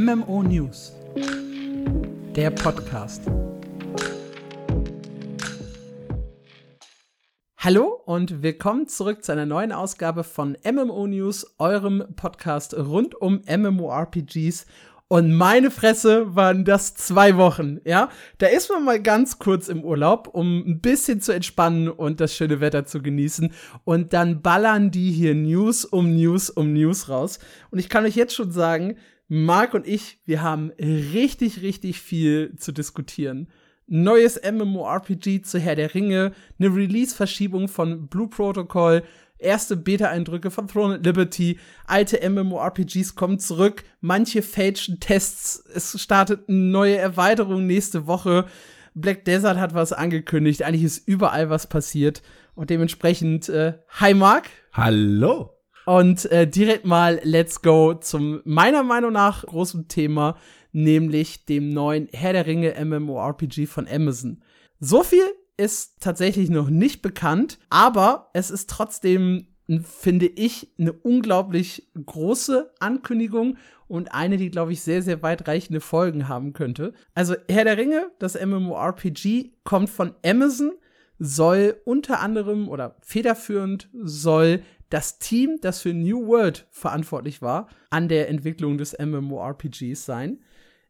MMO News, der Podcast. Hallo und willkommen zurück zu einer neuen Ausgabe von MMO News, eurem Podcast rund um MMORPGs und meine Fresse waren das zwei Wochen, ja. Da ist man mal ganz kurz im Urlaub, um ein bisschen zu entspannen und das schöne Wetter zu genießen. Und dann ballern die hier News um News um News raus. Und ich kann euch jetzt schon sagen, Marc und ich, wir haben richtig, richtig viel zu diskutieren. Neues MMORPG zu Herr der Ringe, eine Release-Verschiebung von Blue Protocol, erste Beta-Eindrücke von Throne and Liberty, alte MMORPGs kommen zurück, manche fälschen Tests, es startet eine neue Erweiterung nächste Woche. Black Desert hat was angekündigt, eigentlich ist überall was passiert und dementsprechend, äh, hi Mark. Hallo. Und äh, direkt mal let's go zum meiner Meinung nach großen Thema, nämlich dem neuen Herr der Ringe MMORPG von Amazon. So viel ist tatsächlich noch nicht bekannt, aber es ist trotzdem, finde ich, eine unglaublich große Ankündigung und eine, die, glaube ich, sehr, sehr weitreichende Folgen haben könnte. Also Herr der Ringe, das MMORPG, kommt von Amazon, soll unter anderem oder federführend soll das Team, das für New World verantwortlich war, an der Entwicklung des MMORPGs sein.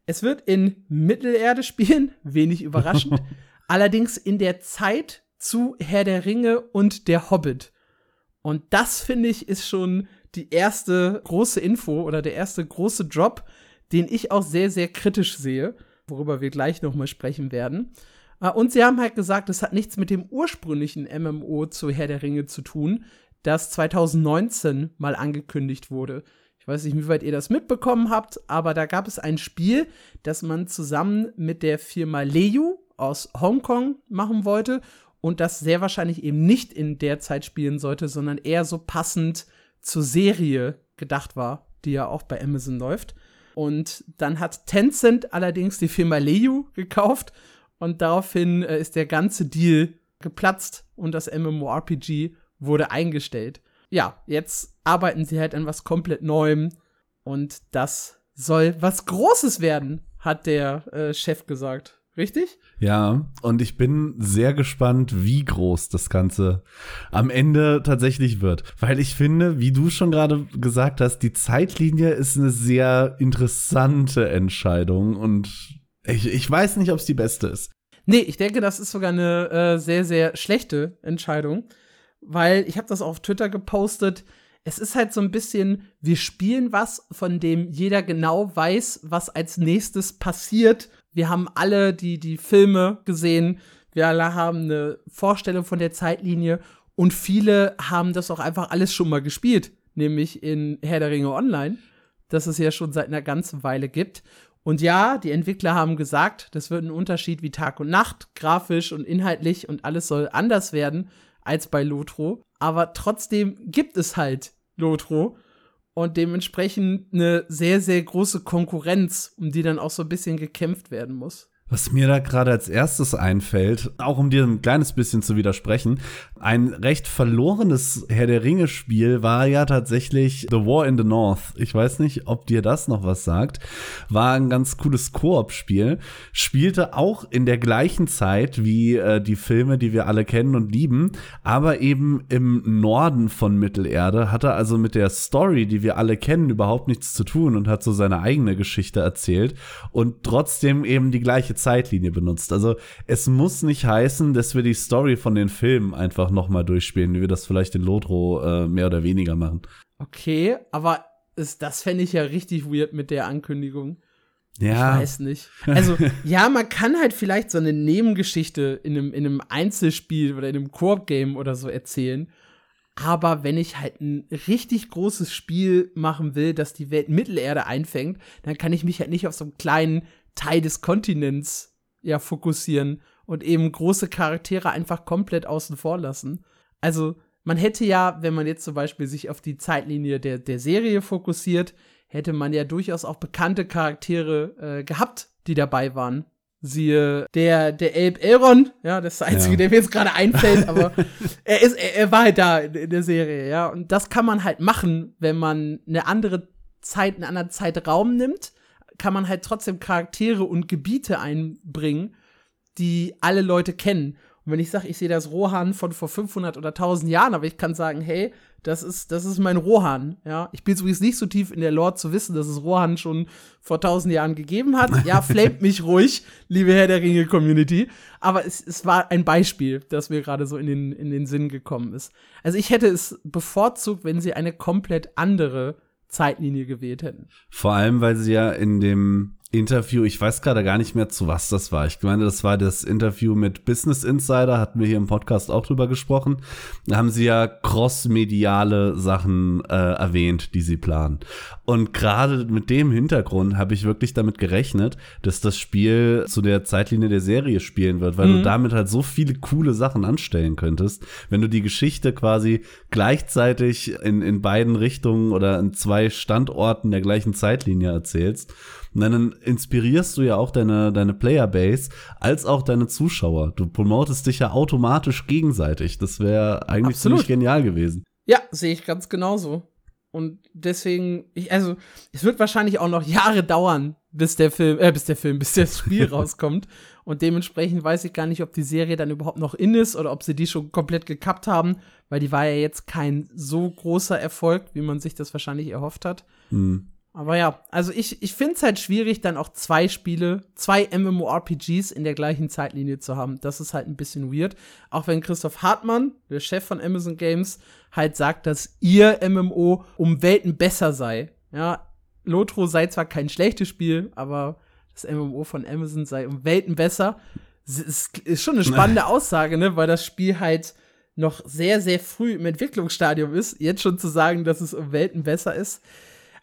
Es wird in Mittelerde spielen, wenig überraschend. allerdings in der Zeit zu Herr der Ringe und der Hobbit. Und das finde ich ist schon die erste große Info oder der erste große Drop, den ich auch sehr, sehr kritisch sehe, worüber wir gleich nochmal sprechen werden. Äh, und sie haben halt gesagt, es hat nichts mit dem ursprünglichen MMO zu Herr der Ringe zu tun, das 2019 mal angekündigt wurde. Ich weiß nicht, wie weit ihr das mitbekommen habt, aber da gab es ein Spiel, das man zusammen mit der Firma Leyu aus Hongkong machen wollte und das sehr wahrscheinlich eben nicht in der Zeit spielen sollte, sondern eher so passend zur Serie gedacht war, die ja auch bei Amazon läuft. Und dann hat Tencent allerdings die Firma Leyu gekauft und daraufhin äh, ist der ganze Deal geplatzt und das MMORPG wurde eingestellt. Ja, jetzt arbeiten sie halt an was komplett Neuem und das soll was Großes werden, hat der äh, Chef gesagt. Richtig? Ja, und ich bin sehr gespannt, wie groß das Ganze am Ende tatsächlich wird. Weil ich finde, wie du schon gerade gesagt hast, die Zeitlinie ist eine sehr interessante Entscheidung und ich, ich weiß nicht, ob es die beste ist. Nee, ich denke, das ist sogar eine äh, sehr, sehr schlechte Entscheidung, weil ich habe das auf Twitter gepostet. Es ist halt so ein bisschen, wir spielen was, von dem jeder genau weiß, was als nächstes passiert wir haben alle die, die Filme gesehen. Wir alle haben eine Vorstellung von der Zeitlinie. Und viele haben das auch einfach alles schon mal gespielt. Nämlich in Herr der Ringe Online. Das es ja schon seit einer ganzen Weile gibt. Und ja, die Entwickler haben gesagt, das wird ein Unterschied wie Tag und Nacht, grafisch und inhaltlich und alles soll anders werden als bei Lotro. Aber trotzdem gibt es halt Lotro und dementsprechend eine sehr, sehr große Konkurrenz, um die dann auch so ein bisschen gekämpft werden muss. Was mir da gerade als erstes einfällt, auch um dir ein kleines bisschen zu widersprechen, ein recht verlorenes Herr der Ringe Spiel war ja tatsächlich The War in the North. Ich weiß nicht, ob dir das noch was sagt. War ein ganz cooles Koop-Spiel. Spielte auch in der gleichen Zeit wie äh, die Filme, die wir alle kennen und lieben, aber eben im Norden von Mittelerde. Hatte also mit der Story, die wir alle kennen, überhaupt nichts zu tun und hat so seine eigene Geschichte erzählt und trotzdem eben die gleiche Zeitlinie benutzt. Also es muss nicht heißen, dass wir die Story von den Filmen einfach noch mal durchspielen, wie wir das vielleicht in Lotro äh, mehr oder weniger machen. Okay, aber ist, das fände ich ja richtig weird mit der Ankündigung. Ja. Ich weiß nicht. Also, ja, man kann halt vielleicht so eine Nebengeschichte in einem, in einem Einzelspiel oder in einem Koop-Game oder so erzählen. Aber wenn ich halt ein richtig großes Spiel machen will, das die Welt Mittelerde einfängt, dann kann ich mich halt nicht auf so einen kleinen Teil des Kontinents ja fokussieren und eben große Charaktere einfach komplett außen vor lassen. Also, man hätte ja, wenn man jetzt zum Beispiel sich auf die Zeitlinie der, der Serie fokussiert, hätte man ja durchaus auch bekannte Charaktere äh, gehabt, die dabei waren. Siehe der, der Elb Elrond, ja, das ist der einzige, ja. der mir jetzt gerade einfällt, aber er ist, er, er, war halt da in, in der Serie, ja. Und das kann man halt machen, wenn man eine andere Zeit, einen anderen Zeitraum nimmt kann man halt trotzdem Charaktere und Gebiete einbringen, die alle Leute kennen. Und wenn ich sage, ich sehe das Rohan von vor 500 oder 1000 Jahren, aber ich kann sagen, hey, das ist, das ist mein Rohan, ja. Ich bin übrigens nicht so tief in der Lore zu wissen, dass es Rohan schon vor 1000 Jahren gegeben hat. Ja, flamet mich ruhig, liebe Herr der Ringe Community. Aber es, es war ein Beispiel, das mir gerade so in den, in den Sinn gekommen ist. Also ich hätte es bevorzugt, wenn sie eine komplett andere Zeitlinie gewählt hätten. Vor allem, weil sie ja in dem Interview, ich weiß gerade gar nicht mehr, zu was das war. Ich meine, das war das Interview mit Business Insider, hatten wir hier im Podcast auch drüber gesprochen. Da haben sie ja crossmediale Sachen äh, erwähnt, die sie planen. Und gerade mit dem Hintergrund habe ich wirklich damit gerechnet, dass das Spiel zu der Zeitlinie der Serie spielen wird, weil mhm. du damit halt so viele coole Sachen anstellen könntest, wenn du die Geschichte quasi gleichzeitig in, in beiden Richtungen oder in zwei Standorten der gleichen Zeitlinie erzählst. Und dann inspirierst du ja auch deine, deine Playerbase als auch deine Zuschauer. Du promotest dich ja automatisch gegenseitig. Das wäre eigentlich Absolut. ziemlich genial gewesen. Ja, sehe ich ganz genauso. Und deswegen, ich, also, es wird wahrscheinlich auch noch Jahre dauern, bis der Film, äh, bis der Film, bis das Spiel rauskommt. Und dementsprechend weiß ich gar nicht, ob die Serie dann überhaupt noch in ist oder ob sie die schon komplett gekappt haben, weil die war ja jetzt kein so großer Erfolg, wie man sich das wahrscheinlich erhofft hat. Mhm. Aber ja, also ich, ich finde es halt schwierig, dann auch zwei Spiele, zwei MMORPGs in der gleichen Zeitlinie zu haben. Das ist halt ein bisschen weird. Auch wenn Christoph Hartmann, der Chef von Amazon Games, halt sagt, dass ihr MMO um Welten besser sei. Ja, Lotro sei zwar kein schlechtes Spiel, aber das MMO von Amazon sei um Welten besser. Ist, ist schon eine spannende Aussage, ne, weil das Spiel halt noch sehr, sehr früh im Entwicklungsstadium ist. Jetzt schon zu sagen, dass es um Welten besser ist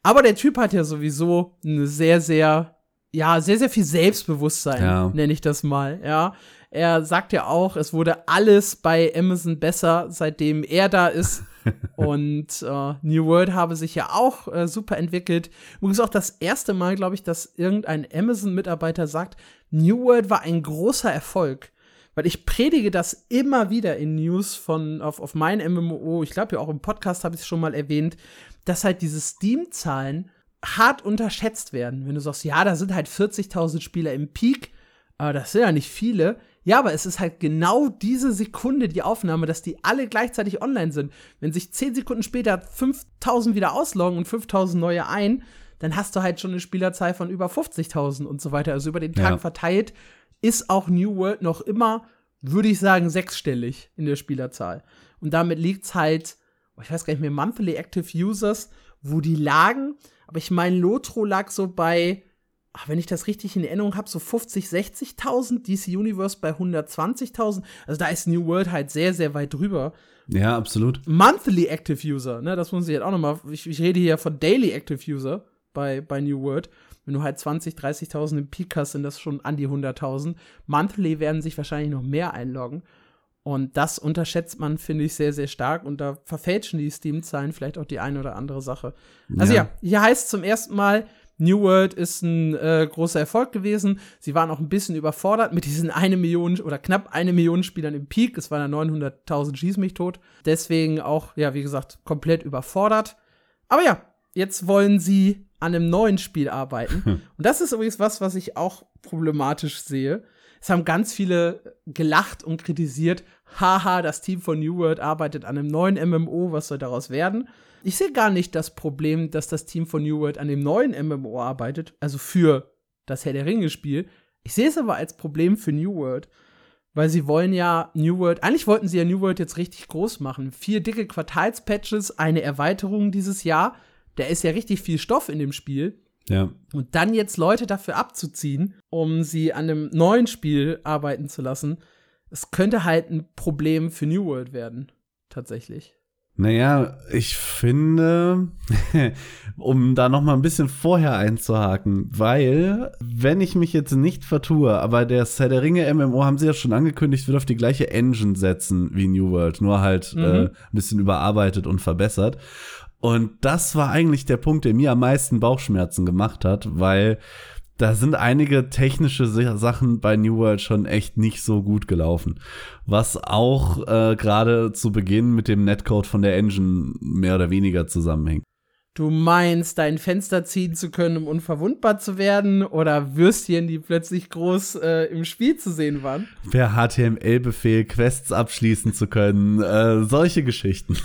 aber der Typ hat ja sowieso eine sehr, sehr, ja, sehr, sehr viel Selbstbewusstsein, ja. nenne ich das mal, ja. Er sagt ja auch, es wurde alles bei Amazon besser, seitdem er da ist. und äh, New World habe sich ja auch äh, super entwickelt. Übrigens auch das erste Mal, glaube ich, dass irgendein Amazon-Mitarbeiter sagt, New World war ein großer Erfolg. Weil ich predige das immer wieder in News von auf, auf mein MMO. Ich glaube ja auch im Podcast habe ich es schon mal erwähnt, dass halt diese Steam-Zahlen hart unterschätzt werden. Wenn du sagst, ja, da sind halt 40.000 Spieler im Peak, aber das sind ja nicht viele. Ja, aber es ist halt genau diese Sekunde die Aufnahme, dass die alle gleichzeitig online sind. Wenn sich 10 Sekunden später 5000 wieder ausloggen und 5000 neue ein, dann hast du halt schon eine Spielerzahl von über 50.000 und so weiter. Also über den Tag ja. verteilt ist auch New World noch immer, würde ich sagen, sechsstellig in der Spielerzahl. Und damit liegt es halt ich weiß gar nicht mehr, Monthly Active Users, wo die lagen. Aber ich meine, Lotro lag so bei, ach, wenn ich das richtig in Erinnerung habe, so 50, 60.000, DC Universe bei 120.000. Also da ist New World halt sehr, sehr weit drüber. Ja, absolut. Monthly Active User, ne, das muss ich jetzt auch nochmal, ich, ich rede hier von Daily Active User bei, bei New World. Wenn du halt 20, 30.000 im Peak hast, sind das schon an die 100.000. Monthly werden sich wahrscheinlich noch mehr einloggen. Und das unterschätzt man, finde ich, sehr, sehr stark. Und da verfälschen die Steam-Zahlen vielleicht auch die eine oder andere Sache. Also ja, ja hier heißt zum ersten Mal, New World ist ein äh, großer Erfolg gewesen. Sie waren auch ein bisschen überfordert mit diesen eine Million oder knapp eine Million Spielern im Peak. Es waren ja 900.000 Schieß mich tot. Deswegen auch, ja, wie gesagt, komplett überfordert. Aber ja, jetzt wollen sie an einem neuen Spiel arbeiten. Hm. Und das ist übrigens was, was ich auch problematisch sehe. Es haben ganz viele gelacht und kritisiert, haha, das Team von New World arbeitet an einem neuen MMO, was soll daraus werden? Ich sehe gar nicht das Problem, dass das Team von New World an dem neuen MMO arbeitet, also für das Herr der Ringe-Spiel. Ich sehe es aber als Problem für New World, weil sie wollen ja New World, eigentlich wollten sie ja New World jetzt richtig groß machen. Vier dicke Quartalspatches, eine Erweiterung dieses Jahr. Da ist ja richtig viel Stoff in dem Spiel. Ja. Und dann jetzt Leute dafür abzuziehen, um sie an einem neuen Spiel arbeiten zu lassen, es könnte halt ein Problem für New World werden, tatsächlich. Naja, ich finde, um da noch mal ein bisschen vorher einzuhaken, weil, wenn ich mich jetzt nicht vertue, aber der Herr der Ringe MMO haben sie ja schon angekündigt, wird auf die gleiche Engine setzen wie New World, nur halt mhm. äh, ein bisschen überarbeitet und verbessert. Und das war eigentlich der Punkt, der mir am meisten Bauchschmerzen gemacht hat, weil da sind einige technische Sachen bei New World schon echt nicht so gut gelaufen. Was auch äh, gerade zu Beginn mit dem Netcode von der Engine mehr oder weniger zusammenhängt. Du meinst, dein Fenster ziehen zu können, um unverwundbar zu werden, oder Würstchen, die plötzlich groß äh, im Spiel zu sehen waren. Per HTML-Befehl Quests abschließen zu können, äh, solche Geschichten.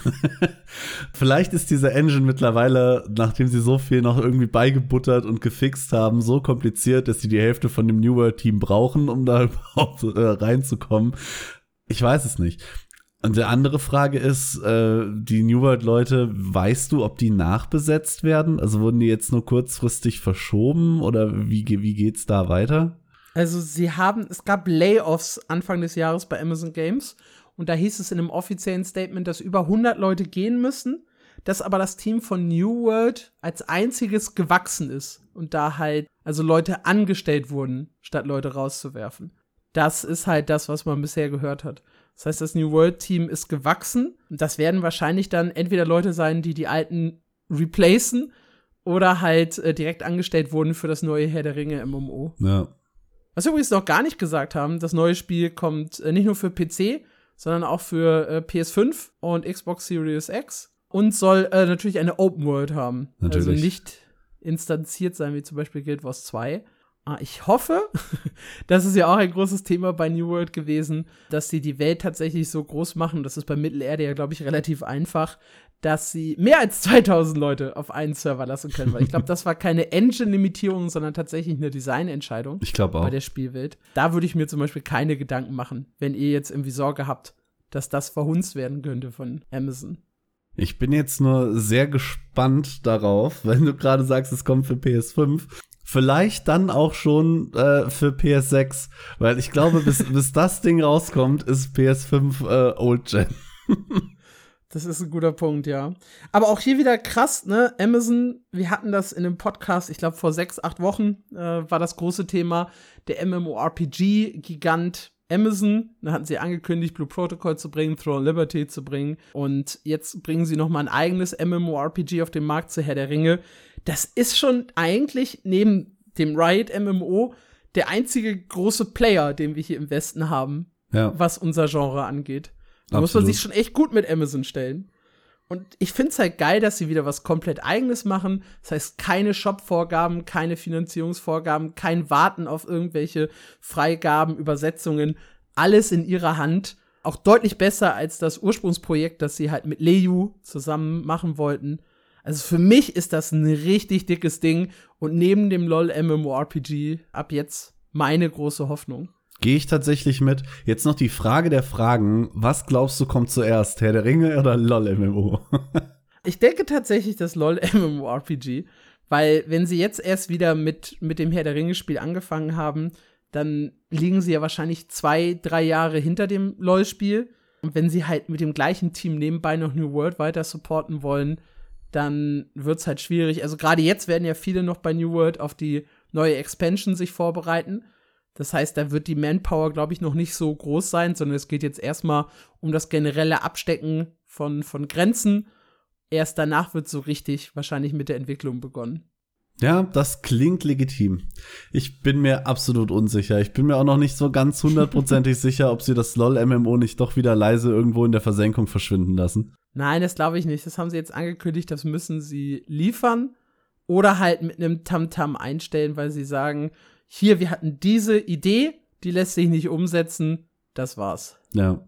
Vielleicht ist diese Engine mittlerweile, nachdem sie so viel noch irgendwie beigebuttert und gefixt haben, so kompliziert, dass sie die Hälfte von dem New World-Team brauchen, um da überhaupt äh, reinzukommen. Ich weiß es nicht. Und die andere Frage ist, äh, die New World-Leute, weißt du, ob die nachbesetzt werden? Also wurden die jetzt nur kurzfristig verschoben oder wie, wie geht's da weiter? Also sie haben, es gab Layoffs Anfang des Jahres bei Amazon Games und da hieß es in einem offiziellen Statement, dass über 100 Leute gehen müssen, dass aber das Team von New World als einziges gewachsen ist und da halt also Leute angestellt wurden, statt Leute rauszuwerfen. Das ist halt das, was man bisher gehört hat. Das heißt, das New World Team ist gewachsen. Und das werden wahrscheinlich dann entweder Leute sein, die die alten replacen oder halt äh, direkt angestellt wurden für das neue Herr der Ringe MMO. Ja. Was wir übrigens noch gar nicht gesagt haben, das neue Spiel kommt äh, nicht nur für PC, sondern auch für äh, PS5 und Xbox Series X und soll äh, natürlich eine Open World haben. Also Natürlich. Also nicht instanziert sein, wie zum Beispiel Guild Wars 2. Ah, Ich hoffe, das ist ja auch ein großes Thema bei New World gewesen, dass sie die Welt tatsächlich so groß machen. Das ist bei Mittelerde ja, glaube ich, relativ einfach, dass sie mehr als 2000 Leute auf einen Server lassen können. Weil ich glaube, das war keine Engine-Limitierung, sondern tatsächlich eine Designentscheidung Ich glaube auch. bei der Spielwelt. Da würde ich mir zum Beispiel keine Gedanken machen, wenn ihr jetzt irgendwie Sorge habt, dass das verhunzt werden könnte von Amazon. Ich bin jetzt nur sehr gespannt darauf, wenn du gerade sagst, es kommt für PS5. Vielleicht dann auch schon äh, für PS6, weil ich glaube, bis, bis das Ding rauskommt, ist PS5 äh, Old Gen. Das ist ein guter Punkt, ja. Aber auch hier wieder krass, ne? Amazon, wir hatten das in einem Podcast, ich glaube vor sechs, acht Wochen äh, war das große Thema, der MMORPG-Gigant Amazon. Da hatten sie angekündigt, Blue Protocol zu bringen, Throne Liberty zu bringen. Und jetzt bringen sie noch mal ein eigenes MMORPG auf den Markt zu Herr der Ringe. Das ist schon eigentlich neben dem Riot MMO der einzige große Player, den wir hier im Westen haben, Ja, was unser Genre angeht. Da muss man Absolut. sich schon echt gut mit Amazon stellen. Und ich finde es halt geil, dass sie wieder was komplett eigenes machen. Das heißt, keine Shop-Vorgaben, keine Finanzierungsvorgaben, kein Warten auf irgendwelche Freigaben, Übersetzungen. Alles in ihrer Hand. Auch deutlich besser als das Ursprungsprojekt, das sie halt mit Leyu zusammen machen wollten. Also für mich ist das ein richtig dickes Ding und neben dem LOL MMORPG ab jetzt meine große Hoffnung. gehe ich tatsächlich mit. Jetzt noch die Frage der Fragen. Was glaubst du kommt zuerst? Herr der Ringe oder LOL MMO? Ich denke tatsächlich das LOL MMORPG, weil wenn sie jetzt erst wieder mit, mit dem Herr der Ringe-Spiel angefangen haben, dann liegen sie ja wahrscheinlich zwei, drei Jahre hinter dem LOL-Spiel. Und wenn sie halt mit dem gleichen Team nebenbei noch New World weiter supporten wollen, dann wird's halt schwierig. Also gerade jetzt werden ja viele noch bei New World auf die neue Expansion sich vorbereiten. Das heißt, da wird die Manpower, glaube ich, noch nicht so groß sein, sondern es geht jetzt erstmal um das generelle Abstecken von, von Grenzen. Erst danach wird so richtig wahrscheinlich mit der Entwicklung begonnen. Ja, das klingt legitim. Ich bin mir absolut unsicher. Ich bin mir auch noch nicht so ganz hundertprozentig sicher, ob sie das LOL-MMO nicht doch wieder leise irgendwo in der Versenkung verschwinden lassen. Nein, das glaube ich nicht. Das haben sie jetzt angekündigt, das müssen sie liefern oder halt mit einem Tamtam einstellen, weil sie sagen, hier, wir hatten diese Idee, die lässt sich nicht umsetzen, das war's. Ja.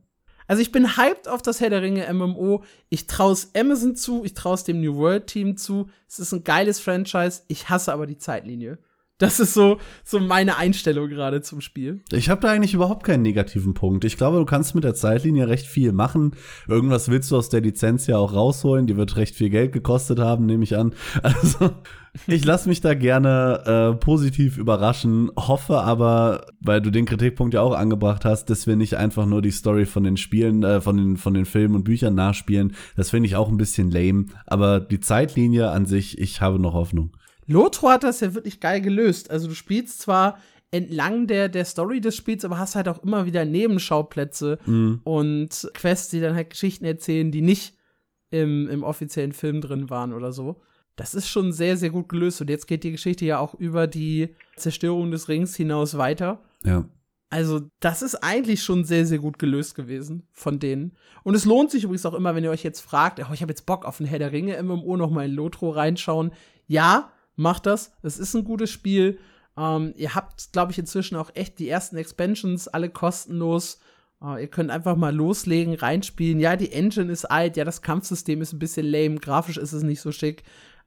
Also ich bin hyped auf das Herr der Ringe MMO. Ich traue es Amazon zu, ich traue es dem New World Team zu. Es ist ein geiles Franchise. Ich hasse aber die Zeitlinie. Das ist so, so meine Einstellung gerade zum Spiel. Ich habe da eigentlich überhaupt keinen negativen Punkt. Ich glaube, du kannst mit der Zeitlinie recht viel machen. Irgendwas willst du aus der Lizenz ja auch rausholen. Die wird recht viel Geld gekostet haben, nehme ich an. Also, ich lasse mich da gerne äh, positiv überraschen. Hoffe aber, weil du den Kritikpunkt ja auch angebracht hast, dass wir nicht einfach nur die Story von den Spielen, äh, von den, von den Filmen und Büchern nachspielen. Das finde ich auch ein bisschen lame. Aber die Zeitlinie an sich, ich habe noch Hoffnung. Lotro hat das ja wirklich geil gelöst. Also du spielst zwar entlang der, der Story des Spiels, aber hast halt auch immer wieder Nebenschauplätze und Quests, die dann halt Geschichten erzählen, die nicht im, im offiziellen Film drin waren oder so. Das ist schon sehr, sehr gut gelöst. Und jetzt geht die Geschichte ja auch über die Zerstörung des Rings hinaus weiter. Ja. Also, das ist eigentlich schon sehr, sehr gut gelöst gewesen von denen. Und es lohnt sich übrigens auch immer, wenn ihr euch jetzt fragt, oh, ich habe jetzt Bock auf ein Herr der Ringe MMO noch mal in Lotro reinschauen. Ja, macht das. Es ist ein gutes Spiel. Ähm, ihr habt, glaube ich, inzwischen auch echt die ersten Expansions, alle kostenlos. Uh, ihr könnt einfach mal loslegen, reinspielen. Ja, die Engine ist alt, ja, das Kampfsystem ist ein bisschen lame, grafisch ist es nicht so schick,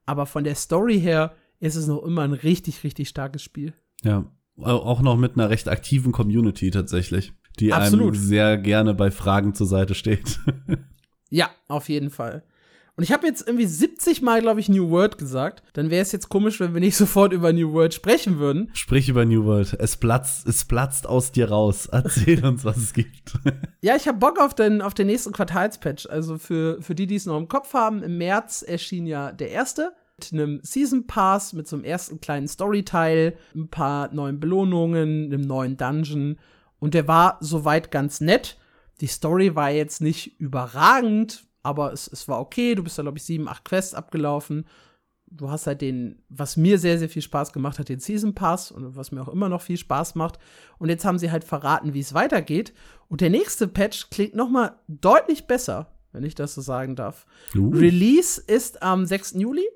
aber von der Story her ist es noch immer ein richtig, richtig starkes Spiel. Ja, auch noch mit einer recht aktiven Community tatsächlich, die Absolut. einem sehr gerne bei Fragen zur Seite steht. ja, auf jeden Fall. Und ich habe jetzt irgendwie 70 Mal, glaube ich, New World gesagt. Dann wäre es jetzt komisch, wenn wir nicht sofort über New World sprechen würden. Sprich über New World. Es platzt, es platzt aus dir raus. Erzähl uns, was es gibt. ja, ich habe Bock auf den, auf den nächsten Quartalspatch. Also für, für die, die es noch im Kopf haben, im März erschien ja der erste mit einem Season Pass, mit so einem ersten kleinen Storyteil, ein paar neuen Belohnungen, einem neuen Dungeon. Und der war soweit ganz nett. Die Story war jetzt nicht überragend, aber es, es war okay. Du bist da, glaube ich, sieben, acht Quests abgelaufen. Du hast halt den, was mir sehr, sehr viel Spaß gemacht hat, den Season Pass und was mir auch immer noch viel Spaß macht. Und jetzt haben sie halt verraten, wie es weitergeht. Und der nächste Patch klingt noch mal deutlich besser, wenn ich das so sagen darf. Uh. Release ist am 6. Juli.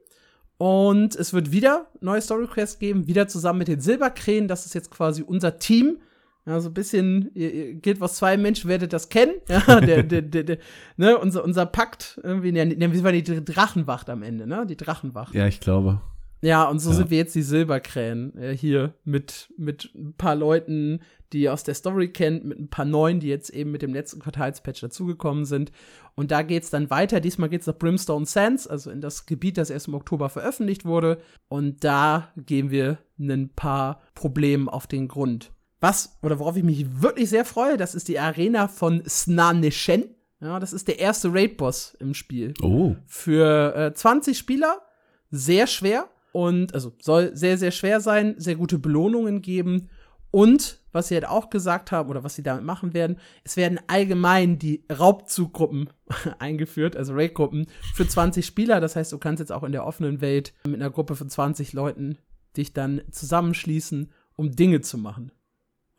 Und es wird wieder neue Story Quests geben, wieder zusammen mit den Silberkrähen. Das ist jetzt quasi unser Team. Ja, so ein bisschen, ihr, gilt was zwei Menschen werdet das kennen. Ja, der, der, der, der, ne, unser, unser Pakt, irgendwie, ne, wie war die Drachenwacht am Ende, ne? Die Drachenwacht. Ja, ich glaube. Ja, und so ja. sind wir jetzt die Silberkrähen äh, hier mit, mit ein paar Leuten, die ihr aus der Story kennt, mit ein paar neuen, die jetzt eben mit dem letzten Quartalspatch dazugekommen sind. Und da geht's dann weiter. Diesmal geht's nach Brimstone Sands, also in das Gebiet, das erst im Oktober veröffentlicht wurde. Und da gehen wir ein paar Problemen auf den Grund. Was, oder worauf ich mich wirklich sehr freue, das ist die Arena von Snaneshen. Ja, das ist der erste Raid-Boss im Spiel. Oh. Für äh, 20 Spieler, sehr schwer und also soll sehr, sehr schwer sein, sehr gute Belohnungen geben. Und was sie halt auch gesagt haben oder was sie damit machen werden, es werden allgemein die Raubzuggruppen eingeführt, also Raid-Gruppen für 20 Spieler. Das heißt, du kannst jetzt auch in der offenen Welt mit einer Gruppe von 20 Leuten dich dann zusammenschließen, um Dinge zu machen.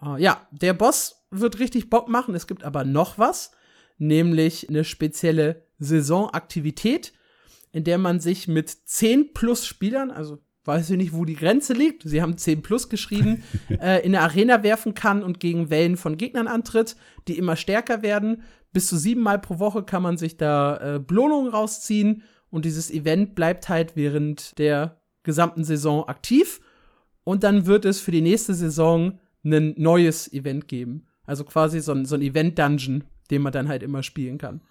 Uh, ja, der Boss wird richtig Bock machen. Es gibt aber noch was, nämlich eine spezielle Saisonaktivität in der man sich mit 10 plus Spielern, also weiß ich nicht, wo die Grenze liegt, sie haben 10 plus geschrieben, äh, in eine Arena werfen kann und gegen Wellen von Gegnern antritt, die immer stärker werden. Bis zu siebenmal pro Woche kann man sich da äh, Belohnungen rausziehen und dieses Event bleibt halt während der gesamten Saison aktiv. Und dann wird es für die nächste Saison ein neues Event geben. Also quasi so ein, so ein Event-Dungeon, den man dann halt immer spielen kann.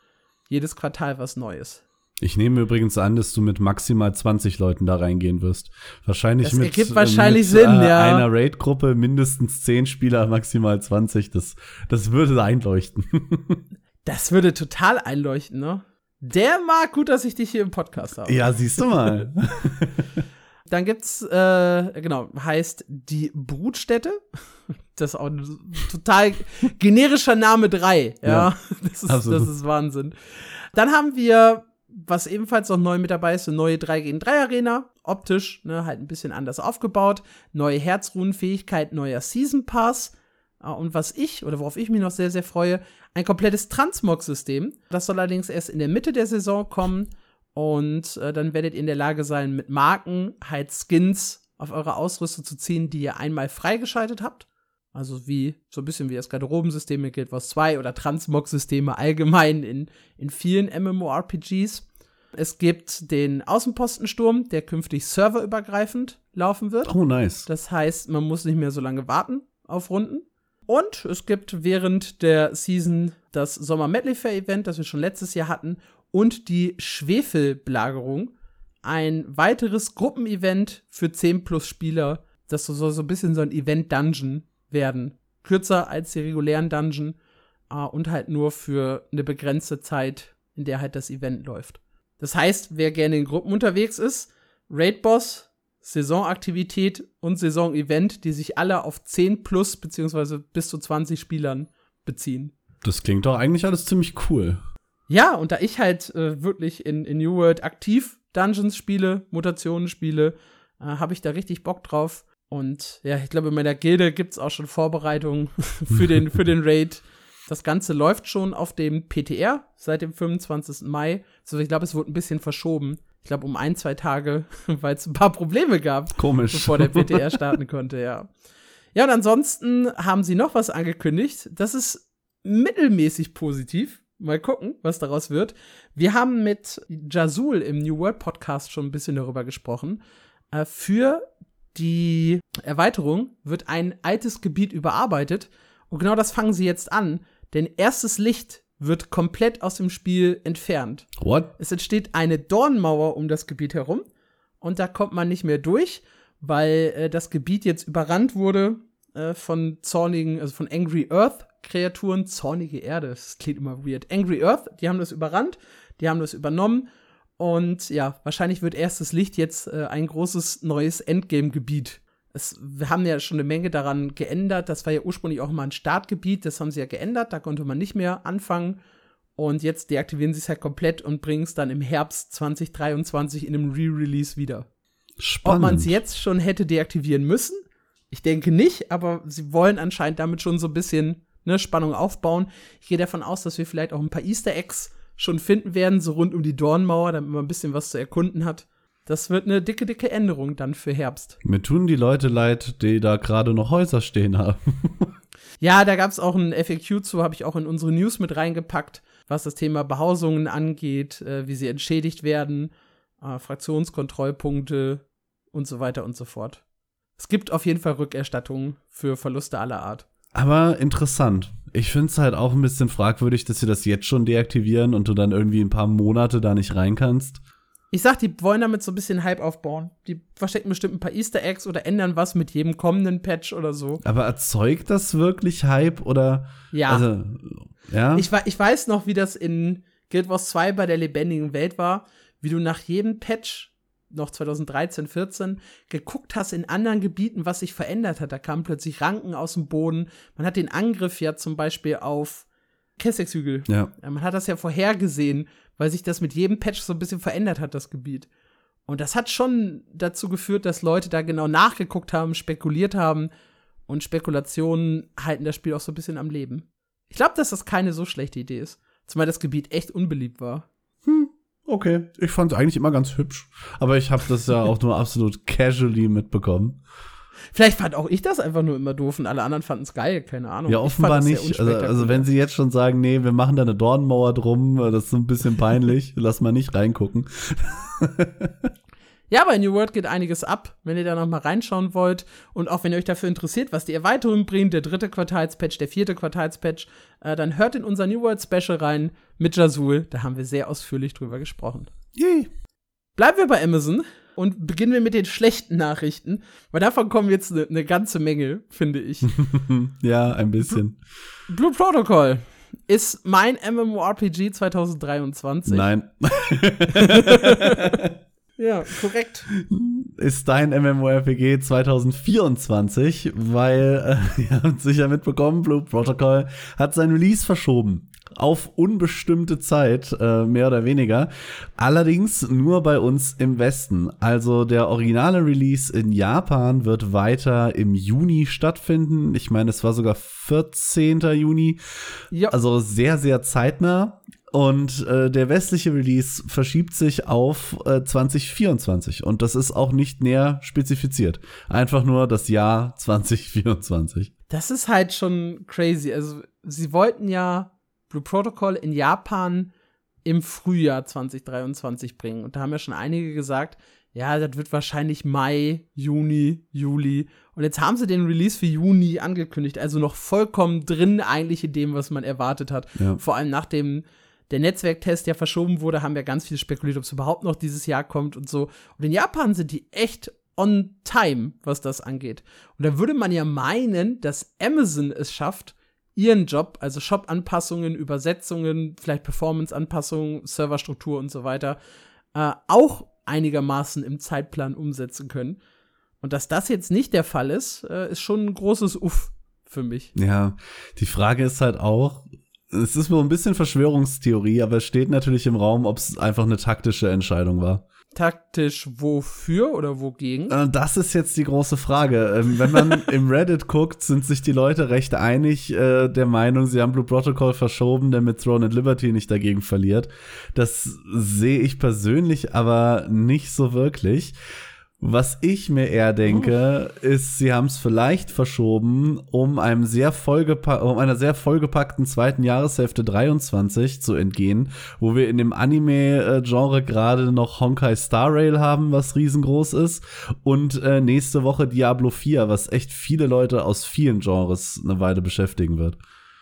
Jedes Quartal was Neues. Ich nehme übrigens an, dass du mit maximal 20 Leuten da reingehen wirst. Wahrscheinlich das mit, ergibt wahrscheinlich mit, Sinn, äh, ja. einer Raid-Gruppe mindestens 10 Spieler, maximal 20. Das, das würde einleuchten. das würde total einleuchten, ne? Der mag gut, dass ich dich hier im Podcast habe. Ja, siehst du mal. Dann gibt's, äh, genau, heißt die Brutstätte. Das ist auch ein total generischer Name 3. Ja, ja das, ist, das ist Wahnsinn. Dann haben wir was ebenfalls noch neu mit dabei ist, eine neue 3 gegen 3 Arena. Optisch, ne, halt ein bisschen anders aufgebaut. Neue Herzrunenfähigkeit, neuer Season Pass. Ah, und was ich, oder worauf ich mich noch sehr, sehr freue, ein komplettes Transmog-System. Das soll allerdings erst in der Mitte der Saison kommen. Und äh, dann werdet ihr in der Lage sein, mit Marken halt Skins auf eure Ausrüstung zu ziehen, die ihr einmal freigeschaltet habt. Also wie, so ein bisschen wie das Garderobensystem mit Guild Wars 2 oder Transmog-Systeme allgemein in, in vielen MMORPGs. Es gibt den Außenpostensturm, der künftig serverübergreifend laufen wird. Oh, nice. Das heißt, man muss nicht mehr so lange warten auf Runden. Und es gibt während der Season das Sommer Medley Fair Event, das wir schon letztes Jahr hatten, und die Schwefelbelagerung. Ein weiteres Gruppenevent für 10 plus Spieler. Das soll so ein bisschen so ein Event-Dungeon werden. Kürzer als die regulären Dungeon äh, und halt nur für eine begrenzte Zeit, in der halt das Event läuft. Das heißt, wer gerne in Gruppen unterwegs ist, Raid-Boss, Saisonaktivität und Saison-Event, die sich alle auf 10 plus beziehungsweise bis zu 20 Spielern beziehen. Das klingt doch eigentlich alles ziemlich cool. Ja, und da ich halt äh, wirklich in, in New World aktiv Dungeons spiele, Mutationen spiele, äh, habe ich da richtig Bock drauf. Und ja, ich glaube, in meiner Gilde gibt es auch schon Vorbereitungen für den, für den Raid. Das Ganze läuft schon auf dem PTR seit dem 25. Mai. Also ich glaube, es wurde ein bisschen verschoben. Ich glaube, um ein, zwei Tage, weil es ein paar Probleme gab. Komisch. Bevor der PTR starten konnte, ja. Ja, und ansonsten haben sie noch was angekündigt. Das ist mittelmäßig positiv. Mal gucken, was daraus wird. Wir haben mit Jazul im New World Podcast schon ein bisschen darüber gesprochen. Äh, für die Erweiterung wird ein altes Gebiet überarbeitet. Und genau das fangen sie jetzt an. Denn erstes Licht wird komplett aus dem Spiel entfernt. What? Es entsteht eine Dornmauer um das Gebiet herum. Und da kommt man nicht mehr durch, weil äh, das Gebiet jetzt überrannt wurde äh, von zornigen, also von Angry Earth Kreaturen, zornige Erde, das klingt immer weird. Angry Earth, die haben das überrannt, die haben das übernommen und ja, wahrscheinlich wird erstes Licht jetzt äh, ein großes neues Endgame-Gebiet. Wir haben ja schon eine Menge daran geändert. Das war ja ursprünglich auch mal ein Startgebiet, das haben sie ja geändert, da konnte man nicht mehr anfangen. Und jetzt deaktivieren sie es halt komplett und bringen es dann im Herbst 2023 in einem Re-Release wieder. Spannend. Ob man es jetzt schon hätte deaktivieren müssen? Ich denke nicht, aber sie wollen anscheinend damit schon so ein bisschen ne, Spannung aufbauen. Ich gehe davon aus, dass wir vielleicht auch ein paar Easter Eggs schon finden werden, so rund um die Dornmauer, damit man ein bisschen was zu erkunden hat. Das wird eine dicke, dicke Änderung dann für Herbst. Mir tun die Leute leid, die da gerade noch Häuser stehen haben. ja, da gab es auch ein FAQ zu, habe ich auch in unsere News mit reingepackt, was das Thema Behausungen angeht, äh, wie sie entschädigt werden, äh, Fraktionskontrollpunkte und so weiter und so fort. Es gibt auf jeden Fall Rückerstattungen für Verluste aller Art. Aber interessant. Ich finde es halt auch ein bisschen fragwürdig, dass sie das jetzt schon deaktivieren und du dann irgendwie ein paar Monate da nicht rein kannst. Ich sag, die wollen damit so ein bisschen Hype aufbauen. Die verstecken bestimmt ein paar Easter Eggs oder ändern was mit jedem kommenden Patch oder so. Aber erzeugt das wirklich Hype oder? Ja. Also, ja. Ich, ich weiß noch, wie das in Guild Wars 2 bei der lebendigen Welt war, wie du nach jedem Patch noch 2013, 14 geguckt hast in anderen Gebieten, was sich verändert hat. Da kamen plötzlich Ranken aus dem Boden. Man hat den Angriff ja zum Beispiel auf Kessex-Hügel. Ja. Man hat das ja vorhergesehen, weil sich das mit jedem Patch so ein bisschen verändert hat, das Gebiet. Und das hat schon dazu geführt, dass Leute da genau nachgeguckt haben, spekuliert haben. Und Spekulationen halten das Spiel auch so ein bisschen am Leben. Ich glaube, dass das keine so schlechte Idee ist. Zumal das Gebiet echt unbeliebt war. Hm. Okay, ich fand es eigentlich immer ganz hübsch, aber ich habe das ja auch nur absolut casually mitbekommen. Vielleicht fand auch ich das einfach nur immer doof und alle anderen fanden es geil, keine Ahnung. Ja, offenbar nicht. Also, also, wenn sie jetzt schon sagen, nee, wir machen da eine Dornmauer drum, das ist so ein bisschen peinlich, lass mal nicht reingucken. Ja, bei New World geht einiges ab, wenn ihr da noch mal reinschauen wollt. Und auch wenn ihr euch dafür interessiert, was die Erweiterung bringt, der dritte Quartalspatch, der vierte Quartalspatch, äh, dann hört in unser New World Special rein mit Jazul. Da haben wir sehr ausführlich drüber gesprochen. Yay. Bleiben wir bei Amazon und beginnen wir mit den schlechten Nachrichten, weil davon kommen jetzt eine ne ganze Menge, finde ich. ja, ein bisschen. Blue Protocol ist mein MMORPG 2023. Nein. Ja, korrekt. Ist dein MMORPG 2024, weil äh, ihr habt sicher mitbekommen, Blue Protocol hat sein Release verschoben. Auf unbestimmte Zeit, äh, mehr oder weniger. Allerdings nur bei uns im Westen. Also der originale Release in Japan wird weiter im Juni stattfinden. Ich meine, es war sogar 14. Juni. Ja. Also sehr, sehr zeitnah. Und äh, der westliche Release verschiebt sich auf äh, 2024 und das ist auch nicht näher spezifiziert. Einfach nur das Jahr 2024. Das ist halt schon crazy. Also sie wollten ja Blue Protocol in Japan im Frühjahr 2023 bringen und da haben ja schon einige gesagt, ja, das wird wahrscheinlich Mai, Juni, Juli. Und jetzt haben sie den Release für Juni angekündigt, also noch vollkommen drin eigentlich in dem, was man erwartet hat. Ja. Vor allem nach dem der Netzwerktest ja verschoben wurde, haben wir ganz viel spekuliert, ob es überhaupt noch dieses Jahr kommt und so. Und in Japan sind die echt on time, was das angeht. Und da würde man ja meinen, dass Amazon es schafft, ihren Job, also Shop-Anpassungen, Übersetzungen, vielleicht Performance-Anpassungen, Serverstruktur und so weiter, äh, auch einigermaßen im Zeitplan umsetzen können. Und dass das jetzt nicht der Fall ist, äh, ist schon ein großes Uff für mich. Ja, die Frage ist halt auch, es ist nur ein bisschen Verschwörungstheorie, aber es steht natürlich im Raum, ob es einfach eine taktische Entscheidung war. taktisch wofür oder wogegen? Äh, das ist jetzt die große Frage. Ähm, wenn man im Reddit guckt, sind sich die Leute recht einig äh, der Meinung, sie haben Blue Protocol verschoben, damit Throne and Liberty nicht dagegen verliert. Das sehe ich persönlich aber nicht so wirklich. Was ich mir eher denke, ist, sie haben es vielleicht verschoben, um einem sehr um einer sehr vollgepackten zweiten Jahreshälfte 23 zu entgehen, wo wir in dem Anime-Genre gerade noch Honkai Star Rail haben, was riesengroß ist, und äh, nächste Woche Diablo 4, was echt viele Leute aus vielen Genres eine Weile beschäftigen wird.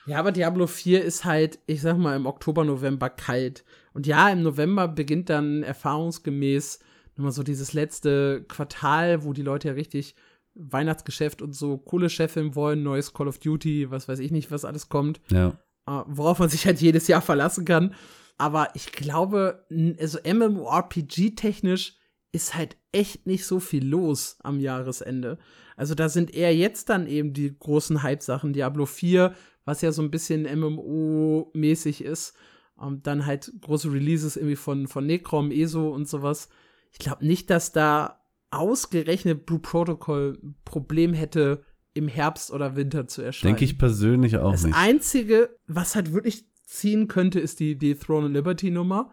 Ja, aber Diablo 4 ist halt, ich sag mal, im Oktober, November kalt. Und ja, im November beginnt dann erfahrungsgemäß immer so dieses letzte Quartal, wo die Leute ja richtig Weihnachtsgeschäft und so Kohle scheffeln wollen, neues Call of Duty, was weiß ich nicht, was alles kommt. Ja. Äh, worauf man sich halt jedes Jahr verlassen kann. Aber ich glaube, also MMORPG-technisch ist halt echt nicht so viel los am Jahresende. Also da sind eher jetzt dann eben die großen Hype-Sachen. Diablo 4, was ja so ein bisschen MMO-mäßig ist. Und dann halt große Releases irgendwie von, von Necrom, ESO und sowas ich glaube nicht, dass da ausgerechnet Blue Protocol ein Problem hätte, im Herbst oder Winter zu erscheinen. Denke ich persönlich auch das nicht. Das Einzige, was halt wirklich ziehen könnte, ist die, die Throne and Liberty Nummer.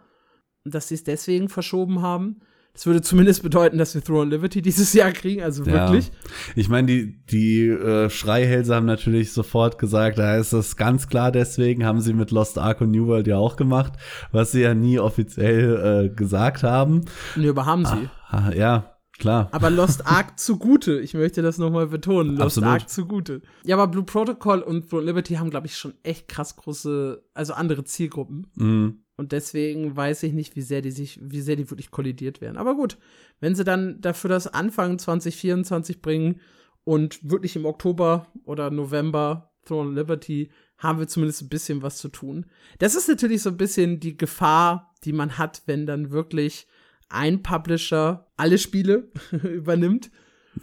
Und dass sie es deswegen verschoben haben. Das würde zumindest bedeuten, dass wir Throne Liberty dieses Jahr kriegen, also wirklich. Ja. Ich meine, die, die äh, Schreihälse haben natürlich sofort gesagt, da ist das ganz klar deswegen, haben sie mit Lost Ark und New World ja auch gemacht, was sie ja nie offiziell äh, gesagt haben. Nö, aber haben sie. Ah, ah, ja, Klar. Aber Lost Ark zugute. Ich möchte das nochmal betonen. Lost Absolut. Ark zugute. Ja, aber Blue Protocol und Throne Liberty haben, glaube ich, schon echt krass große, also andere Zielgruppen. Mhm. Und deswegen weiß ich nicht, wie sehr die sich, wie sehr die wirklich kollidiert werden. Aber gut, wenn sie dann dafür das Anfang 2024 bringen und wirklich im Oktober oder November Throne Liberty, haben wir zumindest ein bisschen was zu tun. Das ist natürlich so ein bisschen die Gefahr, die man hat, wenn dann wirklich ein Publisher alle Spiele übernimmt.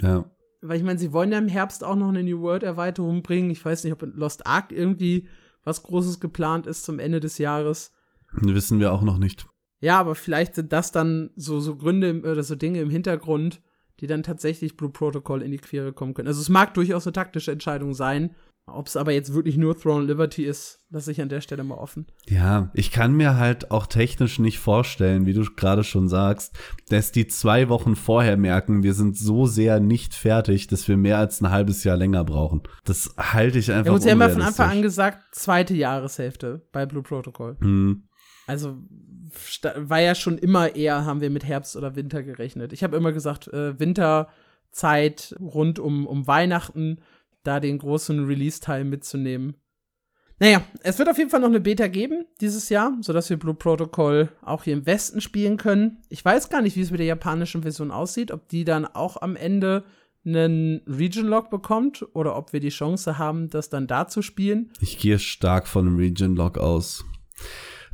Ja. Weil ich meine, sie wollen ja im Herbst auch noch eine New World Erweiterung bringen. Ich weiß nicht, ob in Lost Ark irgendwie was Großes geplant ist zum Ende des Jahres. Wissen wir auch noch nicht. Ja, aber vielleicht sind das dann so, so Gründe oder so Dinge im Hintergrund, die dann tatsächlich Blue Protocol in die Quere kommen können. Also es mag durchaus eine taktische Entscheidung sein, ob es aber jetzt wirklich nur Throne Liberty ist, lasse ich an der Stelle mal offen. Ja, ich kann mir halt auch technisch nicht vorstellen, wie du gerade schon sagst, dass die zwei Wochen vorher merken, wir sind so sehr nicht fertig, dass wir mehr als ein halbes Jahr länger brauchen. Das halte ich einfach für. Ja, haben ja von Anfang an gesagt, zweite Jahreshälfte bei Blue Protocol. Mhm. Also war ja schon immer eher, haben wir mit Herbst oder Winter gerechnet. Ich habe immer gesagt, äh, Winterzeit rund um, um Weihnachten da den großen Release-Teil mitzunehmen. Naja, es wird auf jeden Fall noch eine Beta geben dieses Jahr, sodass wir Blue Protocol auch hier im Westen spielen können. Ich weiß gar nicht, wie es mit der japanischen Version aussieht, ob die dann auch am Ende einen Region-Lock bekommt oder ob wir die Chance haben, das dann da zu spielen. Ich gehe stark von einem Region-Lock aus.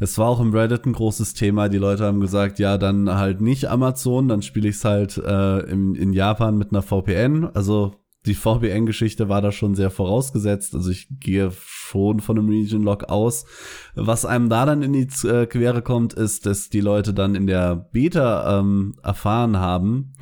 Es war auch im Reddit ein großes Thema. Die Leute haben gesagt, ja, dann halt nicht Amazon, dann spiele ich es halt äh, in, in Japan mit einer VPN. Also die VPN-Geschichte war da schon sehr vorausgesetzt. Also ich gehe schon von einem Region Lock aus. Was einem da dann in die äh, Quere kommt, ist, dass die Leute dann in der Beta ähm, erfahren haben,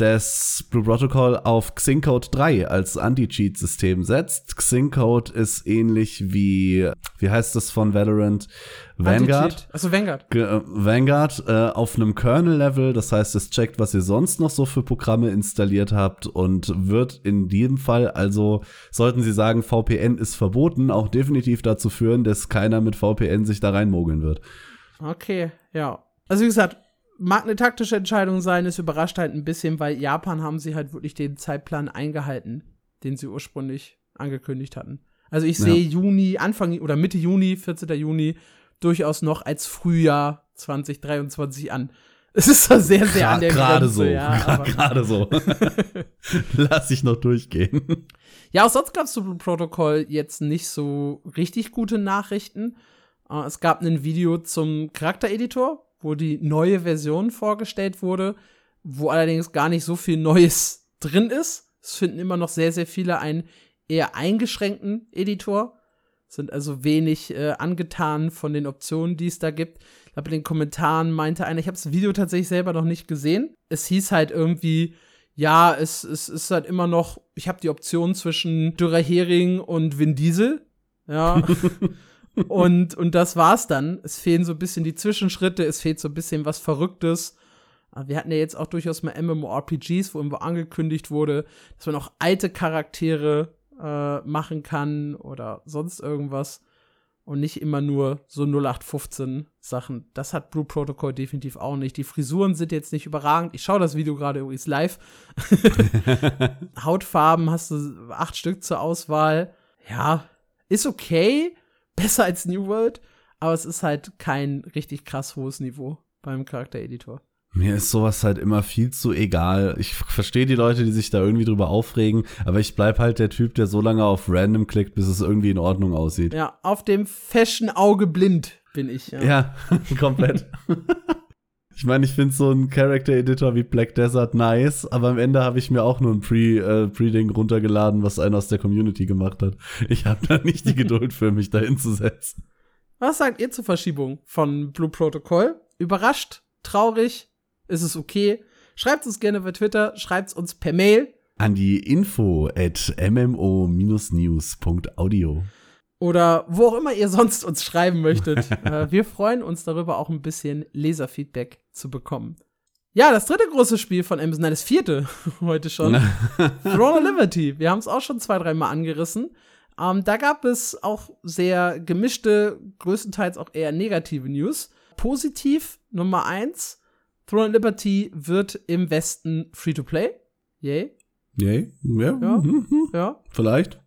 dass Blue Protocol auf Xingcode 3 als Anti-Cheat-System setzt. Xingcode ist ähnlich wie, wie heißt das von Valorant? Vanguard. Also Vanguard. Äh, Vanguard äh, auf einem Kernel-Level, das heißt, es checkt, was ihr sonst noch so für Programme installiert habt und wird in diesem Fall, also sollten Sie sagen, VPN ist verboten, auch definitiv dazu führen, dass keiner mit VPN sich da reinmogeln wird. Okay, ja. Also wie gesagt, mag eine taktische Entscheidung sein, es überrascht halt ein bisschen, weil Japan haben sie halt wirklich den Zeitplan eingehalten, den sie ursprünglich angekündigt hatten. Also ich sehe ja. Juni, Anfang oder Mitte Juni, 14. Juni, durchaus noch als Frühjahr 2023 an. Es ist zwar sehr, sehr Gra an der Gerade so, ja, gerade so. Lass ich noch durchgehen. Ja, auch sonst gab es zu Protokoll jetzt nicht so richtig gute Nachrichten. Uh, es gab ein Video zum Charaktereditor, wo die neue Version vorgestellt wurde, wo allerdings gar nicht so viel Neues drin ist. Es finden immer noch sehr, sehr viele einen eher eingeschränkten Editor, sind also wenig äh, angetan von den Optionen, die es da gibt. Aber in den Kommentaren meinte einer, ich habe das Video tatsächlich selber noch nicht gesehen. Es hieß halt irgendwie, ja, es, es ist halt immer noch, ich habe die Option zwischen Dürrer Hering und Vin Diesel. Ja. und, und das war's dann. Es fehlen so ein bisschen die Zwischenschritte, es fehlt so ein bisschen was Verrücktes. Wir hatten ja jetzt auch durchaus mal MMORPGs, wo irgendwo angekündigt wurde, dass man auch alte Charaktere äh, machen kann oder sonst irgendwas und nicht immer nur so 0815 Sachen. Das hat Blue Protocol definitiv auch nicht. Die Frisuren sind jetzt nicht überragend. Ich schaue das Video gerade übrigens live. Hautfarben hast du acht Stück zur Auswahl. Ja, ist okay. Besser als New World. Aber es ist halt kein richtig krass hohes Niveau beim Charaktereditor. Mir ist sowas halt immer viel zu egal. Ich verstehe die Leute, die sich da irgendwie drüber aufregen, aber ich bleib halt der Typ, der so lange auf Random klickt, bis es irgendwie in Ordnung aussieht. Ja, auf dem Fashion-Auge blind bin ich. Ja, ja komplett. ich meine, ich finde so einen Character-Editor wie Black Desert nice, aber am Ende habe ich mir auch nur ein äh, Pre-Ding äh, Pre runtergeladen, was einer aus der Community gemacht hat. Ich habe da nicht die Geduld für mich, da hinzusetzen. Was sagt ihr zur Verschiebung von Blue Protocol? Überrascht? Traurig? ist es okay. Schreibt uns gerne bei Twitter, schreibt uns per Mail. An die info at mmo-news.audio. Oder wo auch immer ihr sonst uns schreiben möchtet. Äh, wir freuen uns darüber, auch ein bisschen Leserfeedback zu bekommen. Ja, das dritte große Spiel von Amazon, nein, das vierte heute schon. Throne of Liberty. Wir haben es auch schon zwei, dreimal angerissen. Ähm, da gab es auch sehr gemischte, größtenteils auch eher negative News. Positiv Nummer eins, Throne of Liberty wird im Westen Free-to-Play. Yay. Yay. Ja. Ja. Mhm. ja. Vielleicht.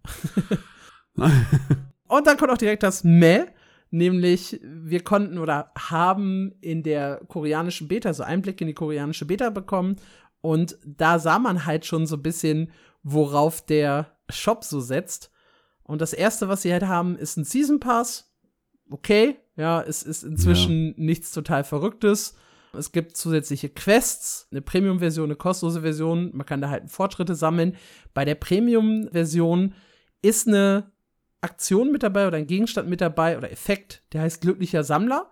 Und dann kommt auch direkt das Meh. Nämlich, wir konnten oder haben in der koreanischen Beta so Einblick in die koreanische Beta bekommen. Und da sah man halt schon so ein bisschen, worauf der Shop so setzt. Und das erste, was sie halt haben, ist ein Season Pass. Okay, ja, es ist inzwischen ja. nichts total Verrücktes. Es gibt zusätzliche Quests, eine Premium-Version, eine kostenlose Version. Man kann da halt Fortschritte sammeln. Bei der Premium-Version ist eine Aktion mit dabei oder ein Gegenstand mit dabei oder Effekt, der heißt glücklicher Sammler.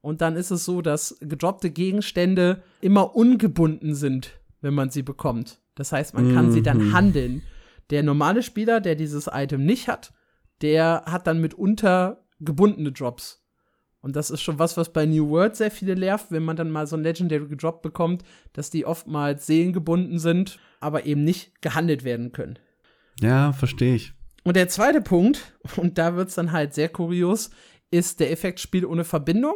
Und dann ist es so, dass gedroppte Gegenstände immer ungebunden sind, wenn man sie bekommt. Das heißt, man kann mhm. sie dann mhm. handeln. Der normale Spieler, der dieses Item nicht hat, der hat dann mitunter gebundene Drops. Und das ist schon was, was bei New World sehr viele nervt, wenn man dann mal so ein Legendary gedroppt bekommt, dass die oftmals seelengebunden sind, aber eben nicht gehandelt werden können. Ja, verstehe ich. Und der zweite Punkt, und da wird es dann halt sehr kurios, ist der Effekt Spiel ohne Verbindung.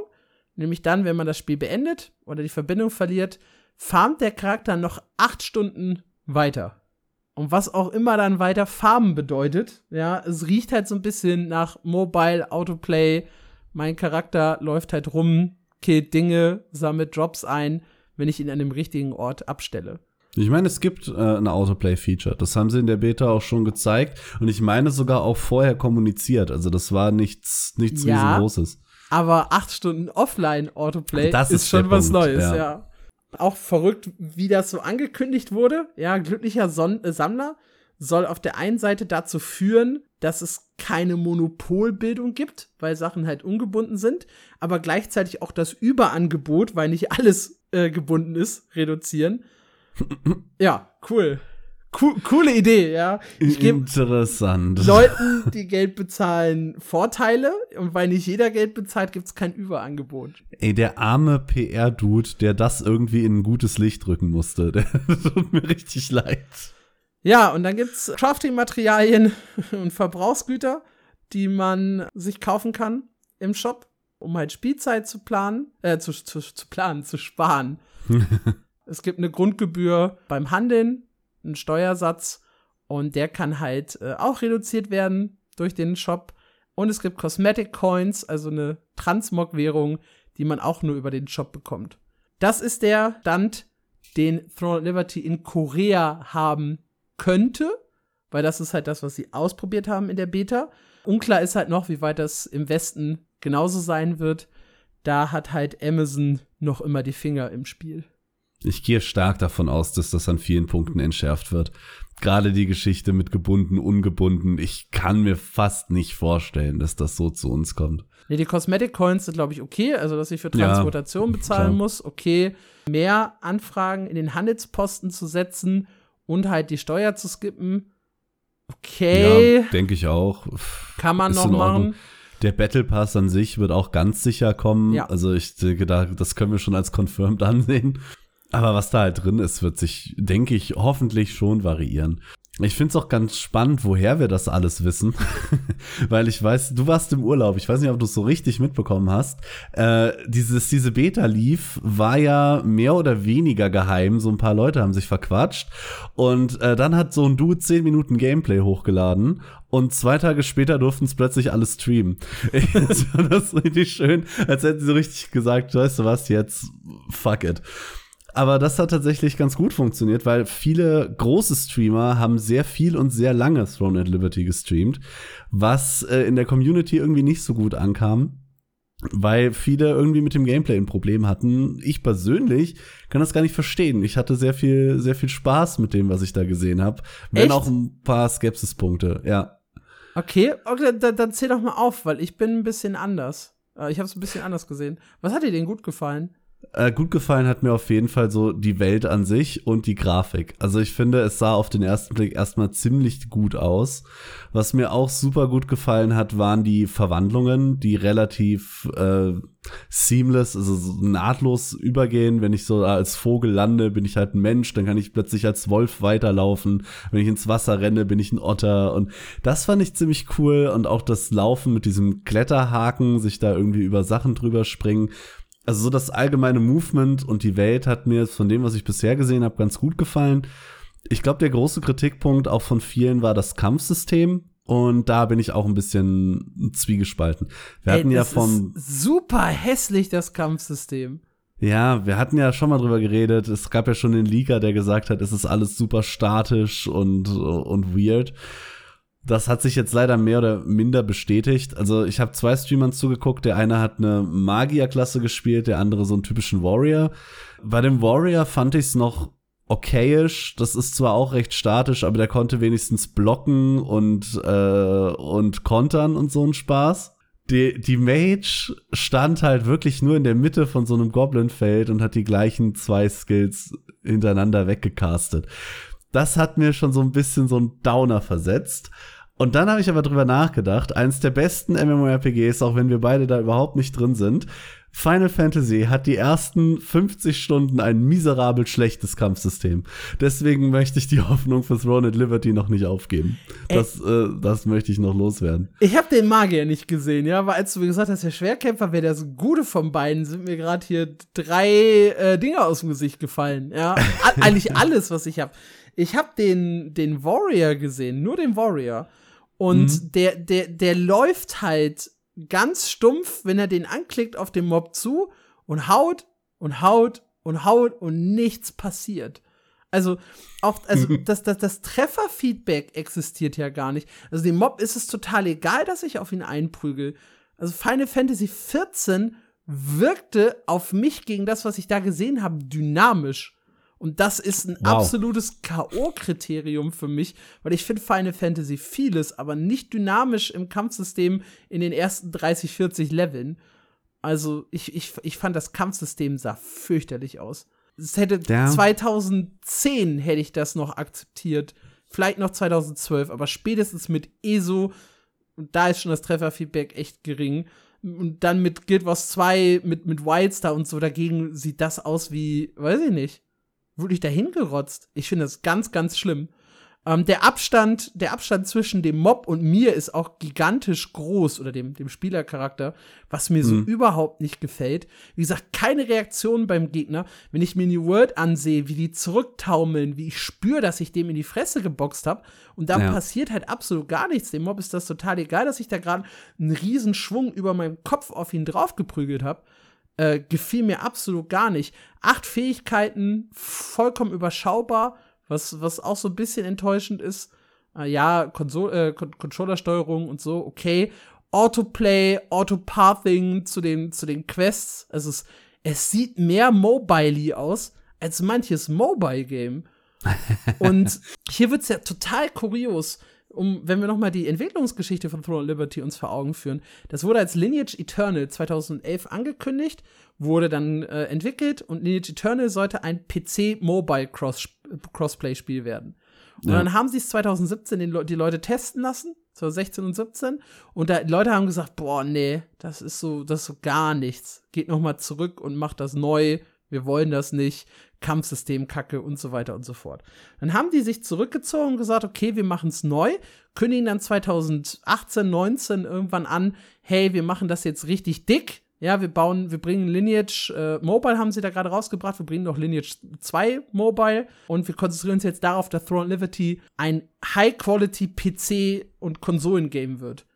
Nämlich dann, wenn man das Spiel beendet oder die Verbindung verliert, farmt der Charakter noch acht Stunden weiter. Und was auch immer dann weiter farmen bedeutet, ja, es riecht halt so ein bisschen nach Mobile Autoplay, mein Charakter läuft halt rum, killt Dinge, sammelt Drops ein, wenn ich ihn an dem richtigen Ort abstelle. Ich meine, es gibt äh, ein Autoplay-Feature. Das haben sie in der Beta auch schon gezeigt. Und ich meine sogar auch vorher kommuniziert. Also das war nichts, nichts ja, riesengroßes. Aber acht Stunden Offline-Autoplay ist, ist schon was Punkt, Neues, ja. ja. Auch verrückt, wie das so angekündigt wurde. Ja, glücklicher Son äh, Sammler soll auf der einen Seite dazu führen, dass es keine Monopolbildung gibt, weil Sachen halt ungebunden sind, aber gleichzeitig auch das Überangebot, weil nicht alles äh, gebunden ist, reduzieren. Ja, cool. Co coole Idee, ja. Ich Interessant. Leuten, die Geld bezahlen, Vorteile und weil nicht jeder Geld bezahlt, gibt es kein Überangebot. Ey, der arme PR-Dude, der das irgendwie in ein gutes Licht rücken musste, der tut mir richtig leid. Ja, und dann gibt's Crafting-Materialien und Verbrauchsgüter, die man sich kaufen kann im Shop, um halt Spielzeit zu planen, äh, zu, zu, zu planen, zu sparen. es gibt eine Grundgebühr beim Handeln, einen Steuersatz und der kann halt äh, auch reduziert werden durch den Shop. Und es gibt Cosmetic Coins, also eine Transmog-Währung, die man auch nur über den Shop bekommt. Das ist der Stand, den Throne of Liberty in Korea haben könnte, weil das ist halt das, was sie ausprobiert haben in der Beta. Unklar ist halt noch, wie weit das im Westen genauso sein wird. Da hat halt Amazon noch immer die Finger im Spiel. Ich gehe stark davon aus, dass das an vielen Punkten entschärft wird. Gerade die Geschichte mit gebunden, ungebunden. Ich kann mir fast nicht vorstellen, dass das so zu uns kommt. Nee, die Cosmetic Coins sind, glaube ich, okay. Also, dass ich für Transportation ja, bezahlen klar. muss, okay. Mehr Anfragen in den Handelsposten zu setzen und halt die Steuer zu skippen. Okay. Ja, denke ich auch. Kann man Ist noch machen. Der Battle Pass an sich wird auch ganz sicher kommen. Ja. Also ich denke, da, das können wir schon als confirmed ansehen. Aber was da halt drin ist, wird sich, denke ich, hoffentlich schon variieren. Ich finde es auch ganz spannend, woher wir das alles wissen. Weil ich weiß, du warst im Urlaub, ich weiß nicht, ob du es so richtig mitbekommen hast. Äh, dieses, diese Beta lief, war ja mehr oder weniger geheim. So ein paar Leute haben sich verquatscht. Und äh, dann hat so ein Dude 10 Minuten Gameplay hochgeladen. Und zwei Tage später durften es plötzlich alle streamen. das war das richtig schön, als hätten sie so richtig gesagt, weißt du was, jetzt fuck it. Aber das hat tatsächlich ganz gut funktioniert, weil viele große Streamer haben sehr viel und sehr lange Throne at Liberty gestreamt, was äh, in der Community irgendwie nicht so gut ankam weil viele irgendwie mit dem Gameplay ein Problem hatten. Ich persönlich kann das gar nicht verstehen. Ich hatte sehr viel, sehr viel Spaß mit dem, was ich da gesehen habe. Wenn auch ein paar Skepsispunkte, ja. Okay, okay dann, dann zähl doch mal auf, weil ich bin ein bisschen anders. Äh, ich habe es ein bisschen anders gesehen. Was hat dir denn gut gefallen? Äh, gut gefallen hat mir auf jeden Fall so die Welt an sich und die Grafik. Also ich finde, es sah auf den ersten Blick erstmal ziemlich gut aus. Was mir auch super gut gefallen hat, waren die Verwandlungen, die relativ äh, seamless, also so nahtlos übergehen. Wenn ich so als Vogel lande, bin ich halt ein Mensch, dann kann ich plötzlich als Wolf weiterlaufen. Wenn ich ins Wasser renne, bin ich ein Otter. Und das fand ich ziemlich cool. Und auch das Laufen mit diesem Kletterhaken, sich da irgendwie über Sachen drüber springen also so das allgemeine Movement und die Welt hat mir von dem, was ich bisher gesehen habe, ganz gut gefallen. Ich glaube, der große Kritikpunkt auch von vielen war das Kampfsystem. Und da bin ich auch ein bisschen zwiegespalten. Wir Ey, hatten ja vom. super hässlich, das Kampfsystem. Ja, wir hatten ja schon mal drüber geredet. Es gab ja schon den Leaker, der gesagt hat, es ist alles super statisch und, und weird. Das hat sich jetzt leider mehr oder minder bestätigt. Also ich habe zwei Streamern zugeguckt. Der eine hat eine Magierklasse gespielt, der andere so einen typischen Warrior. Bei dem Warrior fand ich es noch okayisch. Das ist zwar auch recht statisch, aber der konnte wenigstens blocken und, äh, und kontern und so ein Spaß. Die, die Mage stand halt wirklich nur in der Mitte von so einem Goblin-Feld und hat die gleichen zwei Skills hintereinander weggecastet. Das hat mir schon so ein bisschen so ein Downer versetzt. Und dann habe ich aber drüber nachgedacht, eins der besten MMORPGs, auch wenn wir beide da überhaupt nicht drin sind, Final Fantasy hat die ersten 50 Stunden ein miserabel schlechtes Kampfsystem. Deswegen möchte ich die Hoffnung für Throne at Liberty noch nicht aufgeben. Das, äh, das möchte ich noch loswerden. Ich habe den Magier nicht gesehen, ja, weil als du gesagt hast, der Schwerkämpfer wäre das Gute von beiden, sind mir gerade hier drei äh, Dinge aus dem Gesicht gefallen. Ja, eigentlich alles, was ich habe. Ich habe den, den Warrior gesehen, nur den Warrior. Und mhm. der, der, der läuft halt ganz stumpf, wenn er den anklickt, auf den Mob zu und haut und haut und haut und nichts passiert. Also auch, also das, das, das Trefferfeedback existiert ja gar nicht. Also dem Mob ist es total egal, dass ich auf ihn einprügel. Also Final Fantasy 14 wirkte auf mich gegen das, was ich da gesehen habe, dynamisch. Und das ist ein wow. absolutes K.O.-Kriterium für mich, weil ich finde Final Fantasy vieles, aber nicht dynamisch im Kampfsystem in den ersten 30, 40 Leveln. Also, ich, ich, ich fand das Kampfsystem sah fürchterlich aus. Es hätte ja. 2010 hätte ich das noch akzeptiert. Vielleicht noch 2012, aber spätestens mit ESO, und da ist schon das Trefferfeedback echt gering. Und dann mit Guild Wars 2, mit, mit Wildstar und so dagegen sieht das aus wie, weiß ich nicht wirklich dahin gerotzt. Ich finde das ganz, ganz schlimm. Ähm, der Abstand, der Abstand zwischen dem Mob und mir ist auch gigantisch groß oder dem, dem Spielercharakter, was mir mhm. so überhaupt nicht gefällt. Wie gesagt, keine Reaktion beim Gegner. Wenn ich mir New World ansehe, wie die zurücktaumeln, wie ich spüre, dass ich dem in die Fresse geboxt habe und dann ja. passiert halt absolut gar nichts. Dem Mob ist das total egal, dass ich da gerade einen Riesenschwung über meinem Kopf auf ihn draufgeprügelt habe äh, gefiel mir absolut gar nicht. Acht Fähigkeiten, vollkommen überschaubar, was, was auch so ein bisschen enttäuschend ist. Äh, ja, Konsol äh, Controllersteuerung und so, okay. Autoplay, Autopathing zu den, zu den Quests. Also es, es sieht mehr mobile aus, als manches Mobile-Game. Und hier wird's ja total kurios um, wenn wir nochmal die Entwicklungsgeschichte von Throne of Liberty uns vor Augen führen, das wurde als Lineage Eternal 2011 angekündigt, wurde dann äh, entwickelt und Lineage Eternal sollte ein PC-Mobile-Crossplay-Spiel werden. Und ja. dann haben sie es 2017 den Le die Leute testen lassen, 2016 und 17, und da, die Leute haben gesagt, boah, nee, das ist so, das ist so gar nichts. Geht nochmal zurück und macht das neu, wir wollen das nicht. Kampfsystem kacke und so weiter und so fort. Dann haben die sich zurückgezogen und gesagt, okay, wir machen es neu, kündigen dann 2018, 19 irgendwann an, hey, wir machen das jetzt richtig dick. Ja, wir bauen, wir bringen Lineage äh, Mobile haben sie da gerade rausgebracht, wir bringen noch Lineage 2 Mobile und wir konzentrieren uns jetzt darauf, dass Throne Liberty ein High-Quality PC und Konsolen-Game wird.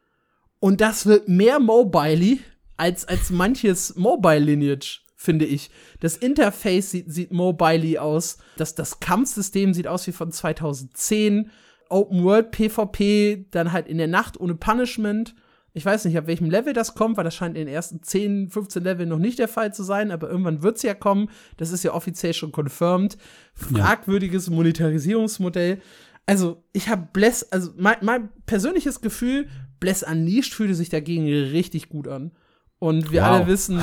Und das wird mehr mobile als, als manches Mobile Lineage finde ich. Das Interface sieht, sieht mobile aus. Das, das Kampfsystem sieht aus wie von 2010. Open World PvP, dann halt in der Nacht ohne Punishment. Ich weiß nicht, ab welchem Level das kommt, weil das scheint in den ersten 10, 15 Leveln noch nicht der Fall zu sein, aber irgendwann wird es ja kommen. Das ist ja offiziell schon confirmed. Fragwürdiges ja. Monetarisierungsmodell. Also, ich habe Bless, also mein, mein persönliches Gefühl, Bless Unleashed fühlte sich dagegen richtig gut an. Und wir wow. alle wissen,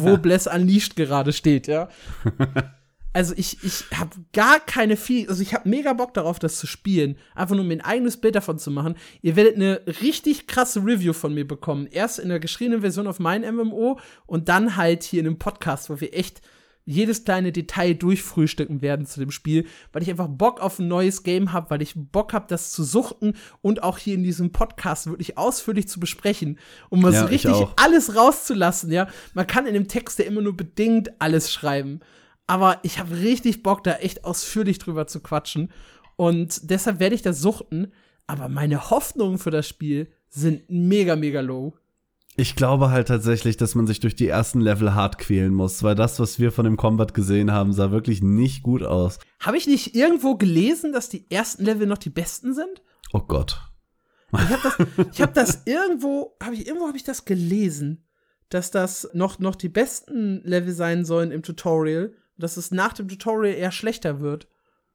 wo Bless Unleashed gerade steht, ja. Also ich, ich habe gar keine viel, also ich habe mega Bock darauf, das zu spielen. Einfach nur mir ein eigenes Bild davon zu machen. Ihr werdet eine richtig krasse Review von mir bekommen. Erst in der geschriebenen Version auf mein MMO und dann halt hier in einem Podcast, wo wir echt jedes kleine Detail durchfrühstücken werden zu dem Spiel, weil ich einfach Bock auf ein neues Game habe, weil ich Bock habe, das zu suchten und auch hier in diesem Podcast wirklich ausführlich zu besprechen, um mal ja, so richtig alles rauszulassen, ja. Man kann in dem Text ja immer nur bedingt alles schreiben, aber ich habe richtig Bock, da echt ausführlich drüber zu quatschen und deshalb werde ich das suchten, aber meine Hoffnungen für das Spiel sind mega, mega low. Ich glaube halt tatsächlich, dass man sich durch die ersten Level hart quälen muss, weil das, was wir von dem Combat gesehen haben, sah wirklich nicht gut aus. Habe ich nicht irgendwo gelesen, dass die ersten Level noch die besten sind? Oh Gott. Ich habe das, hab das irgendwo, habe ich irgendwo habe ich das gelesen, dass das noch noch die besten Level sein sollen im Tutorial, dass es nach dem Tutorial eher schlechter wird.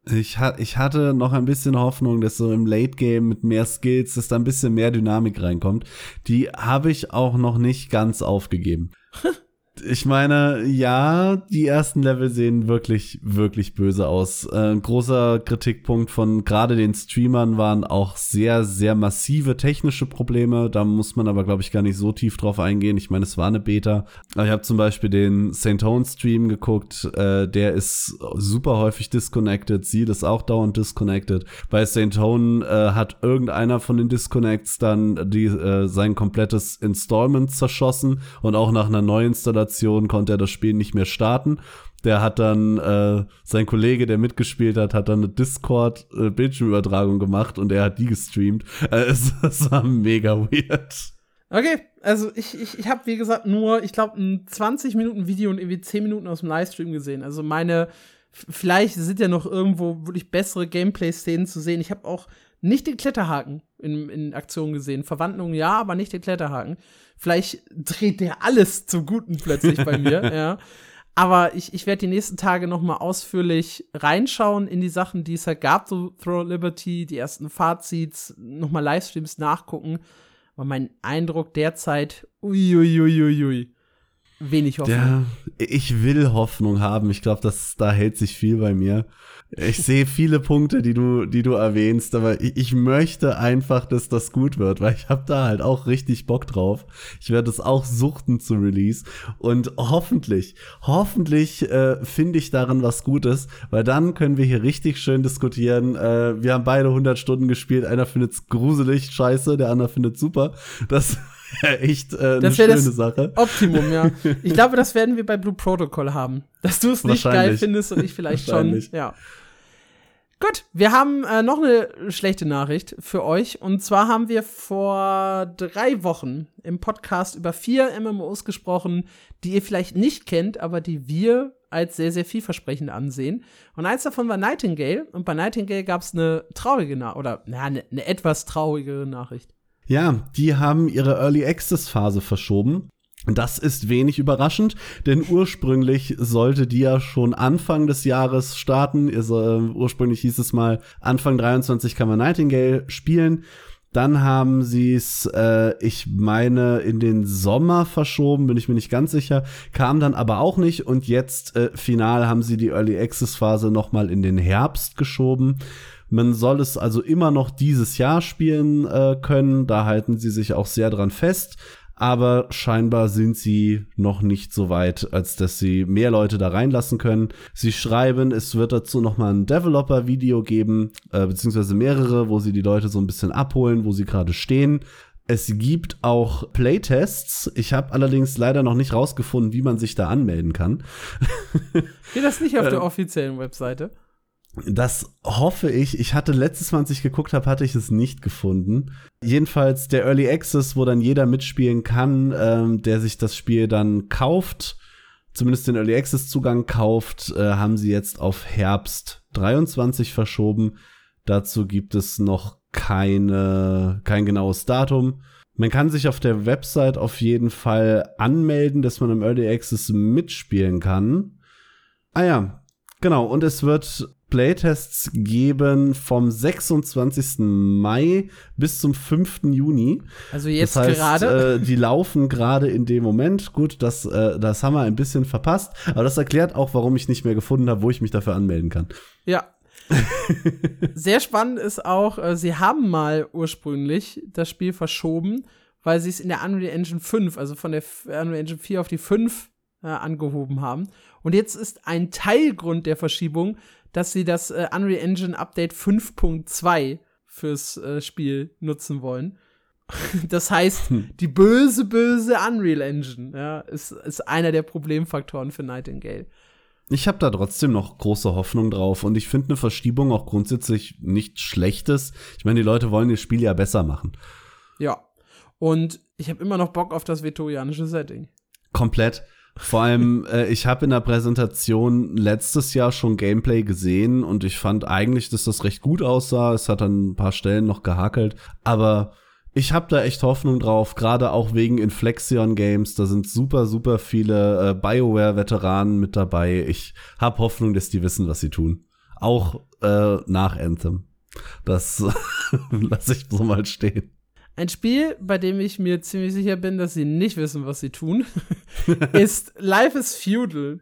Ich, ich hatte noch ein bisschen Hoffnung, dass so im Late Game mit mehr Skills, dass da ein bisschen mehr Dynamik reinkommt. Die habe ich auch noch nicht ganz aufgegeben. ich meine, ja, die ersten Level sehen wirklich, wirklich böse aus. Äh, großer Kritikpunkt von gerade den Streamern waren auch sehr, sehr massive technische Probleme. Da muss man aber, glaube ich, gar nicht so tief drauf eingehen. Ich meine, es war eine Beta. Aber ich habe zum Beispiel den St. Hone Stream geguckt. Äh, der ist super häufig disconnected. Sie ist auch dauernd disconnected. Bei St. Hone äh, hat irgendeiner von den Disconnects dann die, äh, sein komplettes Installment zerschossen und auch nach einer Neuinstallation Station konnte er das Spiel nicht mehr starten. Der hat dann, äh, sein Kollege, der mitgespielt hat, hat dann eine Discord-Bildschirmübertragung äh, gemacht und er hat die gestreamt. Äh, es, es war mega weird. Okay, also ich, ich, ich habe, wie gesagt, nur, ich glaube, ein 20 Minuten Video und irgendwie 10 Minuten aus dem Livestream gesehen. Also meine, vielleicht sind ja noch irgendwo wirklich bessere Gameplay-Szenen zu sehen. Ich habe auch nicht den Kletterhaken in, in Aktion gesehen. Verwandlung ja, aber nicht den Kletterhaken. Vielleicht dreht der alles zum Guten plötzlich bei mir, ja. Aber ich, ich werde die nächsten Tage noch mal ausführlich reinschauen in die Sachen, die es halt gab, so Throw Liberty, die ersten Fazits, noch mal Livestreams nachgucken. Aber mein Eindruck derzeit, uiuiuiui. Ui, ui, ui wenig Hoffnung. Ja, ich will Hoffnung haben. Ich glaube, da hält sich viel bei mir. Ich sehe viele Punkte, die du, die du erwähnst, aber ich, ich möchte einfach, dass das gut wird, weil ich habe da halt auch richtig Bock drauf. Ich werde es auch suchten zu Release und hoffentlich, hoffentlich äh, finde ich darin was Gutes, weil dann können wir hier richtig schön diskutieren. Äh, wir haben beide 100 Stunden gespielt. Einer findet's gruselig, scheiße, der andere findet super. Das echt äh, eine schöne das Sache. Optimum, ja. Ich glaube, das werden wir bei Blue Protocol haben. Dass du es nicht geil findest und ich vielleicht schon. Ja. Gut, wir haben äh, noch eine schlechte Nachricht für euch. Und zwar haben wir vor drei Wochen im Podcast über vier MMOs gesprochen, die ihr vielleicht nicht kennt, aber die wir als sehr, sehr vielversprechend ansehen. Und eins davon war Nightingale. Und bei Nightingale gab es eine traurige Nachricht, oder na, eine, eine etwas traurigere Nachricht. Ja, die haben ihre Early Access Phase verschoben. Das ist wenig überraschend, denn ursprünglich sollte die ja schon Anfang des Jahres starten. Also, ursprünglich hieß es mal, Anfang 23 kann man Nightingale spielen. Dann haben sie es, äh, ich meine, in den Sommer verschoben, bin ich mir nicht ganz sicher, kam dann aber auch nicht und jetzt äh, final haben sie die Early Access Phase noch mal in den Herbst geschoben. Man soll es also immer noch dieses Jahr spielen äh, können, da halten sie sich auch sehr dran fest aber scheinbar sind sie noch nicht so weit, als dass sie mehr Leute da reinlassen können. Sie schreiben, es wird dazu noch mal ein Developer-Video geben, äh, beziehungsweise mehrere, wo sie die Leute so ein bisschen abholen, wo sie gerade stehen. Es gibt auch Playtests. Ich habe allerdings leider noch nicht rausgefunden, wie man sich da anmelden kann. Geht das nicht auf der offiziellen Webseite? Das hoffe ich. Ich hatte letztes Mal, als ich geguckt habe, hatte ich es nicht gefunden. Jedenfalls der Early Access, wo dann jeder mitspielen kann, ähm, der sich das Spiel dann kauft, zumindest den Early Access Zugang kauft, äh, haben sie jetzt auf Herbst 23 verschoben. Dazu gibt es noch keine, kein genaues Datum. Man kann sich auf der Website auf jeden Fall anmelden, dass man im Early Access mitspielen kann. Ah ja, genau. Und es wird Playtests geben vom 26. Mai bis zum 5. Juni. Also jetzt das heißt, gerade. Äh, die laufen gerade in dem Moment. Gut, das, äh, das haben wir ein bisschen verpasst. Aber das erklärt auch, warum ich nicht mehr gefunden habe, wo ich mich dafür anmelden kann. Ja. Sehr spannend ist auch, äh, sie haben mal ursprünglich das Spiel verschoben, weil sie es in der Unreal Engine 5, also von der Unreal Engine 4 auf die 5 äh, angehoben haben. Und jetzt ist ein Teilgrund der Verschiebung, dass sie das äh, Unreal Engine Update 5.2 fürs äh, Spiel nutzen wollen. Das heißt, hm. die böse, böse Unreal Engine ja, ist, ist einer der Problemfaktoren für Nightingale. Ich habe da trotzdem noch große Hoffnung drauf und ich finde eine Verschiebung auch grundsätzlich nichts Schlechtes. Ich meine, die Leute wollen das Spiel ja besser machen. Ja. Und ich habe immer noch Bock auf das viktorianische Setting. Komplett. Vor allem, äh, ich habe in der Präsentation letztes Jahr schon Gameplay gesehen und ich fand eigentlich, dass das recht gut aussah. Es hat an ein paar Stellen noch gehakelt, aber ich habe da echt Hoffnung drauf, gerade auch wegen Inflexion Games. Da sind super, super viele äh, BioWare-Veteranen mit dabei. Ich habe Hoffnung, dass die wissen, was sie tun. Auch äh, nach Anthem. Das lasse ich so mal stehen. Ein Spiel, bei dem ich mir ziemlich sicher bin, dass sie nicht wissen, was sie tun, ist Life is Feudal.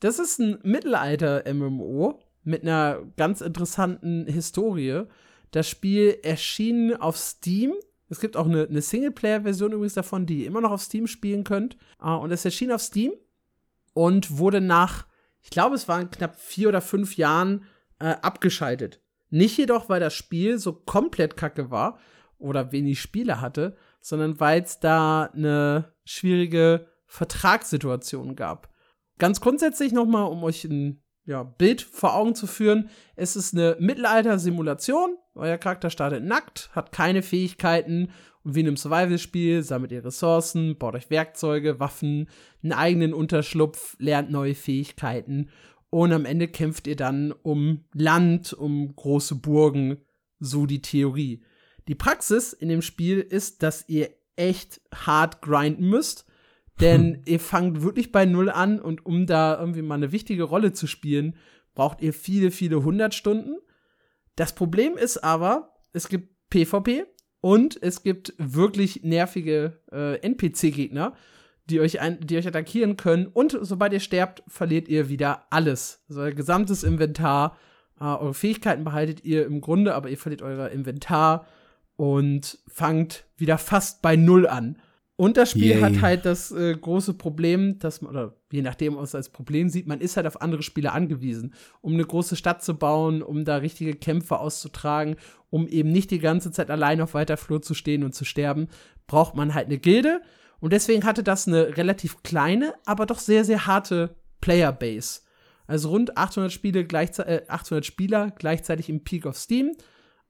Das ist ein Mittelalter-MMO mit einer ganz interessanten Historie. Das Spiel erschien auf Steam. Es gibt auch eine, eine Singleplayer-Version übrigens davon, die ihr immer noch auf Steam spielen könnt. Uh, und es erschien auf Steam und wurde nach, ich glaube, es waren knapp vier oder fünf Jahren äh, abgeschaltet. Nicht jedoch, weil das Spiel so komplett kacke war, oder wenig Spiele hatte, sondern weil es da eine schwierige Vertragssituation gab. Ganz grundsätzlich nochmal, um euch ein ja, Bild vor Augen zu führen, es ist eine Mittelalter-Simulation. Euer Charakter startet nackt, hat keine Fähigkeiten und wie in einem Survival-Spiel sammelt ihr Ressourcen, baut euch Werkzeuge, Waffen, einen eigenen Unterschlupf, lernt neue Fähigkeiten und am Ende kämpft ihr dann um Land, um große Burgen, so die Theorie. Die Praxis in dem Spiel ist, dass ihr echt hart grinden müsst. Denn hm. ihr fangt wirklich bei Null an und um da irgendwie mal eine wichtige Rolle zu spielen, braucht ihr viele, viele hundert Stunden. Das Problem ist aber, es gibt PvP und es gibt wirklich nervige äh, NPC-Gegner, die euch, ein, die euch attackieren können. Und sobald ihr sterbt, verliert ihr wieder alles. Also euer gesamtes Inventar. Äh, eure Fähigkeiten behaltet ihr im Grunde, aber ihr verliert euer Inventar und fangt wieder fast bei Null an. Und das Spiel Yay. hat halt das äh, große Problem, dass man, oder je nachdem, was als Problem sieht, man ist halt auf andere Spieler angewiesen, um eine große Stadt zu bauen, um da richtige Kämpfe auszutragen, um eben nicht die ganze Zeit allein auf weiter Flur zu stehen und zu sterben, braucht man halt eine Gilde. Und deswegen hatte das eine relativ kleine, aber doch sehr, sehr harte Playerbase. Also rund 800, Spiele äh, 800 Spieler gleichzeitig im Peak of Steam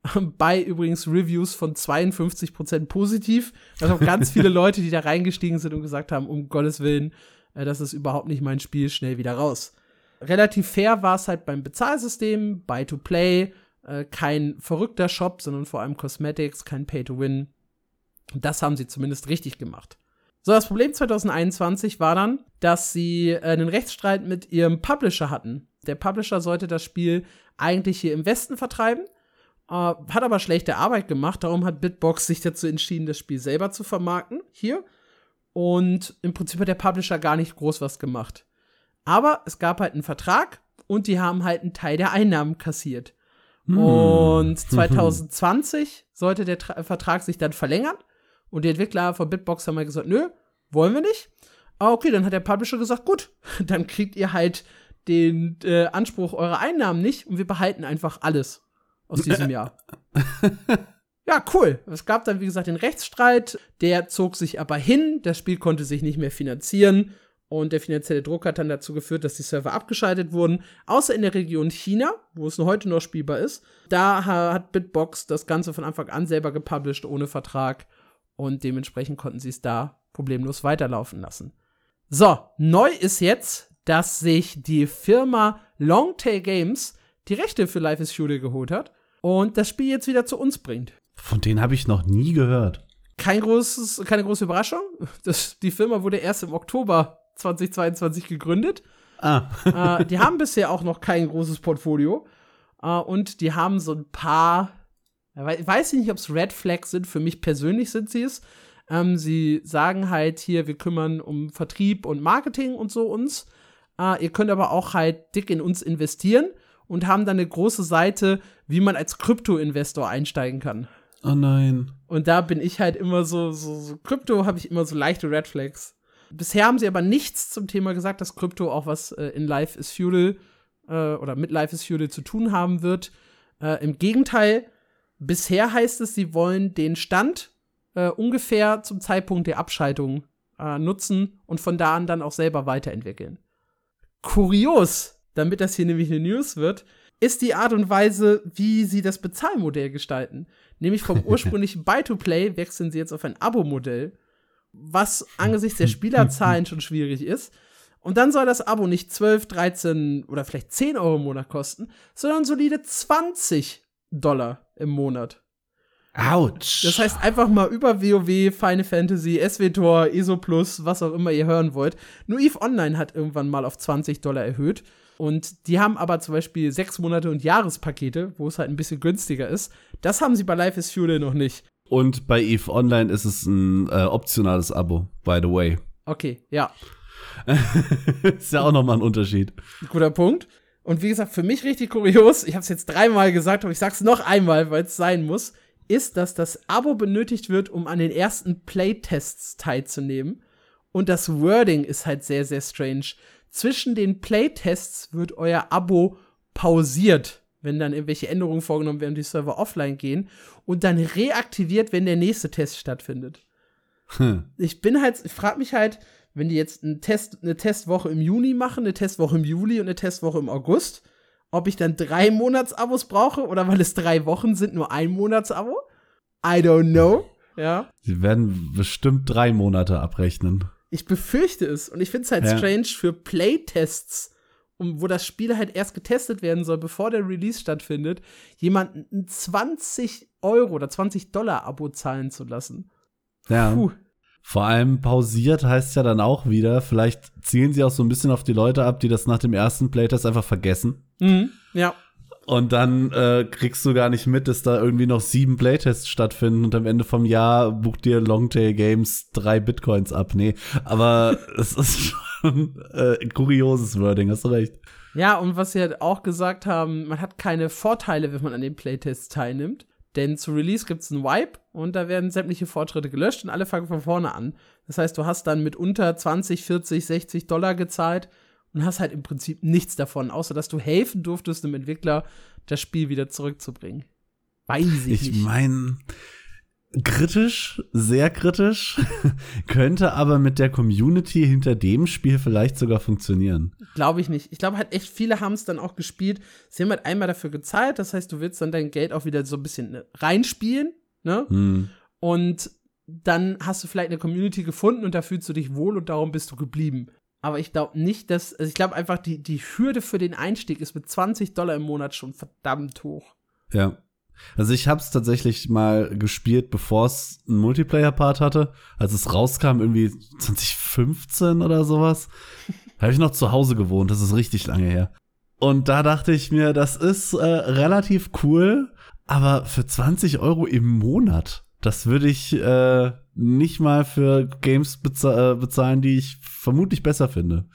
bei übrigens Reviews von 52% positiv. Also auch ganz viele Leute, die da reingestiegen sind und gesagt haben, um Gottes Willen, äh, das ist überhaupt nicht mein Spiel, schnell wieder raus. Relativ fair war es halt beim Bezahlsystem, Buy to Play, äh, kein verrückter Shop, sondern vor allem Cosmetics, kein Pay to Win. Das haben sie zumindest richtig gemacht. So, das Problem 2021 war dann, dass sie äh, einen Rechtsstreit mit ihrem Publisher hatten. Der Publisher sollte das Spiel eigentlich hier im Westen vertreiben, äh, hat aber schlechte Arbeit gemacht. Darum hat Bitbox sich dazu entschieden, das Spiel selber zu vermarkten hier. Und im Prinzip hat der Publisher gar nicht groß was gemacht. Aber es gab halt einen Vertrag und die haben halt einen Teil der Einnahmen kassiert. Hm. Und 2020 sollte der Tra Vertrag sich dann verlängern. Und die Entwickler von Bitbox haben halt gesagt, nö, wollen wir nicht. Ah, okay, dann hat der Publisher gesagt, gut, dann kriegt ihr halt den äh, Anspruch eurer Einnahmen nicht und wir behalten einfach alles aus diesem Jahr. ja, cool. Es gab dann, wie gesagt, den Rechtsstreit, der zog sich aber hin, das Spiel konnte sich nicht mehr finanzieren und der finanzielle Druck hat dann dazu geführt, dass die Server abgeschaltet wurden, außer in der Region China, wo es noch heute noch spielbar ist. Da hat Bitbox das Ganze von Anfang an selber gepublished, ohne Vertrag. Und dementsprechend konnten sie es da problemlos weiterlaufen lassen. So, neu ist jetzt, dass sich die Firma Longtail Games die Rechte für Life is Fury geholt hat und das Spiel jetzt wieder zu uns bringt. Von denen habe ich noch nie gehört. Kein großes, keine große Überraschung. Das, die Firma wurde erst im Oktober 2022 gegründet. Ah. äh, die haben bisher auch noch kein großes Portfolio. Äh, und die haben so ein paar, ich weiß nicht, ob es Red Flags sind, für mich persönlich sind sie es. Ähm, sie sagen halt hier, wir kümmern um Vertrieb und Marketing und so uns. Äh, ihr könnt aber auch halt dick in uns investieren und haben dann eine große Seite, wie man als Krypto-Investor einsteigen kann. Oh nein. Und da bin ich halt immer so, so, so Krypto habe ich immer so leichte Red Flags. Bisher haben sie aber nichts zum Thema gesagt, dass Krypto auch was äh, in Life is Feudal äh, oder mit Life is Feudal zu tun haben wird. Äh, Im Gegenteil, bisher heißt es, sie wollen den Stand äh, ungefähr zum Zeitpunkt der Abschaltung äh, nutzen und von da an dann auch selber weiterentwickeln. Kurios, damit das hier nämlich eine News wird, ist die Art und Weise, wie sie das Bezahlmodell gestalten. Nämlich vom ursprünglichen Buy-to-Play wechseln sie jetzt auf ein Abo-Modell was angesichts der Spielerzahlen schon schwierig ist. Und dann soll das Abo nicht 12, 13 oder vielleicht 10 Euro im Monat kosten, sondern solide 20 Dollar im Monat. Autsch. Das heißt einfach mal über WoW, Final Fantasy, SWTOR, ESO Plus, was auch immer ihr hören wollt. Nur EVE Online hat irgendwann mal auf 20 Dollar erhöht. Und die haben aber zum Beispiel sechs Monate und Jahrespakete, wo es halt ein bisschen günstiger ist. Das haben sie bei Life is Fuel noch nicht. Und bei EVE Online ist es ein äh, optionales Abo, by the way. Okay, ja. ist ja auch nochmal ein Unterschied. Guter Punkt. Und wie gesagt, für mich richtig kurios, ich habe es jetzt dreimal gesagt, aber ich sag's noch einmal, weil es sein muss, ist, dass das Abo benötigt wird, um an den ersten Playtests teilzunehmen. Und das Wording ist halt sehr, sehr strange. Zwischen den Playtests wird euer Abo pausiert wenn dann irgendwelche Änderungen vorgenommen werden, die Server offline gehen und dann reaktiviert, wenn der nächste Test stattfindet. Hm. Ich bin halt, ich frage mich halt, wenn die jetzt einen Test, eine Testwoche im Juni machen, eine Testwoche im Juli und eine Testwoche im August, ob ich dann drei Monatsabos brauche oder weil es drei Wochen sind, nur ein Monatsabo? I don't know. Ja. Sie werden bestimmt drei Monate abrechnen. Ich befürchte es. Und ich finde es halt ja. strange für Playtests um, wo das Spiel halt erst getestet werden soll, bevor der Release stattfindet, jemanden ein 20 Euro oder 20 Dollar Abo zahlen zu lassen. Ja. Puh. Vor allem pausiert heißt ja dann auch wieder, vielleicht zielen sie auch so ein bisschen auf die Leute ab, die das nach dem ersten Playtest einfach vergessen. Mhm, ja. Und dann äh, kriegst du gar nicht mit, dass da irgendwie noch sieben Playtests stattfinden und am Ende vom Jahr bucht dir Longtail Games drei Bitcoins ab. Nee, aber es ist schon äh, kurioses Wording, hast du recht. Ja, und was sie halt auch gesagt haben, man hat keine Vorteile, wenn man an den Playtests teilnimmt. Denn zu Release gibt es einen Wipe und da werden sämtliche Fortschritte gelöscht und alle fangen von vorne an. Das heißt, du hast dann mit unter 20, 40, 60 Dollar gezahlt und hast halt im Prinzip nichts davon, außer dass du helfen durftest, dem Entwickler das Spiel wieder zurückzubringen. Weiß ich, ich nicht. Ich meine, kritisch, sehr kritisch, könnte aber mit der Community hinter dem Spiel vielleicht sogar funktionieren. Glaube ich nicht. Ich glaube halt echt viele haben es dann auch gespielt. Sie haben halt einmal dafür gezahlt, das heißt, du willst dann dein Geld auch wieder so ein bisschen ne, reinspielen, ne? Hm. Und dann hast du vielleicht eine Community gefunden und da fühlst du dich wohl und darum bist du geblieben. Aber ich glaube nicht, dass. Also ich glaube einfach, die, die Hürde für den Einstieg ist mit 20 Dollar im Monat schon verdammt hoch. Ja. Also ich habe es tatsächlich mal gespielt, bevor es einen Multiplayer-Part hatte. Als es rauskam, irgendwie 2015 oder sowas. habe ich noch zu Hause gewohnt. Das ist richtig lange her. Und da dachte ich mir, das ist äh, relativ cool, aber für 20 Euro im Monat, das würde ich äh, nicht mal für Games beza äh, bezahlen, die ich vermutlich besser finde.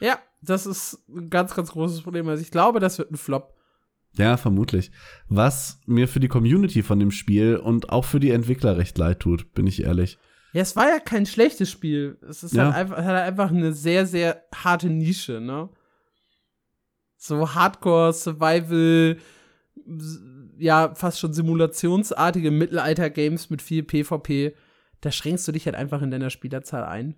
Ja, das ist ein ganz, ganz großes Problem. Also ich glaube, das wird ein Flop. Ja, vermutlich. Was mir für die Community von dem Spiel und auch für die Entwickler recht leid tut, bin ich ehrlich. Ja, es war ja kein schlechtes Spiel. Es ist ja. halt einfach, hat einfach eine sehr, sehr harte Nische, ne? So Hardcore, Survival, ja, fast schon simulationsartige Mittelalter-Games mit viel PvP. Da schränkst du dich halt einfach in deiner Spielerzahl ein.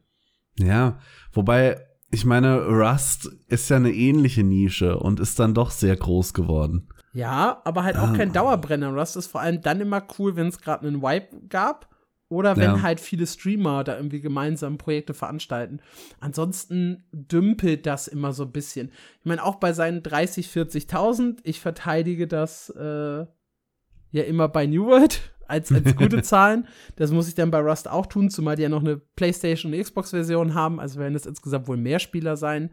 Ja, wobei, ich meine, Rust ist ja eine ähnliche Nische und ist dann doch sehr groß geworden. Ja, aber halt auch ah. kein Dauerbrenner. Rust ist vor allem dann immer cool, wenn es gerade einen Wipe gab oder wenn ja. halt viele Streamer da irgendwie gemeinsam Projekte veranstalten. Ansonsten dümpelt das immer so ein bisschen. Ich meine, auch bei seinen 30, 40.000, ich verteidige das äh, ja immer bei New World als, als gute Zahlen. Das muss ich dann bei Rust auch tun, zumal die ja noch eine PlayStation und Xbox-Version haben. Also werden es insgesamt wohl mehr Spieler sein.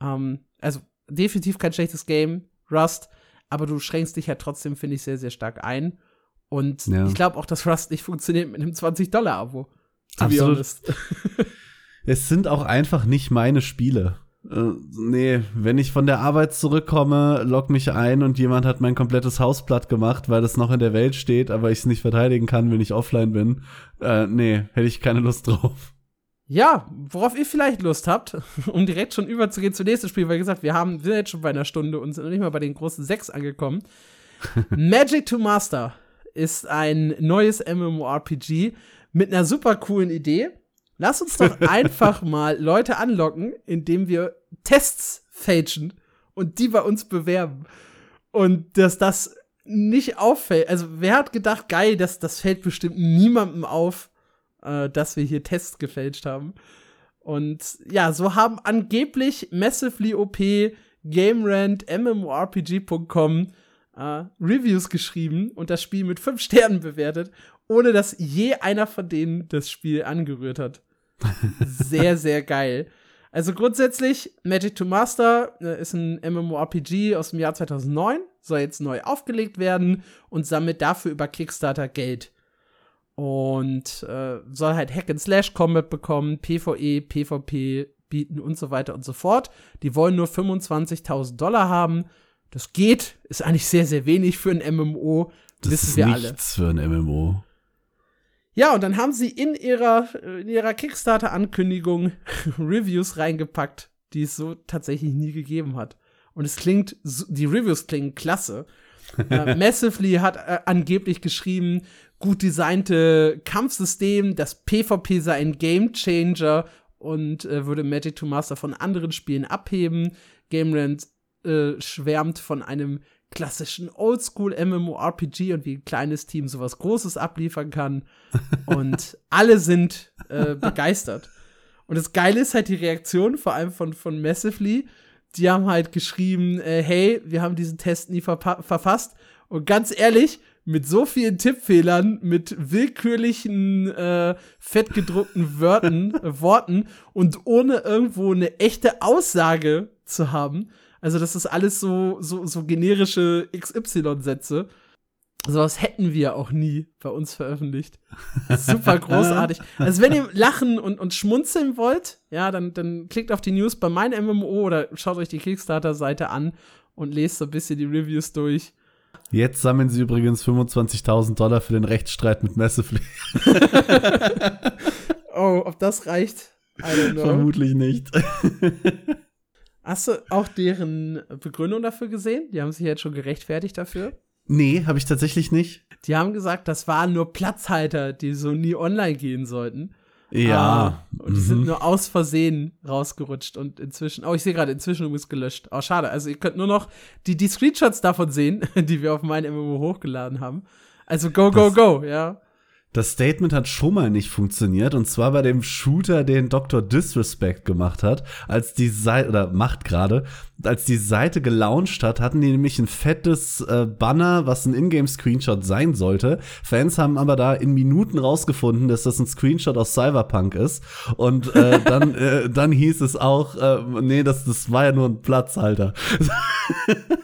Ähm, also definitiv kein schlechtes Game, Rust. Aber du schränkst dich ja trotzdem, finde ich, sehr, sehr stark ein. Und ja. ich glaube auch, dass Rust nicht funktioniert mit einem 20-Dollar-Abo. Absolut. es sind auch einfach nicht meine Spiele. Äh, nee, wenn ich von der Arbeit zurückkomme, log mich ein und jemand hat mein komplettes Haus platt gemacht, weil es noch in der Welt steht, aber ich es nicht verteidigen kann, wenn ich offline bin. Äh, nee, hätte ich keine Lust drauf. Ja, worauf ihr vielleicht Lust habt, um direkt schon überzugehen zum nächsten Spiel, weil gesagt, wir haben, sind jetzt schon bei einer Stunde und sind noch nicht mal bei den großen sechs angekommen. Magic to Master ist ein neues MMORPG mit einer super coolen Idee. Lass uns doch einfach mal Leute anlocken, indem wir Tests fälschen und die bei uns bewerben. Und dass das nicht auffällt. Also, wer hat gedacht, geil, dass das fällt bestimmt niemandem auf, äh, dass wir hier Tests gefälscht haben. Und ja, so haben angeblich Massively OP, GameRant, MMORPG.com äh, Reviews geschrieben und das Spiel mit fünf Sternen bewertet, ohne dass je einer von denen das Spiel angerührt hat. sehr, sehr geil. Also grundsätzlich, Magic to Master äh, ist ein MMORPG aus dem Jahr 2009, soll jetzt neu aufgelegt werden und sammelt dafür über Kickstarter Geld. Und äh, soll halt Hack and Slash Combat bekommen, PvE, PvP bieten und so weiter und so fort. Die wollen nur 25.000 Dollar haben das geht, ist eigentlich sehr, sehr wenig für ein MMO. Das wissen ist wir nichts alle. für ein MMO. Ja, und dann haben sie in ihrer, in ihrer Kickstarter-Ankündigung Reviews reingepackt, die es so tatsächlich nie gegeben hat. Und es klingt, die Reviews klingen klasse. äh, Massively hat äh, angeblich geschrieben, gut designte Kampfsystem, das PvP sei ein Gamechanger und äh, würde Magic to Master von anderen Spielen abheben. Game Rant äh, schwärmt von einem klassischen Oldschool MMORPG und wie ein kleines Team sowas Großes abliefern kann. und alle sind äh, begeistert. Und das Geile ist halt die Reaktion, vor allem von, von Massively. Die haben halt geschrieben, äh, hey, wir haben diesen Test nie verfasst. Und ganz ehrlich, mit so vielen Tippfehlern, mit willkürlichen, äh, fettgedruckten Wörtern, äh, Worten und ohne irgendwo eine echte Aussage zu haben, also, das ist alles so, so, so generische XY-Sätze. Sowas hätten wir auch nie bei uns veröffentlicht. Super großartig. Also, wenn ihr lachen und, und schmunzeln wollt, ja, dann, dann klickt auf die News bei meinem MMO oder schaut euch die Kickstarter-Seite an und lest so ein bisschen die Reviews durch. Jetzt sammeln sie übrigens 25.000 Dollar für den Rechtsstreit mit Massively. oh, ob das reicht? I don't know. Vermutlich nicht. Hast du auch deren Begründung dafür gesehen? Die haben sich jetzt schon gerechtfertigt dafür. Nee, habe ich tatsächlich nicht. Die haben gesagt, das waren nur Platzhalter, die so nie online gehen sollten. Ja. Ah, und die mhm. sind nur aus Versehen rausgerutscht und inzwischen, oh, ich sehe gerade, inzwischen übrigens gelöscht. Oh, schade. Also ihr könnt nur noch die, die Screenshots davon sehen, die wir auf meinem MMO hochgeladen haben. Also go, go, das, go, ja. Das Statement hat schon mal nicht funktioniert und zwar bei dem Shooter, den Dr. Disrespect gemacht hat, als die Seite, oder macht gerade, als die Seite gelauncht hat, hatten die nämlich ein fettes äh, Banner, was ein Ingame-Screenshot sein sollte. Fans haben aber da in Minuten rausgefunden, dass das ein Screenshot aus Cyberpunk ist und äh, dann, äh, dann hieß es auch, äh, nee, das, das war ja nur ein Platzhalter.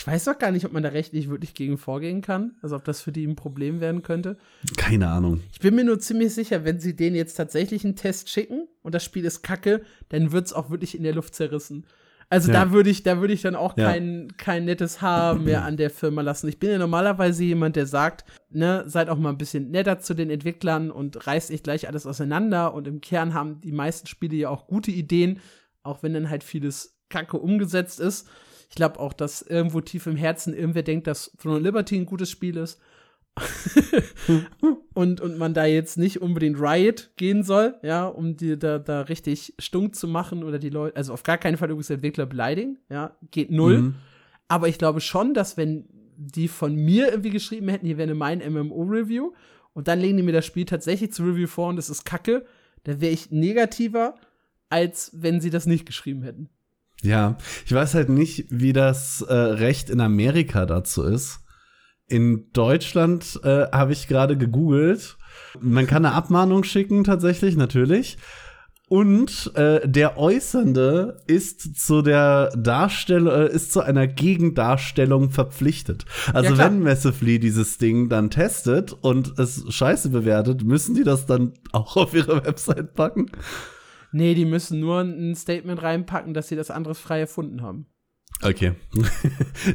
Ich weiß doch gar nicht, ob man da rechtlich wirklich gegen vorgehen kann. Also ob das für die ein Problem werden könnte. Keine Ahnung. Ich bin mir nur ziemlich sicher, wenn sie denen jetzt tatsächlich einen Test schicken und das Spiel ist kacke, dann wird es auch wirklich in der Luft zerrissen. Also ja. da würde ich, da würde ich dann auch ja. kein, kein nettes Haar mehr an der Firma lassen. Ich bin ja normalerweise jemand, der sagt, ne, seid auch mal ein bisschen netter zu den Entwicklern und reißt nicht gleich alles auseinander. Und im Kern haben die meisten Spiele ja auch gute Ideen, auch wenn dann halt vieles Kacke umgesetzt ist. Ich glaube auch, dass irgendwo tief im Herzen irgendwer denkt, dass Throne of Liberty ein gutes Spiel ist. und, und man da jetzt nicht unbedingt Riot gehen soll, ja, um die da, da richtig stunk zu machen oder die Leute, also auf gar keinen Fall übrigens Entwickler beleidigen, ja, geht null. Mhm. Aber ich glaube schon, dass wenn die von mir irgendwie geschrieben hätten, hier wäre mein MMO-Review und dann legen die mir das Spiel tatsächlich zu Review vor und es ist kacke, dann wäre ich negativer, als wenn sie das nicht geschrieben hätten. Ja, ich weiß halt nicht, wie das äh, Recht in Amerika dazu ist. In Deutschland äh, habe ich gerade gegoogelt. Man kann eine Abmahnung schicken, tatsächlich, natürlich. Und äh, der Äußernde ist zu der Darstellung, äh, ist zu einer Gegendarstellung verpflichtet. Also ja, wenn Massively dieses Ding dann testet und es scheiße bewertet, müssen die das dann auch auf ihre Website packen? Nee, die müssen nur ein Statement reinpacken, dass sie das anderes frei erfunden haben. Okay.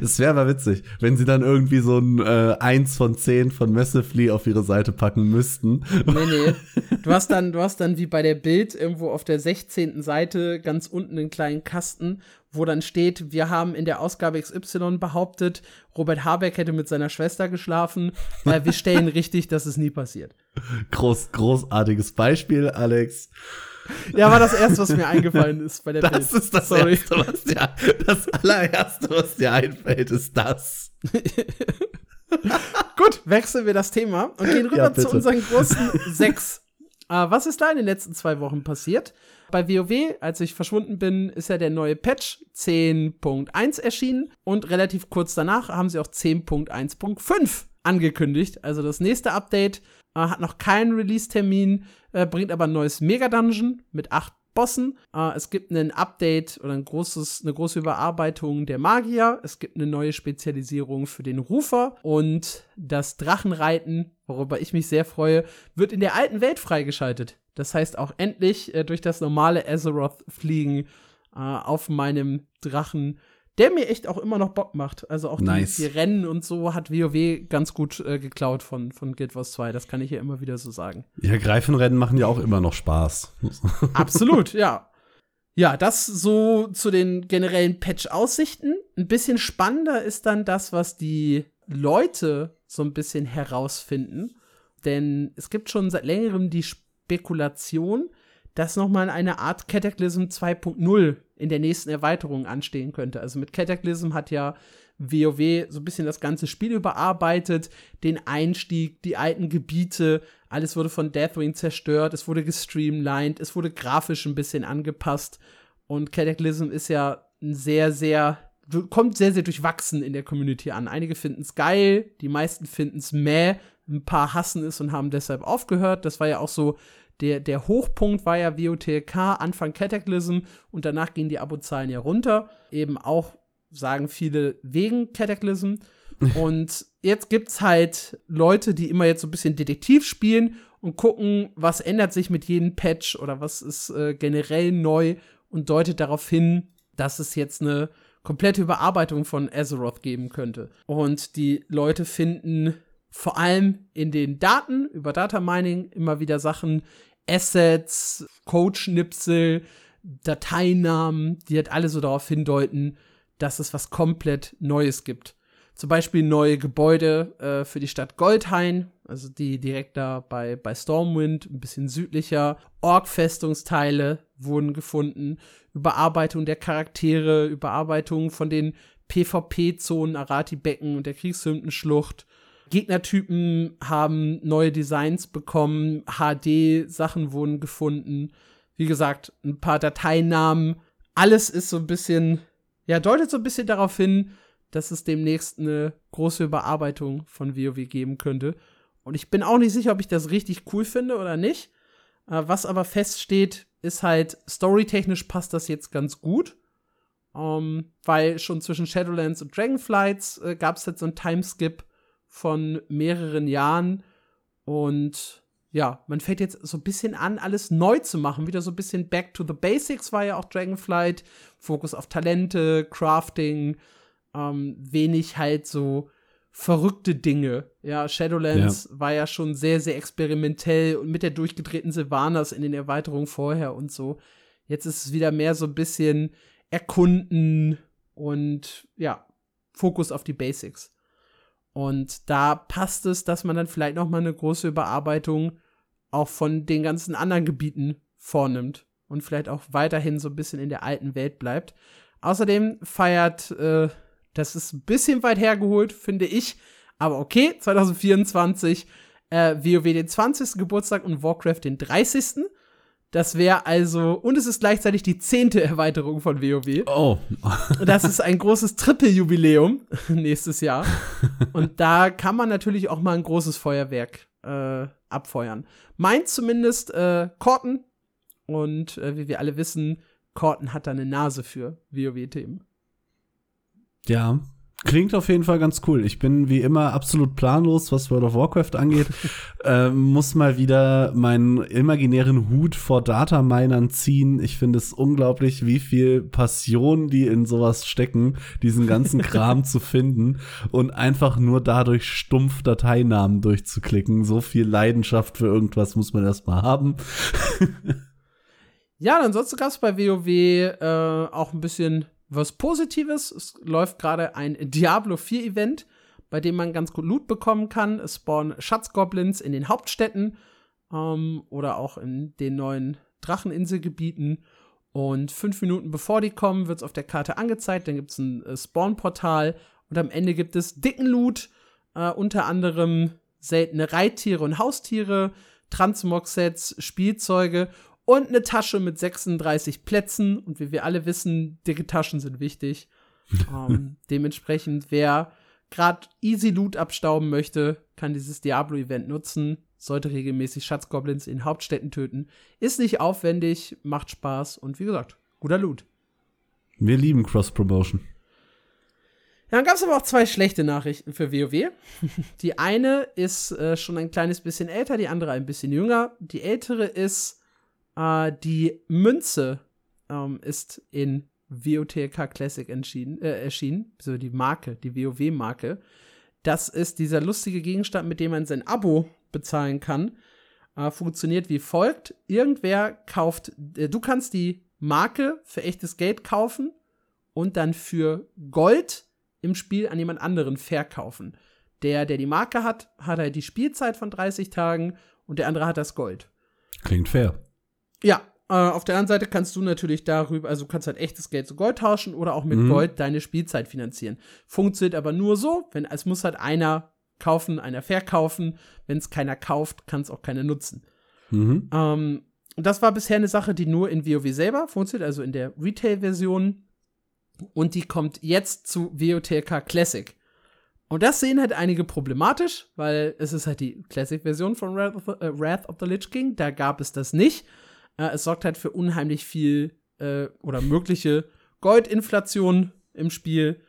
Es wäre aber witzig, wenn sie dann irgendwie so ein äh, 1 von 10 von Massively auf ihre Seite packen müssten. Nee, nee. Du hast dann, du hast dann wie bei der Bild irgendwo auf der 16. Seite ganz unten einen kleinen Kasten, wo dann steht, wir haben in der Ausgabe XY behauptet, Robert Habeck hätte mit seiner Schwester geschlafen. Äh, wir stellen richtig, dass es nie passiert. Groß, großartiges Beispiel, Alex. Ja, war das erste, was mir eingefallen ist bei der Das Bild. ist das Sorry. erste, was dir, das allererste, was dir einfällt, ist das. Gut, wechseln wir das Thema und gehen rüber ja, zu unseren großen sechs. Uh, was ist da in den letzten zwei Wochen passiert? Bei WoW, als ich verschwunden bin, ist ja der neue Patch 10.1 erschienen und relativ kurz danach haben sie auch 10.1.5 angekündigt. Also das nächste Update äh, hat noch keinen Release-Termin, äh, bringt aber ein neues Mega-Dungeon mit acht Bossen. Äh, es gibt ein Update oder ein großes, eine große Überarbeitung der Magier. Es gibt eine neue Spezialisierung für den Rufer. Und das Drachenreiten, worüber ich mich sehr freue, wird in der alten Welt freigeschaltet. Das heißt auch endlich äh, durch das normale Azeroth fliegen äh, auf meinem Drachen der mir echt auch immer noch Bock macht. Also auch nice. die, die, Rennen und so hat WoW ganz gut äh, geklaut von, von Guild Wars 2. Das kann ich ja immer wieder so sagen. Ja, Greifenrennen machen ja auch immer noch Spaß. Absolut, ja. Ja, das so zu den generellen Patch-Aussichten. Ein bisschen spannender ist dann das, was die Leute so ein bisschen herausfinden. Denn es gibt schon seit längerem die Spekulation, dass noch mal eine Art Cataclysm 2.0 in der nächsten Erweiterung anstehen könnte. Also mit Cataclysm hat ja WoW so ein bisschen das ganze Spiel überarbeitet, den Einstieg, die alten Gebiete, alles wurde von Deathwing zerstört, es wurde gestreamlined, es wurde grafisch ein bisschen angepasst und Cataclysm ist ja ein sehr, sehr, kommt sehr, sehr durchwachsen in der Community an. Einige finden es geil, die meisten finden es meh, ein paar hassen es und haben deshalb aufgehört. Das war ja auch so der, der Hochpunkt war ja WOTLK, Anfang Cataclysm und danach gingen die Abozahlen ja runter. Eben auch, sagen viele, wegen Cataclysm. und jetzt gibt's halt Leute, die immer jetzt so ein bisschen Detektiv spielen und gucken, was ändert sich mit jedem Patch oder was ist äh, generell neu und deutet darauf hin, dass es jetzt eine komplette Überarbeitung von Azeroth geben könnte. Und die Leute finden vor allem in den Daten über Data Mining immer wieder Sachen, Assets, Codeschnipsel, Dateinamen, die halt alle so darauf hindeuten, dass es was komplett Neues gibt. Zum Beispiel neue Gebäude äh, für die Stadt Goldhain, also die direkt da bei, bei Stormwind, ein bisschen südlicher. Ork-Festungsteile wurden gefunden. Überarbeitung der Charaktere, Überarbeitung von den PvP-Zonen, Arati-Becken und der Kriegshymdenschlucht. Gegnertypen haben neue Designs bekommen, HD-Sachen wurden gefunden. Wie gesagt, ein paar Dateinamen. Alles ist so ein bisschen, ja, deutet so ein bisschen darauf hin, dass es demnächst eine große Überarbeitung von WoW geben könnte. Und ich bin auch nicht sicher, ob ich das richtig cool finde oder nicht. Äh, was aber feststeht, ist halt, storytechnisch passt das jetzt ganz gut. Um, ähm, weil schon zwischen Shadowlands und Dragonflights äh, gab es jetzt so einen Timeskip von mehreren Jahren. Und ja, man fängt jetzt so ein bisschen an, alles neu zu machen. Wieder so ein bisschen back to the basics war ja auch Dragonflight. Fokus auf Talente, Crafting, ähm, wenig halt so verrückte Dinge. Ja, Shadowlands ja. war ja schon sehr, sehr experimentell und mit der durchgedrehten Sylvanas in den Erweiterungen vorher und so. Jetzt ist es wieder mehr so ein bisschen erkunden und ja, Fokus auf die Basics. Und da passt es, dass man dann vielleicht noch mal eine große Überarbeitung auch von den ganzen anderen Gebieten vornimmt und vielleicht auch weiterhin so ein bisschen in der alten Welt bleibt. Außerdem feiert äh, das ist ein bisschen weit hergeholt, finde ich. Aber okay, 2024 äh, WoW den 20. Geburtstag und Warcraft den 30. Das wäre also, und es ist gleichzeitig die zehnte Erweiterung von WoW. Oh. das ist ein großes Triple-Jubiläum nächstes Jahr. Und da kann man natürlich auch mal ein großes Feuerwerk äh, abfeuern. Meint zumindest äh, Corten. Und äh, wie wir alle wissen, Corten hat da eine Nase für WoW-Themen. Ja, Klingt auf jeden Fall ganz cool. Ich bin wie immer absolut planlos, was World of Warcraft angeht. ähm, muss mal wieder meinen imaginären Hut vor Dataminern ziehen. Ich finde es unglaublich, wie viel Passion die in sowas stecken, diesen ganzen Kram zu finden und einfach nur dadurch stumpf Dateinamen durchzuklicken. So viel Leidenschaft für irgendwas muss man erstmal haben. ja, ansonsten gab es bei WoW äh, auch ein bisschen was Positives. Es läuft gerade ein Diablo 4 Event, bei dem man ganz gut Loot bekommen kann. Es spawnen Schatzgoblins in den Hauptstädten ähm, oder auch in den neuen Dracheninselgebieten. Und fünf Minuten bevor die kommen, wird es auf der Karte angezeigt. Dann gibt es ein äh, Spawn-Portal und am Ende gibt es dicken Loot, äh, unter anderem seltene Reittiere und Haustiere, Transmog-Sets, Spielzeuge und eine Tasche mit 36 Plätzen. Und wie wir alle wissen, dicke Taschen sind wichtig. ähm, dementsprechend, wer gerade easy Loot abstauben möchte, kann dieses Diablo-Event nutzen. Sollte regelmäßig Schatzgoblins in Hauptstädten töten. Ist nicht aufwendig, macht Spaß und wie gesagt, guter Loot. Wir lieben Cross-Promotion. Ja, dann gab es aber auch zwei schlechte Nachrichten für WoW. Die eine ist äh, schon ein kleines bisschen älter, die andere ein bisschen jünger. Die ältere ist, äh, die Münze ähm, ist in WOTLK Classic äh, erschienen, so die Marke, die WoW-Marke. Das ist dieser lustige Gegenstand, mit dem man sein Abo bezahlen kann. Äh, funktioniert wie folgt: Irgendwer kauft, äh, du kannst die Marke für echtes Geld kaufen und dann für Gold im Spiel an jemand anderen verkaufen. Der, der die Marke hat, hat halt die Spielzeit von 30 Tagen und der andere hat das Gold. Klingt fair. Ja, äh, auf der anderen Seite kannst du natürlich darüber, also du kannst halt echtes Geld zu Gold tauschen oder auch mit mhm. Gold deine Spielzeit finanzieren. Funktioniert aber nur so, wenn es muss halt einer kaufen, einer verkaufen. Wenn es keiner kauft, kann es auch keiner nutzen. Mhm. Ähm, das war bisher eine Sache, die nur in WoW selber funktioniert, also in der Retail-Version. Und die kommt jetzt zu WOTLK Classic. Und das sehen halt einige problematisch, weil es ist halt die Classic-Version von Wrath of, the, äh, Wrath of the Lich King. Da gab es das nicht. Äh, es sorgt halt für unheimlich viel äh, oder mögliche Goldinflation im Spiel.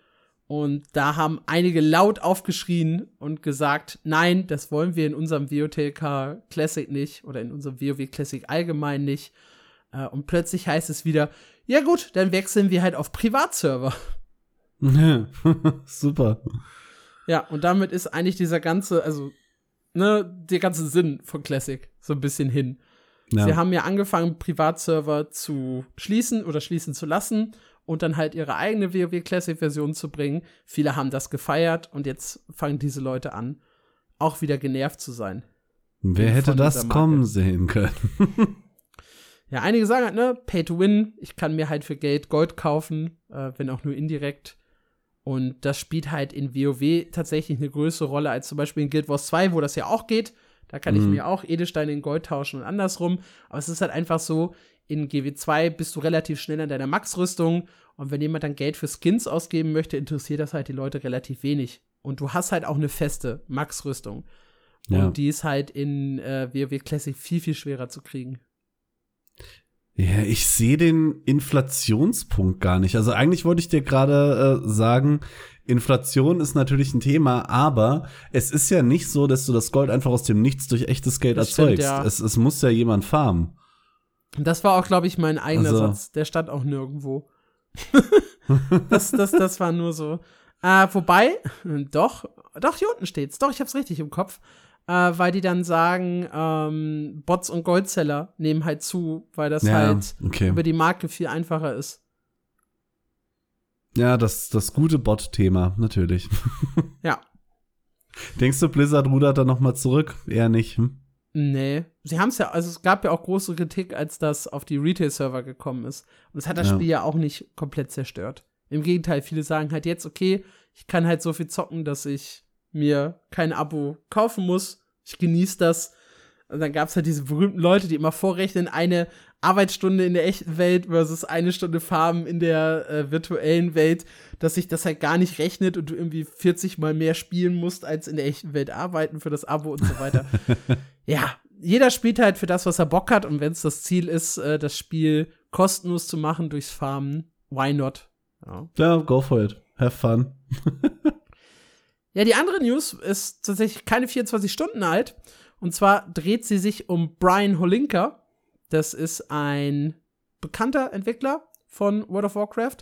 Und da haben einige laut aufgeschrien und gesagt, nein, das wollen wir in unserem WOTLK Classic nicht oder in unserem WoW Classic allgemein nicht. Äh, und plötzlich heißt es wieder, ja gut, dann wechseln wir halt auf Privatserver. Super. Ja, und damit ist eigentlich dieser ganze, also, ne, der ganze Sinn von Classic so ein bisschen hin. Ja. Sie haben ja angefangen, Privatserver zu schließen oder schließen zu lassen und dann halt ihre eigene WoW Classic Version zu bringen. Viele haben das gefeiert und jetzt fangen diese Leute an, auch wieder genervt zu sein. Wer hätte das kommen sehen können? ja, einige sagen halt, ne, Pay to Win, ich kann mir halt für Geld Gold kaufen, äh, wenn auch nur indirekt. Und das spielt halt in WoW tatsächlich eine größere Rolle als zum Beispiel in Guild Wars 2, wo das ja auch geht. Da kann mhm. ich mir auch Edelsteine in Gold tauschen und andersrum. Aber es ist halt einfach so, in GW2 bist du relativ schnell an deiner Max-Rüstung. Und wenn jemand dann Geld für Skins ausgeben möchte, interessiert das halt die Leute relativ wenig. Und du hast halt auch eine feste Max-Rüstung. Ja. Und die ist halt in äh, WoW Classic viel, viel schwerer zu kriegen. Ja, ich sehe den Inflationspunkt gar nicht. Also eigentlich wollte ich dir gerade äh, sagen, Inflation ist natürlich ein Thema, aber es ist ja nicht so, dass du das Gold einfach aus dem Nichts durch echtes Geld das erzeugst. Stimmt, ja. es, es muss ja jemand farmen. Das war auch, glaube ich, mein eigener also. Satz. Der stand auch nirgendwo. das, das, das war nur so. Äh, wobei, doch, doch, hier unten steht's. Doch, ich hab's richtig im Kopf. Äh, weil die dann sagen, ähm, Bots und Goldseller nehmen halt zu, weil das ja, halt okay. über die Marke viel einfacher ist. Ja, das, das gute Bot-Thema, natürlich. ja. Denkst du, Blizzard rudert da noch mal zurück? Eher nicht, hm? Nee. Sie haben es ja, also es gab ja auch große Kritik, als das auf die Retail-Server gekommen ist. Und es hat das ja. Spiel ja auch nicht komplett zerstört. Im Gegenteil, viele sagen halt jetzt, okay, ich kann halt so viel zocken, dass ich mir kein Abo kaufen muss. Ich genieße das. Und dann gab es halt diese berühmten Leute, die immer vorrechnen, eine Arbeitsstunde in der echten Welt versus eine Stunde Farben in der äh, virtuellen Welt, dass sich das halt gar nicht rechnet und du irgendwie 40 mal mehr spielen musst, als in der echten Welt arbeiten für das Abo und so weiter. ja, jeder spielt halt für das, was er Bock hat und wenn es das Ziel ist, äh, das Spiel kostenlos zu machen durchs Farmen, why not? Ja, ja go for it. Have fun. ja, die andere News ist tatsächlich keine 24 Stunden alt. Und zwar dreht sie sich um Brian Holinka. Das ist ein bekannter Entwickler von World of Warcraft,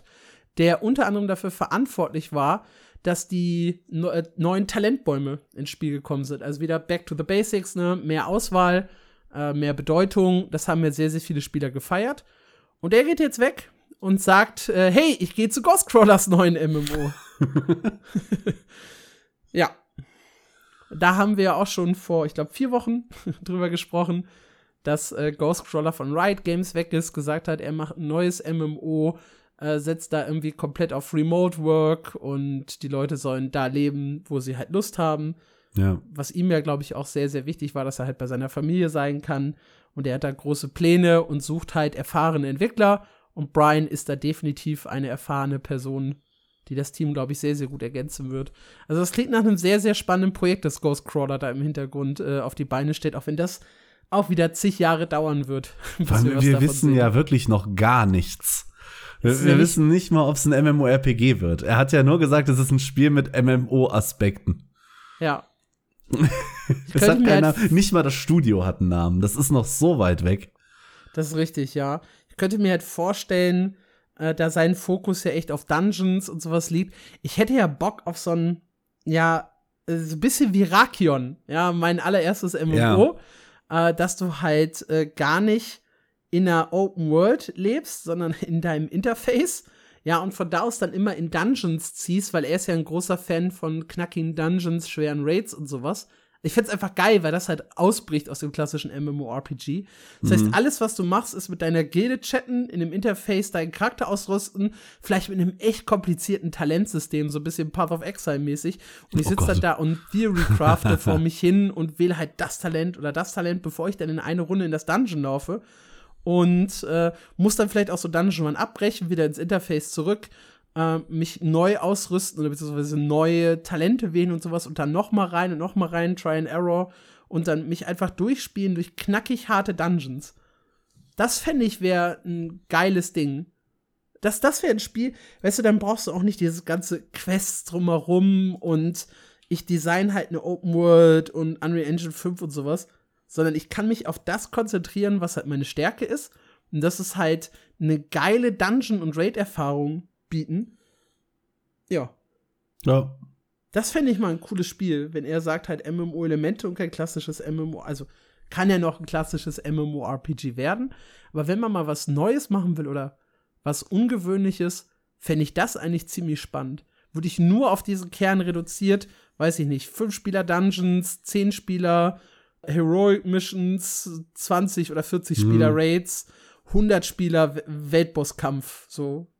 der unter anderem dafür verantwortlich war, dass die äh, neuen Talentbäume ins Spiel gekommen sind. Also wieder Back to the Basics, ne? mehr Auswahl, äh, mehr Bedeutung. Das haben ja sehr, sehr viele Spieler gefeiert. Und er geht jetzt weg und sagt, äh, hey, ich gehe zu Ghostcrawlers neuen MMO. ja, da haben wir ja auch schon vor, ich glaube, vier Wochen drüber gesprochen, dass äh, Ghostcrawler von Riot Games weg ist, gesagt hat, er macht ein neues MMO, äh, setzt da irgendwie komplett auf Remote Work und die Leute sollen da leben, wo sie halt Lust haben. Ja. Was ihm ja, glaube ich, auch sehr, sehr wichtig war, dass er halt bei seiner Familie sein kann. Und er hat da große Pläne und sucht halt erfahrene Entwickler. Und Brian ist da definitiv eine erfahrene Person, die das Team, glaube ich, sehr, sehr gut ergänzen wird. Also das klingt nach einem sehr, sehr spannenden Projekt, das Ghostcrawler da im Hintergrund äh, auf die Beine steht, auch wenn das auch wieder zig Jahre dauern wird. wir, wir wissen sehen. ja wirklich noch gar nichts. Wir, wir wissen nicht mal, ob es ein MMORPG wird. Er hat ja nur gesagt, es ist ein Spiel mit MMO-Aspekten. Ja. das hat keiner, halt nicht mal das Studio hat einen Namen. Das ist noch so weit weg. Das ist richtig, ja. Ich könnte mir halt vorstellen, äh, da sein Fokus ja echt auf Dungeons und sowas liegt. Ich hätte ja Bock auf so ein, ja, so ein bisschen wie Rakion, ja, mein allererstes MMO, ja. Äh, dass du halt äh, gar nicht in einer Open World lebst, sondern in deinem Interface. Ja, und von da aus dann immer in Dungeons ziehst, weil er ist ja ein großer Fan von knackigen Dungeons, schweren Raids und sowas. Ich find's einfach geil, weil das halt ausbricht aus dem klassischen MMORPG. Das mhm. heißt, alles, was du machst, ist mit deiner Gilde chatten, in dem Interface deinen Charakter ausrüsten, vielleicht mit einem echt komplizierten Talentsystem, so ein bisschen Path of Exile mäßig. Und ich oh sitze dann da und Theory crafte vor mich hin und wähle halt das Talent oder das Talent, bevor ich dann in eine Runde in das Dungeon laufe. Und äh, muss dann vielleicht auch so Dungeon Run abbrechen, wieder ins Interface zurück äh, mich neu ausrüsten oder beziehungsweise neue Talente wählen und sowas und dann noch mal rein und noch mal rein, Try and Error und dann mich einfach durchspielen durch knackig harte Dungeons. Das fände ich wäre ein geiles Ding. Das, das wäre ein Spiel, weißt du, dann brauchst du auch nicht dieses ganze Quest drumherum und ich design halt eine Open World und Unreal Engine 5 und sowas, sondern ich kann mich auf das konzentrieren, was halt meine Stärke ist. Und das ist halt eine geile Dungeon- und Raid-Erfahrung bieten. Ja. Ja. Das fände ich mal ein cooles Spiel, wenn er sagt halt MMO-Elemente und kein klassisches MMO. Also kann ja noch ein klassisches MMO-RPG werden. Aber wenn man mal was Neues machen will oder was Ungewöhnliches, fände ich das eigentlich ziemlich spannend. Würde ich nur auf diesen Kern reduziert, weiß ich nicht, 5 Spieler Dungeons, 10 Spieler Heroic Missions, 20 oder 40 Spieler hm. Raids, 100 Spieler Weltbosskampf, so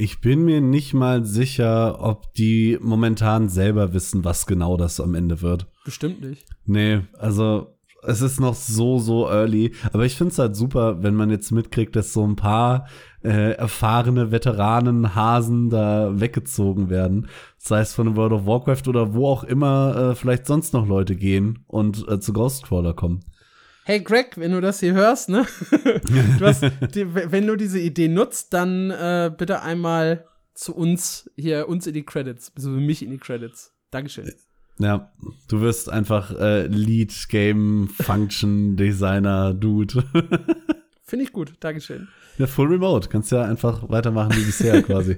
Ich bin mir nicht mal sicher, ob die momentan selber wissen, was genau das am Ende wird. Bestimmt nicht. Nee, also es ist noch so, so early. Aber ich finde es halt super, wenn man jetzt mitkriegt, dass so ein paar äh, erfahrene Veteranen, Hasen da weggezogen werden. Sei es von World of Warcraft oder wo auch immer äh, vielleicht sonst noch Leute gehen und äh, zu Ghostcrawler kommen. Hey Greg, wenn du das hier hörst, ne? du hast, die, wenn du diese Idee nutzt, dann äh, bitte einmal zu uns hier, uns in die Credits, also mich in die Credits. Dankeschön. Ja, du wirst einfach äh, Lead Game Function Designer Dude. Finde ich gut, Dankeschön. Ja, Full Remote. Kannst ja einfach weitermachen wie bisher quasi.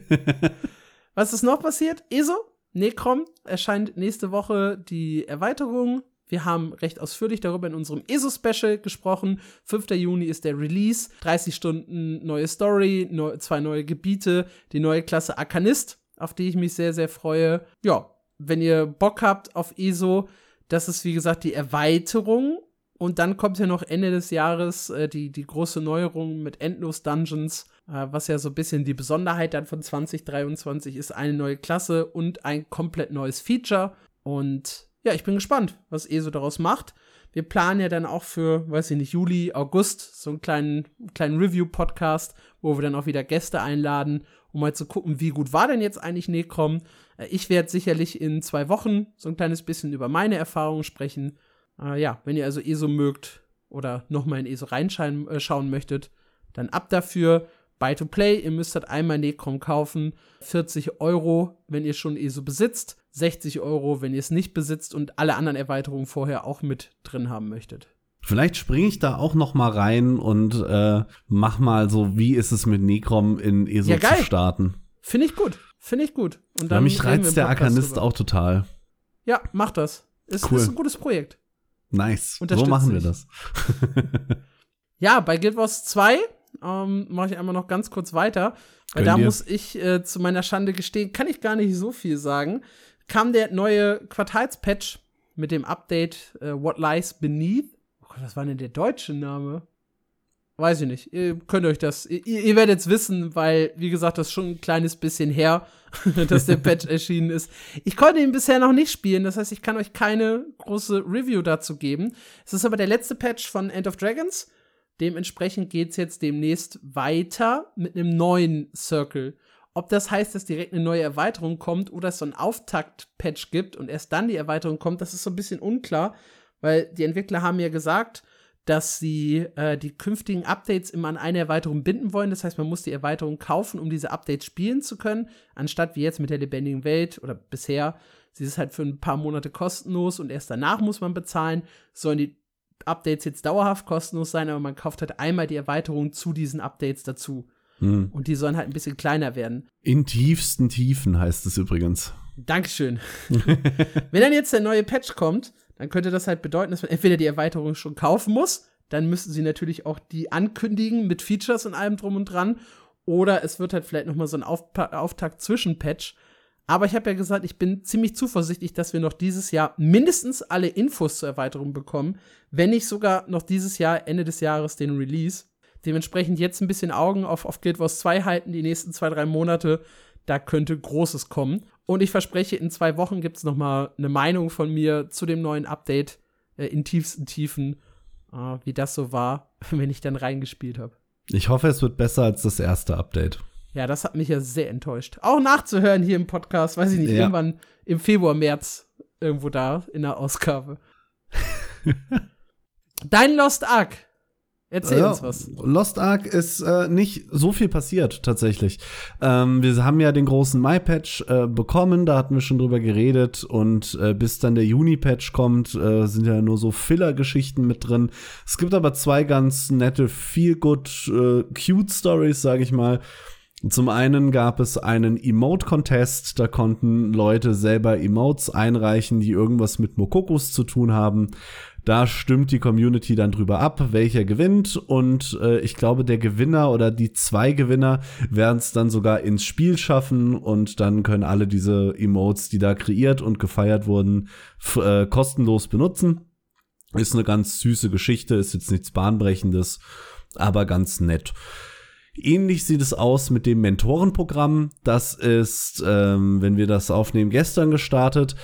Was ist noch passiert? ESO, Necrom, erscheint nächste Woche die Erweiterung. Wir haben recht ausführlich darüber in unserem ESO-Special gesprochen. 5. Juni ist der Release. 30 Stunden neue Story, neu, zwei neue Gebiete, die neue Klasse Arkanist, auf die ich mich sehr, sehr freue. Ja, wenn ihr Bock habt auf ESO, das ist wie gesagt die Erweiterung. Und dann kommt ja noch Ende des Jahres äh, die, die große Neuerung mit Endlos Dungeons, äh, was ja so ein bisschen die Besonderheit dann von 2023 ist, eine neue Klasse und ein komplett neues Feature. Und ja, ich bin gespannt, was ESO daraus macht. Wir planen ja dann auch für, weiß ich nicht, Juli, August so einen kleinen, kleinen Review-Podcast, wo wir dann auch wieder Gäste einladen, um mal zu gucken, wie gut war denn jetzt eigentlich Necrom. Äh, ich werde sicherlich in zwei Wochen so ein kleines bisschen über meine Erfahrungen sprechen. Äh, ja, wenn ihr also ESO mögt oder nochmal in ESO reinschauen äh, möchtet, dann ab dafür. Buy to Play, ihr müsst halt einmal Necrom kaufen. 40 Euro, wenn ihr schon ESO besitzt. 60 Euro, wenn ihr es nicht besitzt und alle anderen Erweiterungen vorher auch mit drin haben möchtet. Vielleicht springe ich da auch noch mal rein und äh, mach mal so, wie ist es mit Necrom in ESO ja, zu starten. Finde ich gut. Finde ich gut. Und dann ja, mich reizt der Arkanist auch total. Ja, mach das. Ist, cool. ist ein gutes Projekt. Nice. So machen wir das. ja, bei Guild Wars 2 ähm, mache ich einmal noch ganz kurz weiter. Weil da muss ich äh, zu meiner Schande gestehen, kann ich gar nicht so viel sagen. Kam der neue Quartalspatch mit dem Update äh, What Lies Beneath. Oh Gott, was war denn der deutsche Name? Weiß ich nicht. Ihr könnt euch das, ihr, ihr werdet es wissen, weil, wie gesagt, das ist schon ein kleines bisschen her, dass der Patch erschienen ist. Ich konnte ihn bisher noch nicht spielen, das heißt, ich kann euch keine große Review dazu geben. Es ist aber der letzte Patch von End of Dragons. Dementsprechend geht es jetzt demnächst weiter mit einem neuen Circle. Ob das heißt, dass direkt eine neue Erweiterung kommt oder es so einen Auftakt-Patch gibt und erst dann die Erweiterung kommt, das ist so ein bisschen unklar, weil die Entwickler haben ja gesagt, dass sie äh, die künftigen Updates immer an eine Erweiterung binden wollen. Das heißt, man muss die Erweiterung kaufen, um diese Updates spielen zu können, anstatt wie jetzt mit der lebendigen Welt oder bisher. Sie ist halt für ein paar Monate kostenlos und erst danach muss man bezahlen. Sollen die Updates jetzt dauerhaft kostenlos sein, aber man kauft halt einmal die Erweiterung zu diesen Updates dazu. Hm. Und die sollen halt ein bisschen kleiner werden. In tiefsten Tiefen heißt es übrigens. Dankeschön. Wenn dann jetzt der neue Patch kommt, dann könnte das halt bedeuten, dass man entweder die Erweiterung schon kaufen muss, dann müssten sie natürlich auch die ankündigen mit Features und allem drum und dran, oder es wird halt vielleicht noch mal so ein Auf Auftakt zwischen Patch. Aber ich habe ja gesagt, ich bin ziemlich zuversichtlich, dass wir noch dieses Jahr mindestens alle Infos zur Erweiterung bekommen, wenn nicht sogar noch dieses Jahr, Ende des Jahres, den Release. Dementsprechend jetzt ein bisschen Augen auf, auf Guild Wars 2 halten, die nächsten zwei, drei Monate. Da könnte Großes kommen. Und ich verspreche, in zwei Wochen gibt es noch mal eine Meinung von mir zu dem neuen Update äh, in tiefsten Tiefen, äh, wie das so war, wenn ich dann reingespielt habe. Ich hoffe, es wird besser als das erste Update. Ja, das hat mich ja sehr enttäuscht. Auch nachzuhören hier im Podcast, weiß ich nicht, ja. irgendwann im Februar, März irgendwo da in der Ausgabe. Dein Lost Ark. Erzähl ja, uns was. Lost Ark ist äh, nicht so viel passiert tatsächlich. Ähm, wir haben ja den großen Mai-Patch äh, bekommen, da hatten wir schon drüber geredet und äh, bis dann der Juni-Patch kommt, äh, sind ja nur so Filler-Geschichten mit drin. Es gibt aber zwei ganz nette, feel good, äh, cute Stories, sage ich mal. Zum einen gab es einen Emote-Contest, da konnten Leute selber Emotes einreichen, die irgendwas mit Mokokos zu tun haben. Da stimmt die Community dann drüber ab, welcher gewinnt. Und äh, ich glaube, der Gewinner oder die zwei Gewinner werden es dann sogar ins Spiel schaffen und dann können alle diese Emotes, die da kreiert und gefeiert wurden, äh, kostenlos benutzen. Ist eine ganz süße Geschichte, ist jetzt nichts Bahnbrechendes, aber ganz nett. Ähnlich sieht es aus mit dem Mentorenprogramm. Das ist, ähm, wenn wir das aufnehmen, gestern gestartet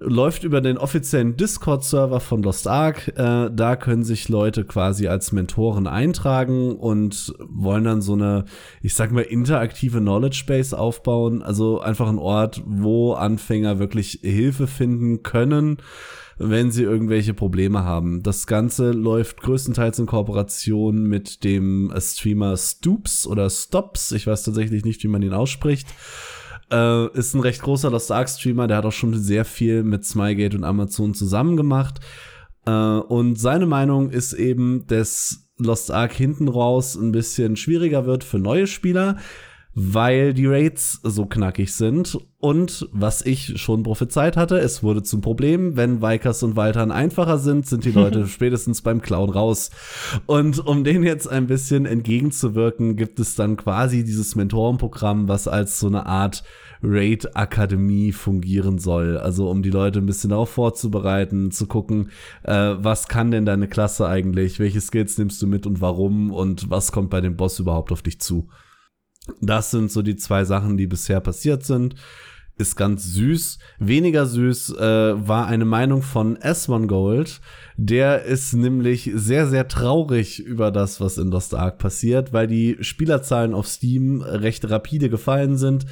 läuft über den offiziellen Discord-Server von Lost Ark. Äh, da können sich Leute quasi als Mentoren eintragen und wollen dann so eine, ich sag mal, interaktive Knowledge Base aufbauen. Also einfach ein Ort, wo Anfänger wirklich Hilfe finden können wenn sie irgendwelche Probleme haben. Das Ganze läuft größtenteils in Kooperation mit dem Streamer Stoops oder Stops. Ich weiß tatsächlich nicht, wie man ihn ausspricht. Äh, ist ein recht großer Lost Ark Streamer, der hat auch schon sehr viel mit Smygate und Amazon zusammen gemacht. Äh, und seine Meinung ist eben, dass Lost Ark hinten raus ein bisschen schwieriger wird für neue Spieler, weil die Raids so knackig sind. Und was ich schon prophezeit hatte, es wurde zum Problem, wenn Vikers und Waltern einfacher sind, sind die Leute spätestens beim Clown raus. Und um denen jetzt ein bisschen entgegenzuwirken, gibt es dann quasi dieses Mentorenprogramm, was als so eine Art Raid-Akademie fungieren soll. Also um die Leute ein bisschen darauf vorzubereiten, zu gucken, äh, was kann denn deine Klasse eigentlich, welche Skills nimmst du mit und warum und was kommt bei dem Boss überhaupt auf dich zu. Das sind so die zwei Sachen, die bisher passiert sind. Ist ganz süß. Weniger süß äh, war eine Meinung von S1 Gold. Der ist nämlich sehr, sehr traurig über das, was in Lost Ark passiert, weil die Spielerzahlen auf Steam recht rapide gefallen sind.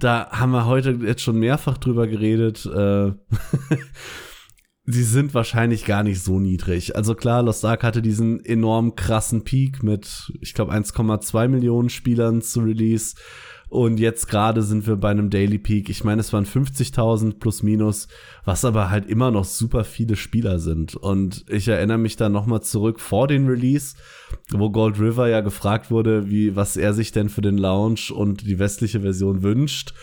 Da haben wir heute jetzt schon mehrfach drüber geredet. Äh sie sind wahrscheinlich gar nicht so niedrig. Also klar, Lost Ark hatte diesen enorm krassen Peak mit, ich glaube, 1,2 Millionen Spielern zu Release. Und jetzt gerade sind wir bei einem Daily Peak. Ich meine, es waren 50.000 plus minus, was aber halt immer noch super viele Spieler sind. Und ich erinnere mich da nochmal zurück vor den Release, wo Gold River ja gefragt wurde, wie, was er sich denn für den Launch und die westliche Version wünscht.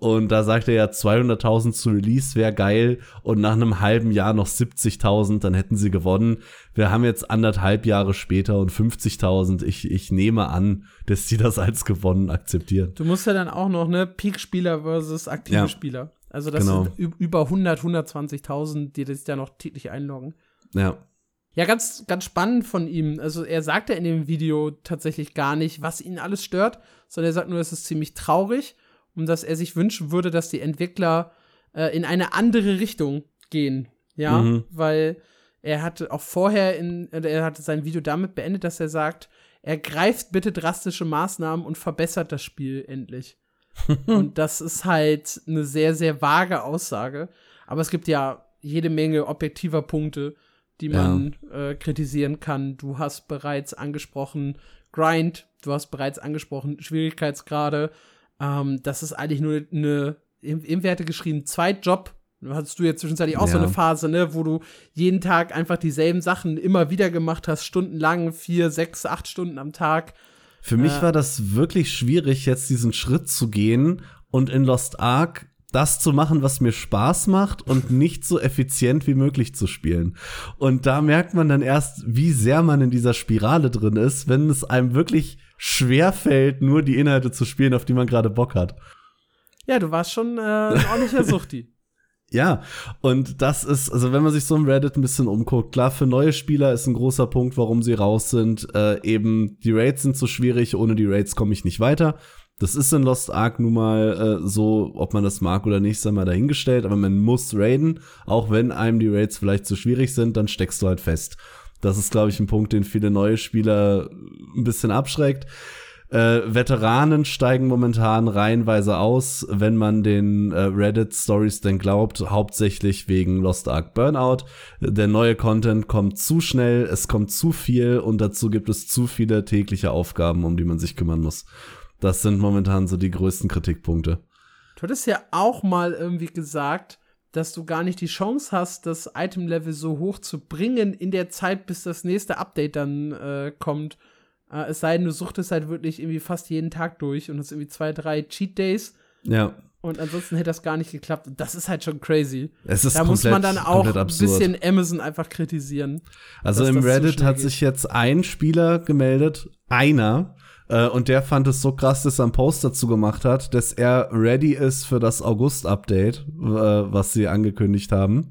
Und da sagt er ja, 200.000 zu Release wäre geil und nach einem halben Jahr noch 70.000, dann hätten sie gewonnen. Wir haben jetzt anderthalb Jahre später und 50.000. Ich, ich nehme an, dass sie das als gewonnen akzeptieren. Du musst ja dann auch noch, ne, Peak-Spieler versus aktive ja. Spieler. Also das genau. sind über 100, 120.000, die das ja noch täglich einloggen. Ja. Ja, ganz, ganz spannend von ihm. Also er sagt ja in dem Video tatsächlich gar nicht, was ihn alles stört, sondern er sagt nur, es ist ziemlich traurig und dass er sich wünschen würde, dass die Entwickler äh, in eine andere Richtung gehen. Ja, mhm. weil er hatte auch vorher in, er hatte sein Video damit beendet, dass er sagt, er greift bitte drastische Maßnahmen und verbessert das Spiel endlich. und das ist halt eine sehr, sehr vage Aussage. Aber es gibt ja jede Menge objektiver Punkte, die man ja. äh, kritisieren kann. Du hast bereits angesprochen Grind, du hast bereits angesprochen Schwierigkeitsgrade, ähm, das ist eigentlich nur eine, im Werte geschrieben, Zweitjob. Hattest du jetzt zwischenzeitlich auch ja. so eine Phase, ne, wo du jeden Tag einfach dieselben Sachen immer wieder gemacht hast, stundenlang, vier, sechs, acht Stunden am Tag. Für mich äh, war das wirklich schwierig, jetzt diesen Schritt zu gehen und in Lost Ark das zu machen, was mir Spaß macht und nicht so effizient wie möglich zu spielen. Und da merkt man dann erst, wie sehr man in dieser Spirale drin ist, wenn es einem wirklich schwer fällt, nur die Inhalte zu spielen, auf die man gerade Bock hat. Ja, du warst schon äh, ein ordentlicher Suchti. Ja, und das ist, also wenn man sich so im Reddit ein bisschen umguckt, klar, für neue Spieler ist ein großer Punkt, warum sie raus sind. Äh, eben, die Raids sind zu schwierig, ohne die Raids komme ich nicht weiter. Das ist in Lost Ark nun mal äh, so, ob man das mag oder nicht, sei mal dahingestellt, aber man muss raiden, auch wenn einem die Raids vielleicht zu schwierig sind, dann steckst du halt fest. Das ist, glaube ich, ein Punkt, den viele neue Spieler ein bisschen abschreckt. Äh, Veteranen steigen momentan reihenweise aus, wenn man den äh, Reddit-Stories denn glaubt, hauptsächlich wegen Lost Ark Burnout. Der neue Content kommt zu schnell, es kommt zu viel und dazu gibt es zu viele tägliche Aufgaben, um die man sich kümmern muss. Das sind momentan so die größten Kritikpunkte. Du hattest ja auch mal irgendwie gesagt, dass du gar nicht die Chance hast, das Item-Level so hoch zu bringen in der Zeit, bis das nächste Update dann äh, kommt. Äh, es sei denn, du suchtest halt wirklich irgendwie fast jeden Tag durch und hast irgendwie zwei, drei Cheat Days. Ja. Und ansonsten hätte das gar nicht geklappt. Das ist halt schon crazy. Es ist da komplett, muss man dann auch ein bisschen Amazon einfach kritisieren. Also im Reddit hat sich jetzt ein Spieler gemeldet, einer, äh, und der fand es so krass, dass er einen Post dazu gemacht hat, dass er ready ist für das August-Update, äh, was sie angekündigt haben.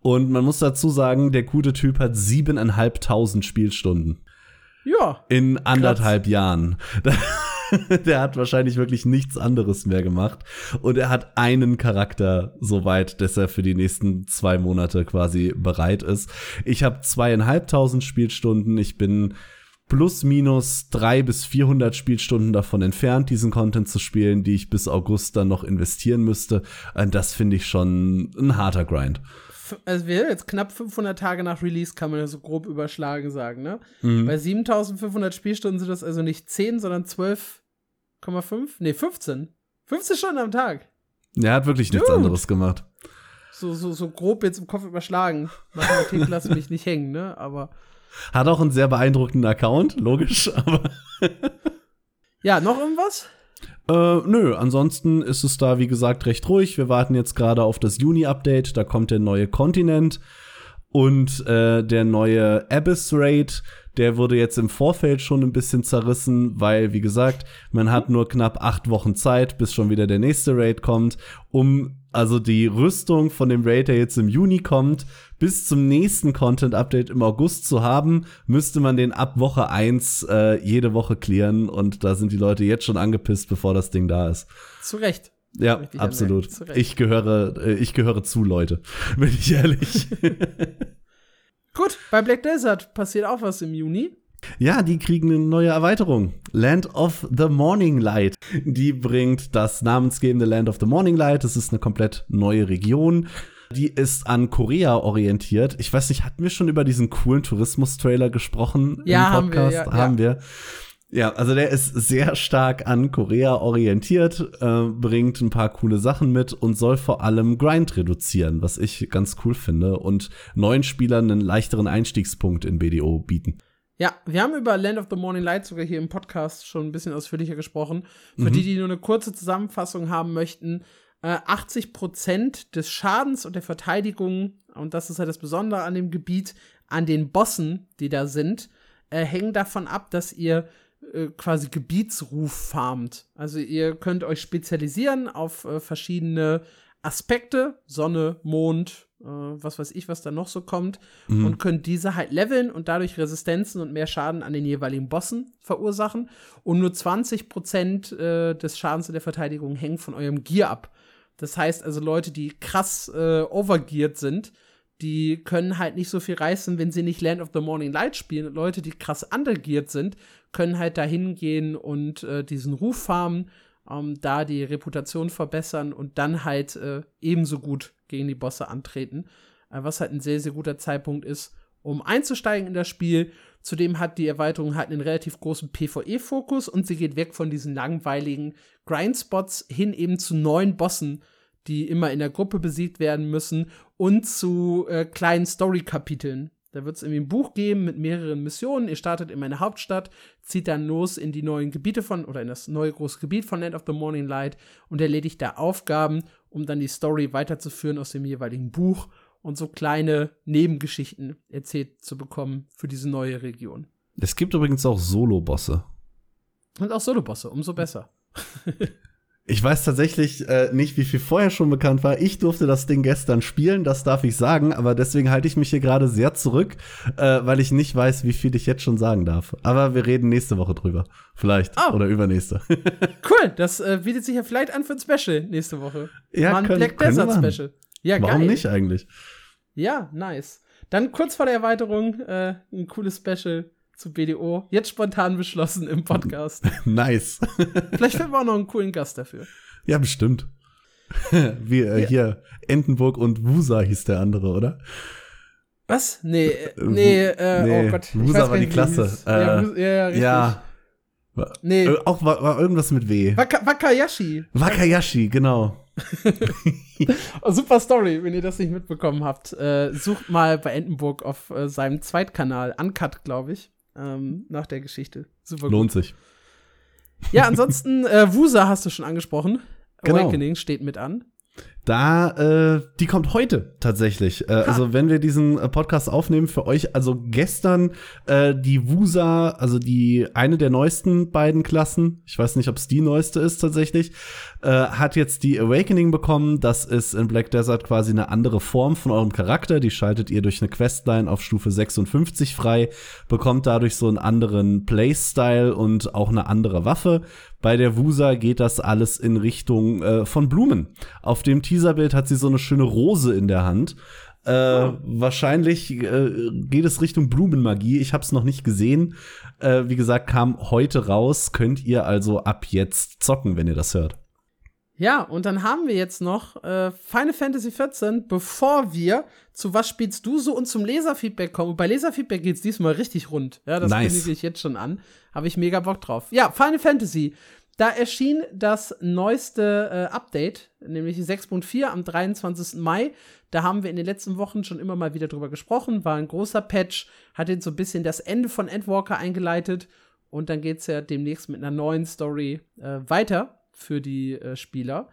Und man muss dazu sagen, der gute Typ hat siebeneinhalbtausend Spielstunden. Ja. In anderthalb Jahren. der hat wahrscheinlich wirklich nichts anderes mehr gemacht. Und er hat einen Charakter so weit, dass er für die nächsten zwei Monate quasi bereit ist. Ich habe zweieinhalbtausend Spielstunden. Ich bin plus minus drei bis vierhundert Spielstunden davon entfernt, diesen Content zu spielen, die ich bis August dann noch investieren müsste. Und das finde ich schon ein harter Grind. Also wir jetzt knapp 500 Tage nach Release kann man ja so grob überschlagen sagen, ne? Mhm. Bei 7500 Spielstunden sind das also nicht 10, sondern 12,5? Nee, 15. 15 Stunden am Tag. Er hat wirklich nichts Dude. anderes gemacht. So, so, so grob jetzt im Kopf überschlagen. Mathematik lassen mich nicht hängen, ne? Aber hat auch einen sehr beeindruckenden Account, logisch, aber. ja, noch irgendwas? Äh, nö, ansonsten ist es da, wie gesagt, recht ruhig. Wir warten jetzt gerade auf das Juni-Update. Da kommt der neue Kontinent und äh, der neue Abyss Raid. Der wurde jetzt im Vorfeld schon ein bisschen zerrissen, weil, wie gesagt, man hat nur knapp acht Wochen Zeit, bis schon wieder der nächste Raid kommt, um also die Rüstung von dem Raid, der jetzt im Juni kommt, bis zum nächsten Content-Update im August zu haben, müsste man den ab Woche 1 äh, jede Woche klären und da sind die Leute jetzt schon angepisst, bevor das Ding da ist. Zu Recht. Ja, absolut. Ich gehöre, äh, ich gehöre zu, Leute, bin ich ehrlich. Gut, bei Black Desert passiert auch was im Juni. Ja, die kriegen eine neue Erweiterung. Land of the Morning Light. Die bringt das namensgebende Land of the Morning Light. Das ist eine komplett neue Region. Die ist an Korea orientiert. Ich weiß nicht, hatten wir schon über diesen coolen Tourismus-Trailer gesprochen ja, im Podcast? Haben wir. Ja, haben wir. Ja, also der ist sehr stark an Korea orientiert, äh, bringt ein paar coole Sachen mit und soll vor allem Grind reduzieren, was ich ganz cool finde und neuen Spielern einen leichteren Einstiegspunkt in BDO bieten. Ja, wir haben über Land of the Morning Light sogar hier im Podcast schon ein bisschen ausführlicher gesprochen. Für mhm. die, die nur eine kurze Zusammenfassung haben möchten, äh, 80 Prozent des Schadens und der Verteidigung, und das ist ja das Besondere an dem Gebiet, an den Bossen, die da sind, äh, hängen davon ab, dass ihr äh, quasi Gebietsruf farmt. Also ihr könnt euch spezialisieren auf äh, verschiedene Aspekte, Sonne, Mond, äh, was weiß ich, was da noch so kommt, mhm. und könnt diese halt leveln und dadurch Resistenzen und mehr Schaden an den jeweiligen Bossen verursachen. Und nur 20% äh, des Schadens in der Verteidigung hängen von eurem Gear ab. Das heißt also, Leute, die krass äh, overgeared sind, die können halt nicht so viel reißen, wenn sie nicht Land of the Morning Light spielen. Und Leute, die krass undergeared sind, können halt da hingehen und äh, diesen Ruf farmen ähm, da die Reputation verbessern und dann halt äh, ebenso gut gegen die Bosse antreten. Äh, was halt ein sehr, sehr guter Zeitpunkt ist, um einzusteigen in das Spiel. Zudem hat die Erweiterung halt einen relativ großen PvE-Fokus und sie geht weg von diesen langweiligen Grindspots hin eben zu neuen Bossen, die immer in der Gruppe besiegt werden müssen und zu äh, kleinen Story-Kapiteln, da wird es irgendwie ein Buch geben mit mehreren Missionen. Ihr startet in meine Hauptstadt, zieht dann los in die neuen Gebiete von, oder in das neue große Gebiet von Land of the Morning Light und erledigt da Aufgaben, um dann die Story weiterzuführen aus dem jeweiligen Buch und so kleine Nebengeschichten erzählt zu bekommen für diese neue Region. Es gibt übrigens auch Solo-Bosse. Und auch Solo-Bosse, umso besser. Ich weiß tatsächlich äh, nicht, wie viel vorher schon bekannt war. Ich durfte das Ding gestern spielen, das darf ich sagen, aber deswegen halte ich mich hier gerade sehr zurück, äh, weil ich nicht weiß, wie viel ich jetzt schon sagen darf. Aber wir reden nächste Woche drüber. Vielleicht. Oh. Oder übernächste. cool, das äh, bietet sich ja vielleicht an für ein Special nächste Woche. Ja, Mal ein können, Black Desert Special. Ja, Warum geil. nicht eigentlich? Ja, nice. Dann kurz vor der Erweiterung äh, ein cooles Special zu BDO. Jetzt spontan beschlossen im Podcast. nice. Vielleicht finden wir auch noch einen coolen Gast dafür. Ja, bestimmt. Wie äh, ja. hier, Entenburg und Wusa hieß der andere, oder? Was? Nee, äh, nee, äh, nee. oh Gott. Wusa war die Klasse. Äh, ja, ja, ja, richtig. Ja. Nee. Äh, auch war, war, irgendwas mit W. Waka Wakayashi. Wakayashi, genau. oh, super Story, wenn ihr das nicht mitbekommen habt. Äh, sucht mal bei Entenburg auf äh, seinem Zweitkanal, Uncut, glaube ich ähm, nach der Geschichte. Super gut. Lohnt sich. Ja, ansonsten, äh, Wusa hast du schon angesprochen. Genau. Awakening steht mit an. Da, äh, die kommt heute tatsächlich. Äh, also wenn wir diesen äh, Podcast aufnehmen für euch, also gestern äh, die Wusa, also die eine der neuesten beiden Klassen, ich weiß nicht, ob es die neueste ist tatsächlich, äh, hat jetzt die Awakening bekommen. Das ist in Black Desert quasi eine andere Form von eurem Charakter. Die schaltet ihr durch eine Questline auf Stufe 56 frei, bekommt dadurch so einen anderen Playstyle und auch eine andere Waffe. Bei der Wusa geht das alles in Richtung äh, von Blumen. Auf dem Teaserbild hat sie so eine schöne Rose in der Hand. Äh, oh. Wahrscheinlich äh, geht es Richtung Blumenmagie. Ich habe es noch nicht gesehen. Äh, wie gesagt, kam heute raus. Könnt ihr also ab jetzt zocken, wenn ihr das hört. Ja, und dann haben wir jetzt noch äh, Final Fantasy XIV, bevor wir zu Was spielst du so und zum Leserfeedback kommen. Und bei Leserfeedback geht's diesmal richtig rund. Ja, das nice. kündige ich jetzt schon an. Habe ich mega Bock drauf. Ja, Final Fantasy. Da erschien das neueste äh, Update, nämlich 6.4 am 23. Mai. Da haben wir in den letzten Wochen schon immer mal wieder drüber gesprochen. War ein großer Patch, hat jetzt so ein bisschen das Ende von Endwalker eingeleitet. Und dann geht's ja demnächst mit einer neuen Story äh, weiter für die äh, Spieler.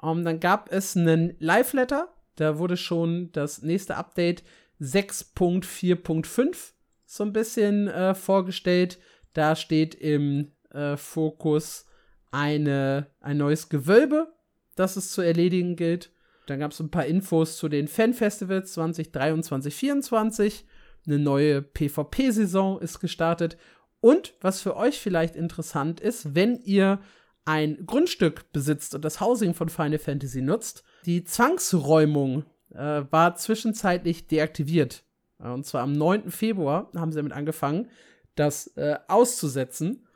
Um, ähm, dann gab es einen Live-Letter. Da wurde schon das nächste Update 6.4.5 so ein bisschen äh, vorgestellt. Da steht im äh, Fokus eine, ein neues Gewölbe, das es zu erledigen gilt. Dann gab es ein paar Infos zu den Fanfestivals 2023 2024 Eine neue PvP-Saison ist gestartet. Und was für euch vielleicht interessant ist, wenn ihr ein Grundstück besitzt und das Housing von Final Fantasy nutzt, die Zwangsräumung äh, war zwischenzeitlich deaktiviert. Äh, und zwar am 9. Februar haben sie damit angefangen, das äh, auszusetzen.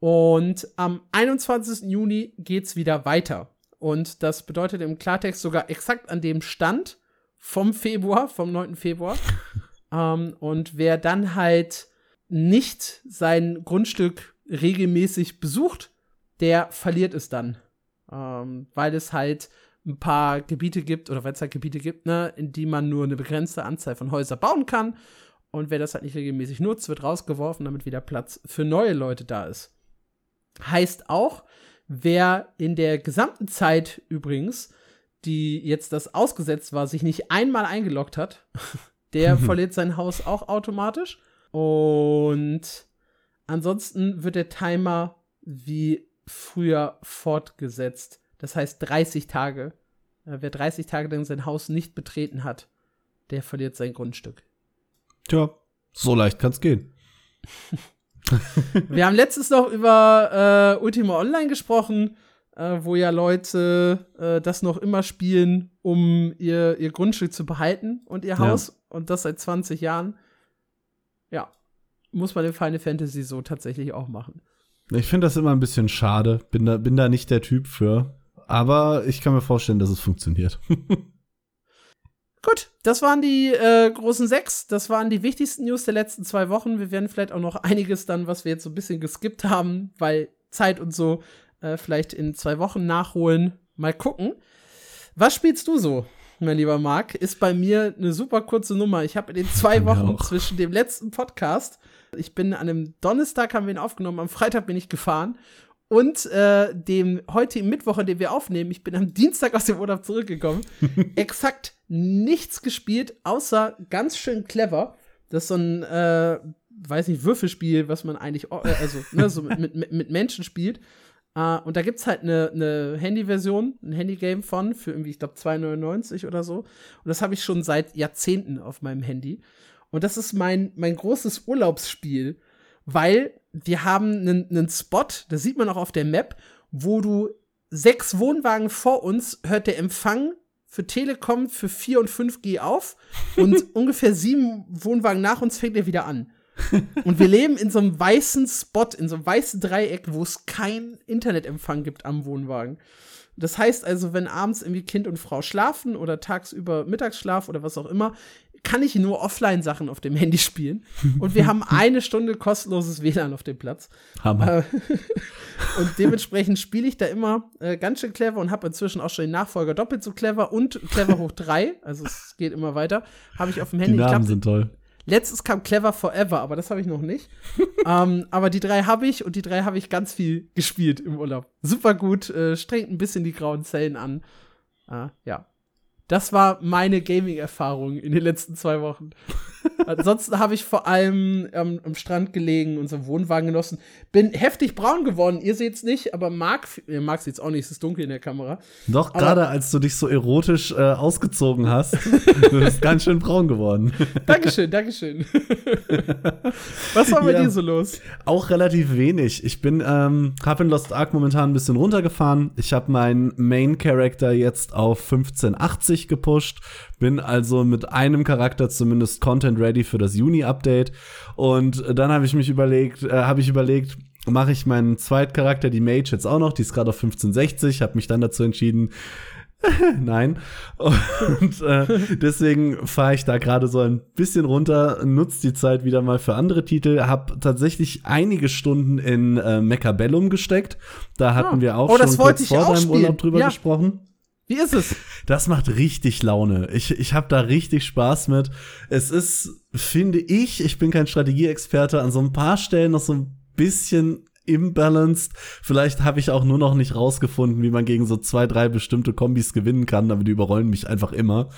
Und am 21. Juni geht es wieder weiter. Und das bedeutet im Klartext sogar exakt an dem Stand vom Februar, vom 9. Februar. ähm, und wer dann halt nicht sein Grundstück regelmäßig besucht, der verliert es dann. Ähm, weil es halt ein paar Gebiete gibt, oder weil es halt Gebiete gibt, ne, in die man nur eine begrenzte Anzahl von Häusern bauen kann. Und wer das halt nicht regelmäßig nutzt, wird rausgeworfen, damit wieder Platz für neue Leute da ist. Heißt auch, wer in der gesamten Zeit übrigens, die jetzt das ausgesetzt war, sich nicht einmal eingeloggt hat, der verliert sein Haus auch automatisch. Und ansonsten wird der Timer wie früher fortgesetzt. Das heißt 30 Tage. Äh, wer 30 Tage lang sein Haus nicht betreten hat, der verliert sein Grundstück. Tja, so leicht kann's gehen. Wir haben letztens noch über äh, Ultima Online gesprochen, äh, wo ja Leute äh, das noch immer spielen, um ihr, ihr Grundstück zu behalten und ihr Haus. Ja. Und das seit 20 Jahren. Ja, muss man in Final Fantasy so tatsächlich auch machen. Ich finde das immer ein bisschen schade. Bin da, bin da nicht der Typ für. Aber ich kann mir vorstellen, dass es funktioniert. Gut, das waren die äh, großen sechs. Das waren die wichtigsten News der letzten zwei Wochen. Wir werden vielleicht auch noch einiges dann, was wir jetzt so ein bisschen geskippt haben, weil Zeit und so, äh, vielleicht in zwei Wochen nachholen. Mal gucken. Was spielst du so, mein lieber Marc? Ist bei mir eine super kurze Nummer. Ich habe in den zwei Wochen zwischen dem letzten Podcast ich bin an einem Donnerstag haben wir ihn aufgenommen, am Freitag bin ich gefahren und äh, dem heutigen Mittwoch, an dem wir aufnehmen, ich bin am Dienstag aus dem Urlaub zurückgekommen, exakt nichts gespielt, außer ganz schön clever. Das ist so ein, äh, weiß nicht, Würfelspiel, was man eigentlich, äh, also, ne, so mit, mit, mit Menschen spielt. Uh, und da gibt's halt eine, eine Handy-Version, ein Handy-Game von, für irgendwie, ich glaube, 2,99 oder so. Und das habe ich schon seit Jahrzehnten auf meinem Handy. Und das ist mein, mein großes Urlaubsspiel, weil wir haben einen, einen Spot, das sieht man auch auf der Map, wo du sechs Wohnwagen vor uns hört der Empfang für Telekom für 4 und 5G auf und ungefähr sieben Wohnwagen nach uns fängt er wieder an. Und wir leben in so einem weißen Spot, in so einem weißen Dreieck, wo es keinen Internetempfang gibt am Wohnwagen. Das heißt also, wenn abends irgendwie Kind und Frau schlafen oder tagsüber Mittagsschlaf oder was auch immer, kann ich nur Offline-Sachen auf dem Handy spielen. Und wir haben eine Stunde kostenloses WLAN auf dem Platz. Hammer. Äh, und dementsprechend spiele ich da immer äh, ganz schön clever und habe inzwischen auch schon den Nachfolger doppelt so clever und clever hoch drei. Also es geht immer weiter. Habe ich auf dem Handy. Die Namen glaub, sind toll. Letztes kam Clever Forever, aber das habe ich noch nicht. ähm, aber die drei habe ich und die drei habe ich ganz viel gespielt im Urlaub. Super gut, äh, strengt ein bisschen die grauen Zellen an. Ah, ja. Das war meine Gaming-Erfahrung in den letzten zwei Wochen. Ansonsten habe ich vor allem ähm, am Strand gelegen, unseren Wohnwagen genossen. Bin heftig braun geworden. Ihr seht es nicht, aber Marc, äh, Marc sieht es auch nicht, es ist dunkel in der Kamera. Doch, gerade als du dich so erotisch äh, ausgezogen hast, du bist ganz schön braun geworden. Dankeschön, Dankeschön. Was war bei ja, dir so los? Auch relativ wenig. Ich bin, ähm, habe in Lost Ark momentan ein bisschen runtergefahren. Ich habe meinen Main Character jetzt auf 1580 gepusht, bin also mit einem Charakter zumindest Content ready für das Juni-Update. Und dann habe ich mich überlegt, äh, habe ich überlegt, mache ich meinen Zweitcharakter, die Mage, jetzt auch noch. Die ist gerade auf 1560. Habe mich dann dazu entschieden, Nein. Und äh, deswegen fahre ich da gerade so ein bisschen runter, nutze die Zeit wieder mal für andere Titel, habe tatsächlich einige Stunden in äh, Mechabellum gesteckt. Da hatten ah. wir auch oh, schon kurz vor deinem Urlaub drüber ja. gesprochen. Wie ist es? Das macht richtig Laune. Ich, ich habe da richtig Spaß mit. Es ist, finde ich, ich bin kein Strategieexperte, an so ein paar Stellen noch so ein bisschen imbalanced. Vielleicht habe ich auch nur noch nicht rausgefunden, wie man gegen so zwei, drei bestimmte Kombis gewinnen kann, aber die überrollen mich einfach immer.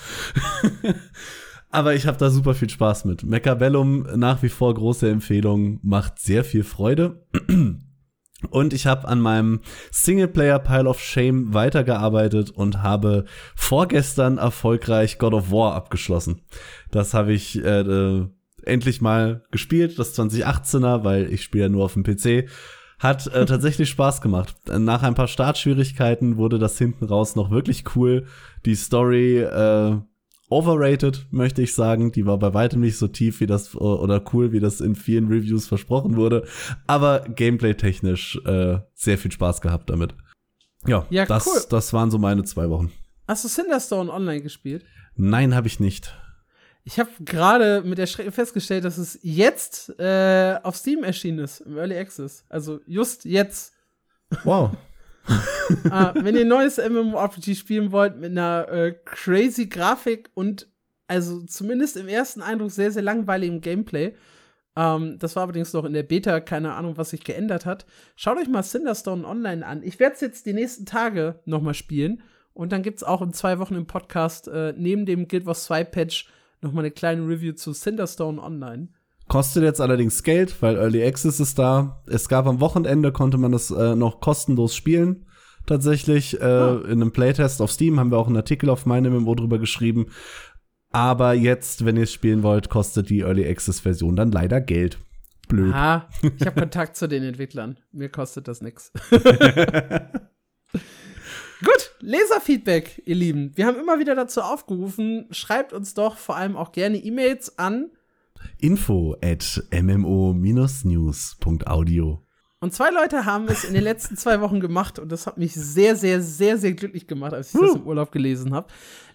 aber ich habe da super viel Spaß mit. Mechabellum nach wie vor große Empfehlung, macht sehr viel Freude. Und ich habe an meinem Singleplayer Pile of Shame weitergearbeitet und habe vorgestern erfolgreich God of War abgeschlossen. Das habe ich äh, äh, endlich mal gespielt, das 2018er, weil ich spiele ja nur auf dem PC. Hat äh, tatsächlich Spaß gemacht. Nach ein paar Startschwierigkeiten wurde das hinten raus noch wirklich cool. Die Story äh, overrated, möchte ich sagen. Die war bei weitem nicht so tief wie das oder cool, wie das in vielen Reviews versprochen wurde. Aber gameplay-technisch äh, sehr viel Spaß gehabt damit. Ja, ja das, cool. das waren so meine zwei Wochen. Hast du Cinderstone online gespielt? Nein, habe ich nicht. Ich habe gerade mit der Schrecken festgestellt, dass es jetzt äh, auf Steam erschienen ist, im Early Access. Also just jetzt. Wow. ah, wenn ihr ein neues MMORPG spielen wollt mit einer äh, crazy Grafik und also zumindest im ersten Eindruck sehr, sehr langweiligem Gameplay. Ähm, das war allerdings noch in der Beta, keine Ahnung, was sich geändert hat. Schaut euch mal Cinderstone online an. Ich werde es jetzt die nächsten Tage noch mal spielen. Und dann gibt es auch in zwei Wochen im Podcast äh, neben dem Guild Wars 2 Patch noch mal eine kleine Review zu Cinderstone online. Kostet jetzt allerdings Geld, weil Early Access ist da. Es gab am Wochenende, konnte man das äh, noch kostenlos spielen. Tatsächlich äh, oh. in einem Playtest auf Steam haben wir auch einen Artikel auf meinem MMO drüber geschrieben. Aber jetzt, wenn ihr es spielen wollt, kostet die Early Access Version dann leider Geld. Blöd. Ah, ich habe Kontakt zu den Entwicklern. Mir kostet das nichts. Gut, Leserfeedback, ihr Lieben. Wir haben immer wieder dazu aufgerufen, schreibt uns doch vor allem auch gerne E-Mails an info at mmo-news.audio. Und zwei Leute haben es in den letzten zwei Wochen gemacht und das hat mich sehr, sehr, sehr, sehr glücklich gemacht, als ich das im Urlaub gelesen habe.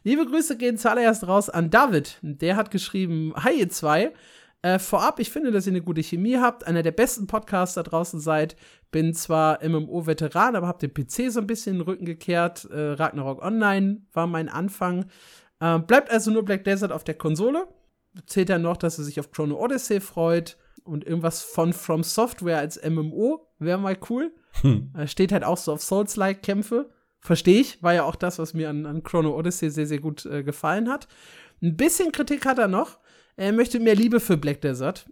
Liebe Grüße gehen zuallererst raus an David. Der hat geschrieben: Hi, ihr zwei. Äh, vorab, ich finde, dass ihr eine gute Chemie habt, einer der besten Podcasts da draußen seid. Bin zwar MMO-Veteran, aber hab den PC so ein bisschen in den Rücken gekehrt. Äh, Ragnarok Online war mein Anfang. Äh, bleibt also nur Black Desert auf der Konsole. Zählt dann noch, dass er sich auf Chrono Odyssey freut und irgendwas von From Software als MMO wäre mal cool. Hm. Steht halt auch so auf Souls-like-Kämpfe. Verstehe ich, war ja auch das, was mir an, an Chrono Odyssey sehr, sehr gut äh, gefallen hat. Ein bisschen Kritik hat er noch. Er möchte mehr Liebe für Black Desert.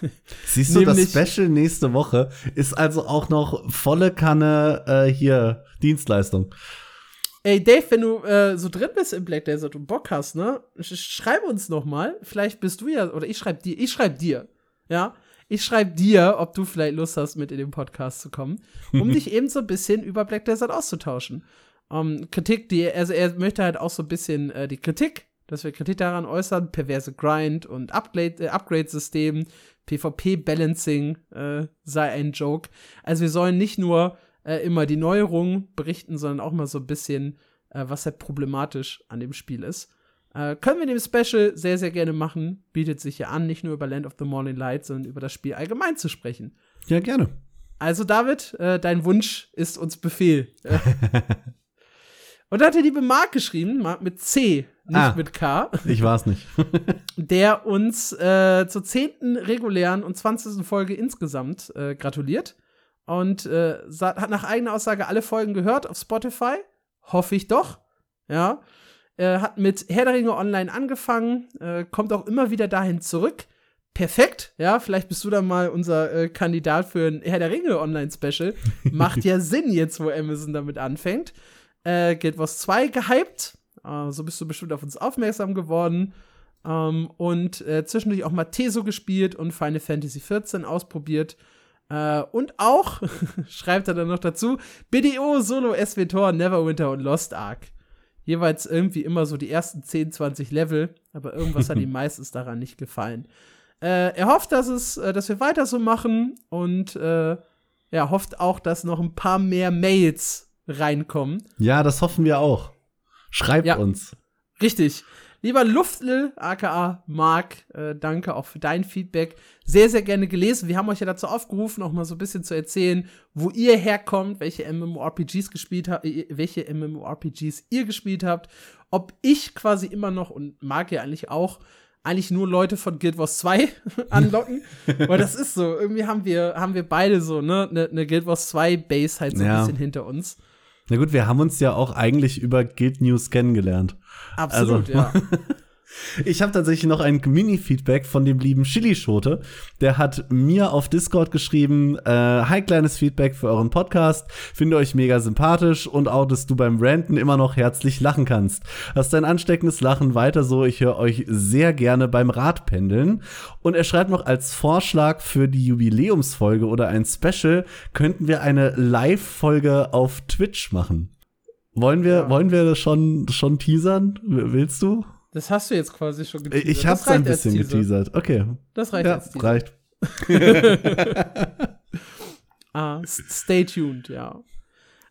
Siehst du, das Special nächste Woche ist also auch noch volle Kanne äh, hier Dienstleistung. Ey, Dave, wenn du äh, so drin bist im Black Desert und Bock hast, ne, schreib uns noch mal. Vielleicht bist du ja, oder ich schreib dir, ich schreib dir, ja. Ich schreib dir, ob du vielleicht Lust hast, mit in den Podcast zu kommen, um dich eben so ein bisschen über Black Desert auszutauschen. Um, ähm, Kritik, die, also er möchte halt auch so ein bisschen äh, die Kritik dass wir Kritik daran äußern, perverse Grind und Upgrade, äh, Upgrade-System, PvP-Balancing äh, sei ein Joke. Also wir sollen nicht nur äh, immer die Neuerungen berichten, sondern auch mal so ein bisschen, äh, was halt problematisch an dem Spiel ist. Äh, können wir dem Special sehr, sehr gerne machen. Bietet sich ja an, nicht nur über Land of the Morning Light, sondern über das Spiel allgemein zu sprechen. Ja, gerne. Also, David, äh, dein Wunsch ist uns Befehl. Und da hat der liebe Mark geschrieben, Mark mit C, nicht ah, mit K. Ich war es nicht. der uns äh, zur zehnten regulären und zwanzigsten Folge insgesamt äh, gratuliert. Und äh, hat nach eigener Aussage alle Folgen gehört auf Spotify. Hoffe ich doch. ja. Äh, hat mit Herr der Ringe Online angefangen, äh, kommt auch immer wieder dahin zurück. Perfekt, ja, vielleicht bist du dann mal unser äh, Kandidat für ein Herr der Ringe Online-Special. Macht ja Sinn jetzt, wo Amazon damit anfängt. Äh, Guild Wars 2 gehypt, äh, so bist du bestimmt auf uns aufmerksam geworden. Ähm, und äh, zwischendurch auch mal Teso gespielt und Final Fantasy XIV ausprobiert. Äh, und auch, schreibt er dann noch dazu, BDO, Solo, SWTOR, Neverwinter und Lost Ark jeweils irgendwie immer so die ersten 10, 20 Level, aber irgendwas hat ihm meistens daran nicht gefallen. Äh, er hofft, dass es, äh, dass wir weiter so machen und äh, er hofft auch, dass noch ein paar mehr Mails reinkommen. Ja, das hoffen wir auch. Schreibt Ja. uns. Richtig. Lieber Luftl, aka Marc, äh, danke auch für dein Feedback. Sehr, sehr gerne gelesen. Wir haben euch ja dazu aufgerufen, auch mal so ein bisschen zu erzählen, wo ihr herkommt, welche MMORPGs gespielt habt, äh, welche MMORPGs ihr gespielt habt. Ob ich quasi immer noch und Marc ja eigentlich auch eigentlich nur Leute von Guild Wars 2 anlocken. Weil das ist so. Irgendwie haben wir, haben wir beide so, ne, eine ne Guild Wars 2 Base halt so Ja. ein bisschen hinter uns. Na gut, wir haben uns ja auch eigentlich über Guild News kennengelernt. Absolut, Also- ja. Ich habe tatsächlich noch ein Mini-Feedback von dem lieben Chili-Schote. Der hat mir auf Discord geschrieben, äh, hi, kleines Feedback für euren Podcast. Finde euch mega sympathisch und auch, dass du beim Ranten immer noch herzlich lachen kannst. Hast ein ansteckendes Lachen weiter so. Ich höre euch sehr gerne beim Radpendeln. Und er schreibt noch als Vorschlag für die Jubiläumsfolge oder ein Special, könnten wir eine Live-Folge auf Twitch machen. Wollen wir, Ja. wollen wir das schon, schon teasern? Willst du? Das hast du jetzt quasi schon geteasert. Ich hab's ein bisschen Teaser. geteasert. Okay. Das reicht Ja, als reicht. Ah, stay tuned, ja.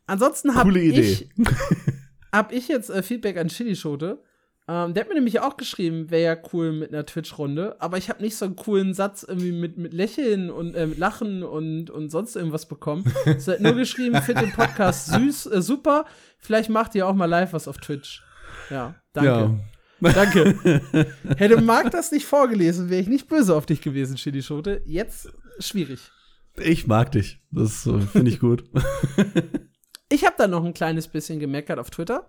Ansonsten habe Idee. ich, hab ich jetzt äh, Feedback an Chili Schote. Ähm, der hat mir nämlich auch geschrieben, wäre ja cool mit einer Twitch-Runde, aber ich habe nicht so einen coolen Satz irgendwie mit, mit Lächeln und äh, mit Lachen und, und sonst irgendwas bekommen. Es hat nur geschrieben, finde den Podcast süß, äh, super. Vielleicht macht ihr auch mal live was auf Twitch. Ja, danke. Danke. Hätte Marc das nicht vorgelesen, wäre ich nicht böse auf dich gewesen, Chili Schote. Jetzt schwierig. Ich mag dich. Das äh, finde ich gut. Ich habe da noch ein kleines bisschen gemeckert auf Twitter.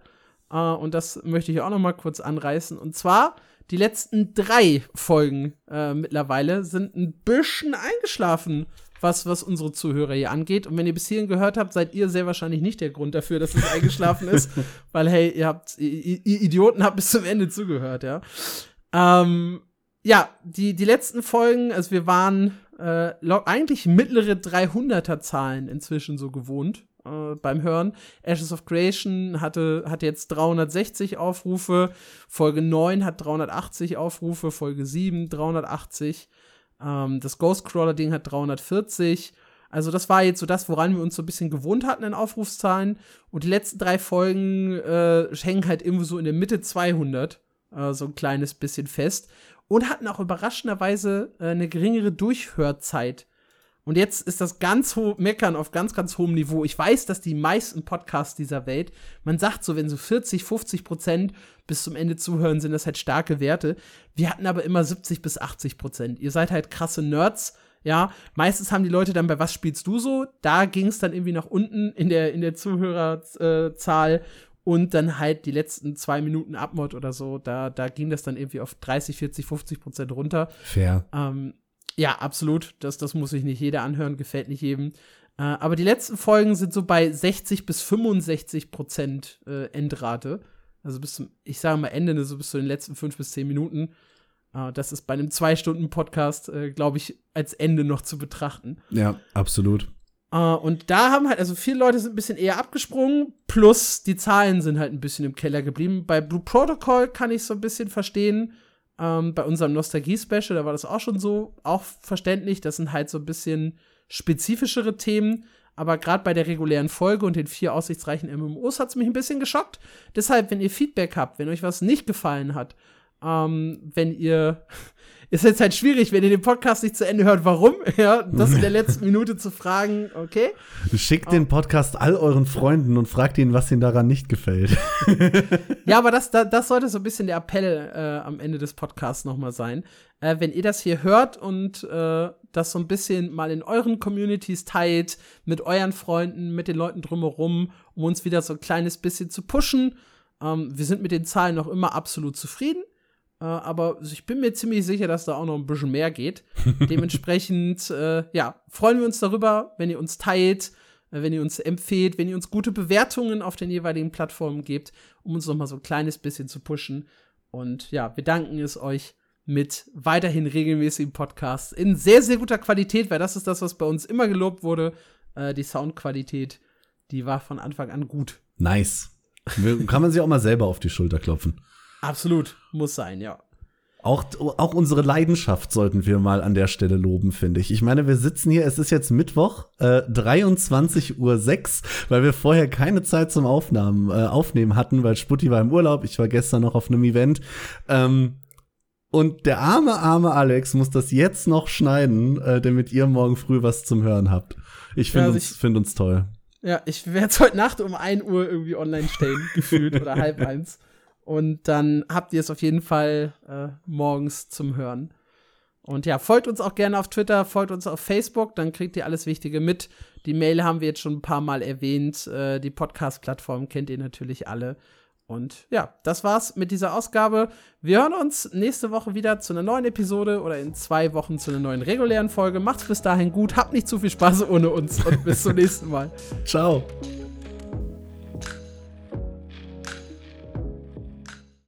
Äh, und das möchte ich auch noch mal kurz anreißen. Und zwar, die letzten drei Folgen äh, mittlerweile sind ein bisschen eingeschlafen, was, was unsere Zuhörer hier angeht. Und wenn ihr bis hierhin gehört habt, seid ihr sehr wahrscheinlich nicht der Grund dafür, dass es eingeschlafen ist. Weil, hey, ihr habt, ihr, ihr Idioten habt bis zum Ende zugehört, ja. Ähm, ja, die, die letzten Folgen, also wir waren äh, eigentlich mittlere 300er Zahlen inzwischen so gewohnt äh, beim Hören. Ashes of Creation hatte, hat jetzt 360 Aufrufe, Folge 9 hat 380 Aufrufe, Folge 7 380, ähm, das Ghostcrawler-Ding hat 340. Also das war jetzt so das, woran wir uns so ein bisschen gewohnt hatten in Aufrufszahlen. Und die letzten drei Folgen äh, hängen halt irgendwo so in der Mitte 200, äh, so ein kleines bisschen fest. Und hatten auch überraschenderweise äh, eine geringere Durchhörzeit. Und jetzt ist das ganz hoch, meckern auf ganz, ganz hohem Niveau. Ich weiß, dass die meisten Podcasts dieser Welt, man sagt so, wenn so 40, 50 Prozent bis zum Ende zuhören, sind das halt starke Werte. Wir hatten aber immer 70 bis 80 Prozent. Ihr seid halt krasse Nerds. Ja, meistens haben die Leute dann bei Was spielst du so? Da ging es dann irgendwie nach unten in der, in der Zuhörerzahl und dann halt die letzten zwei Minuten Abmod oder so, da, da ging das dann irgendwie auf 30, 40, 50 Prozent runter. Fair. Ähm, ja, absolut. Das, das muss sich nicht jeder anhören, gefällt nicht jedem. Äh, aber die letzten Folgen sind so bei 60 bis 65 Prozent äh, Endrate. Also bis zum, ich sage mal Ende, ne, so bis zu den letzten fünf bis zehn Minuten. Äh, das ist bei einem Zwei-Stunden-Podcast, äh, glaube ich, als Ende noch zu betrachten. Ja, absolut. Äh, und da haben halt, also viele Leute sind ein bisschen eher abgesprungen, plus die Zahlen sind halt ein bisschen im Keller geblieben. Bei Blue Protocol kann ich so ein bisschen verstehen. Ähm, bei unserem Nostalgie-Special, da war das auch schon so, auch verständlich. Das sind halt so ein bisschen spezifischere Themen. Aber gerade bei der regulären Folge und den vier aussichtsreichen MMOs hat es mich ein bisschen geschockt. Deshalb, wenn ihr Feedback habt, wenn euch was nicht gefallen hat, ähm, wenn ihr ist jetzt halt schwierig, wenn ihr den Podcast nicht zu Ende hört, warum, ja, das in der letzten Minute zu fragen, okay. Schickt den Podcast all euren Freunden und fragt ihnen, was ihnen daran nicht gefällt. Ja, aber das, das, sollte so ein bisschen der Appell äh, am Ende des Podcasts nochmal sein. Äh, wenn ihr das hier hört und äh, das so ein bisschen mal in euren Communities teilt, mit euren Freunden, mit den Leuten drumherum, um uns wieder so ein kleines bisschen zu pushen, Ähm, wir sind mit den Zahlen noch immer absolut zufrieden. Äh, aber ich bin mir ziemlich sicher, dass da auch noch ein bisschen mehr geht. Dementsprechend, äh, ja, freuen wir uns darüber, wenn ihr uns teilt, äh, wenn ihr uns empfehlt, wenn ihr uns gute Bewertungen auf den jeweiligen Plattformen gebt, um uns noch mal so ein kleines bisschen zu pushen. Und ja, wir danken es euch mit weiterhin regelmäßigen Podcasts in sehr, sehr guter Qualität, weil das ist das, was bei uns immer gelobt wurde. Äh, die Soundqualität, die war von Anfang an gut. Nice. Kann man sich auch mal selber auf die Schulter klopfen. Absolut, muss sein, ja. Auch, auch unsere Leidenschaft sollten wir mal an der Stelle loben, finde ich. Ich meine, wir sitzen hier, es ist jetzt Mittwoch, äh, 23.06 Uhr, weil wir vorher keine Zeit zum Aufnahmen, äh, Aufnehmen hatten, weil Sputti war im Urlaub, ich war gestern noch auf einem Event. Ähm, und der arme, arme Alex muss das jetzt noch schneiden, äh, damit ihr morgen früh was zum Hören habt. Ich finde ja, also uns, find uns toll. Ja, ich werde es heute Nacht um 1 Uhr irgendwie online stellen, gefühlt, oder halb eins. Und dann habt ihr es auf jeden Fall äh, morgens zum Hören. Und ja, folgt uns auch gerne auf Twitter, folgt uns auf Facebook, dann kriegt ihr alles Wichtige mit. Die Mail haben wir jetzt schon ein paar Mal erwähnt. Äh, die Podcast-Plattform kennt ihr natürlich alle. Und ja, das war's mit dieser Ausgabe. Wir hören uns nächste Woche wieder zu einer neuen Episode oder in zwei Wochen zu einer neuen regulären Folge. Macht's bis dahin gut, habt nicht zu viel Spaß ohne uns und bis zum nächsten Mal. Ciao.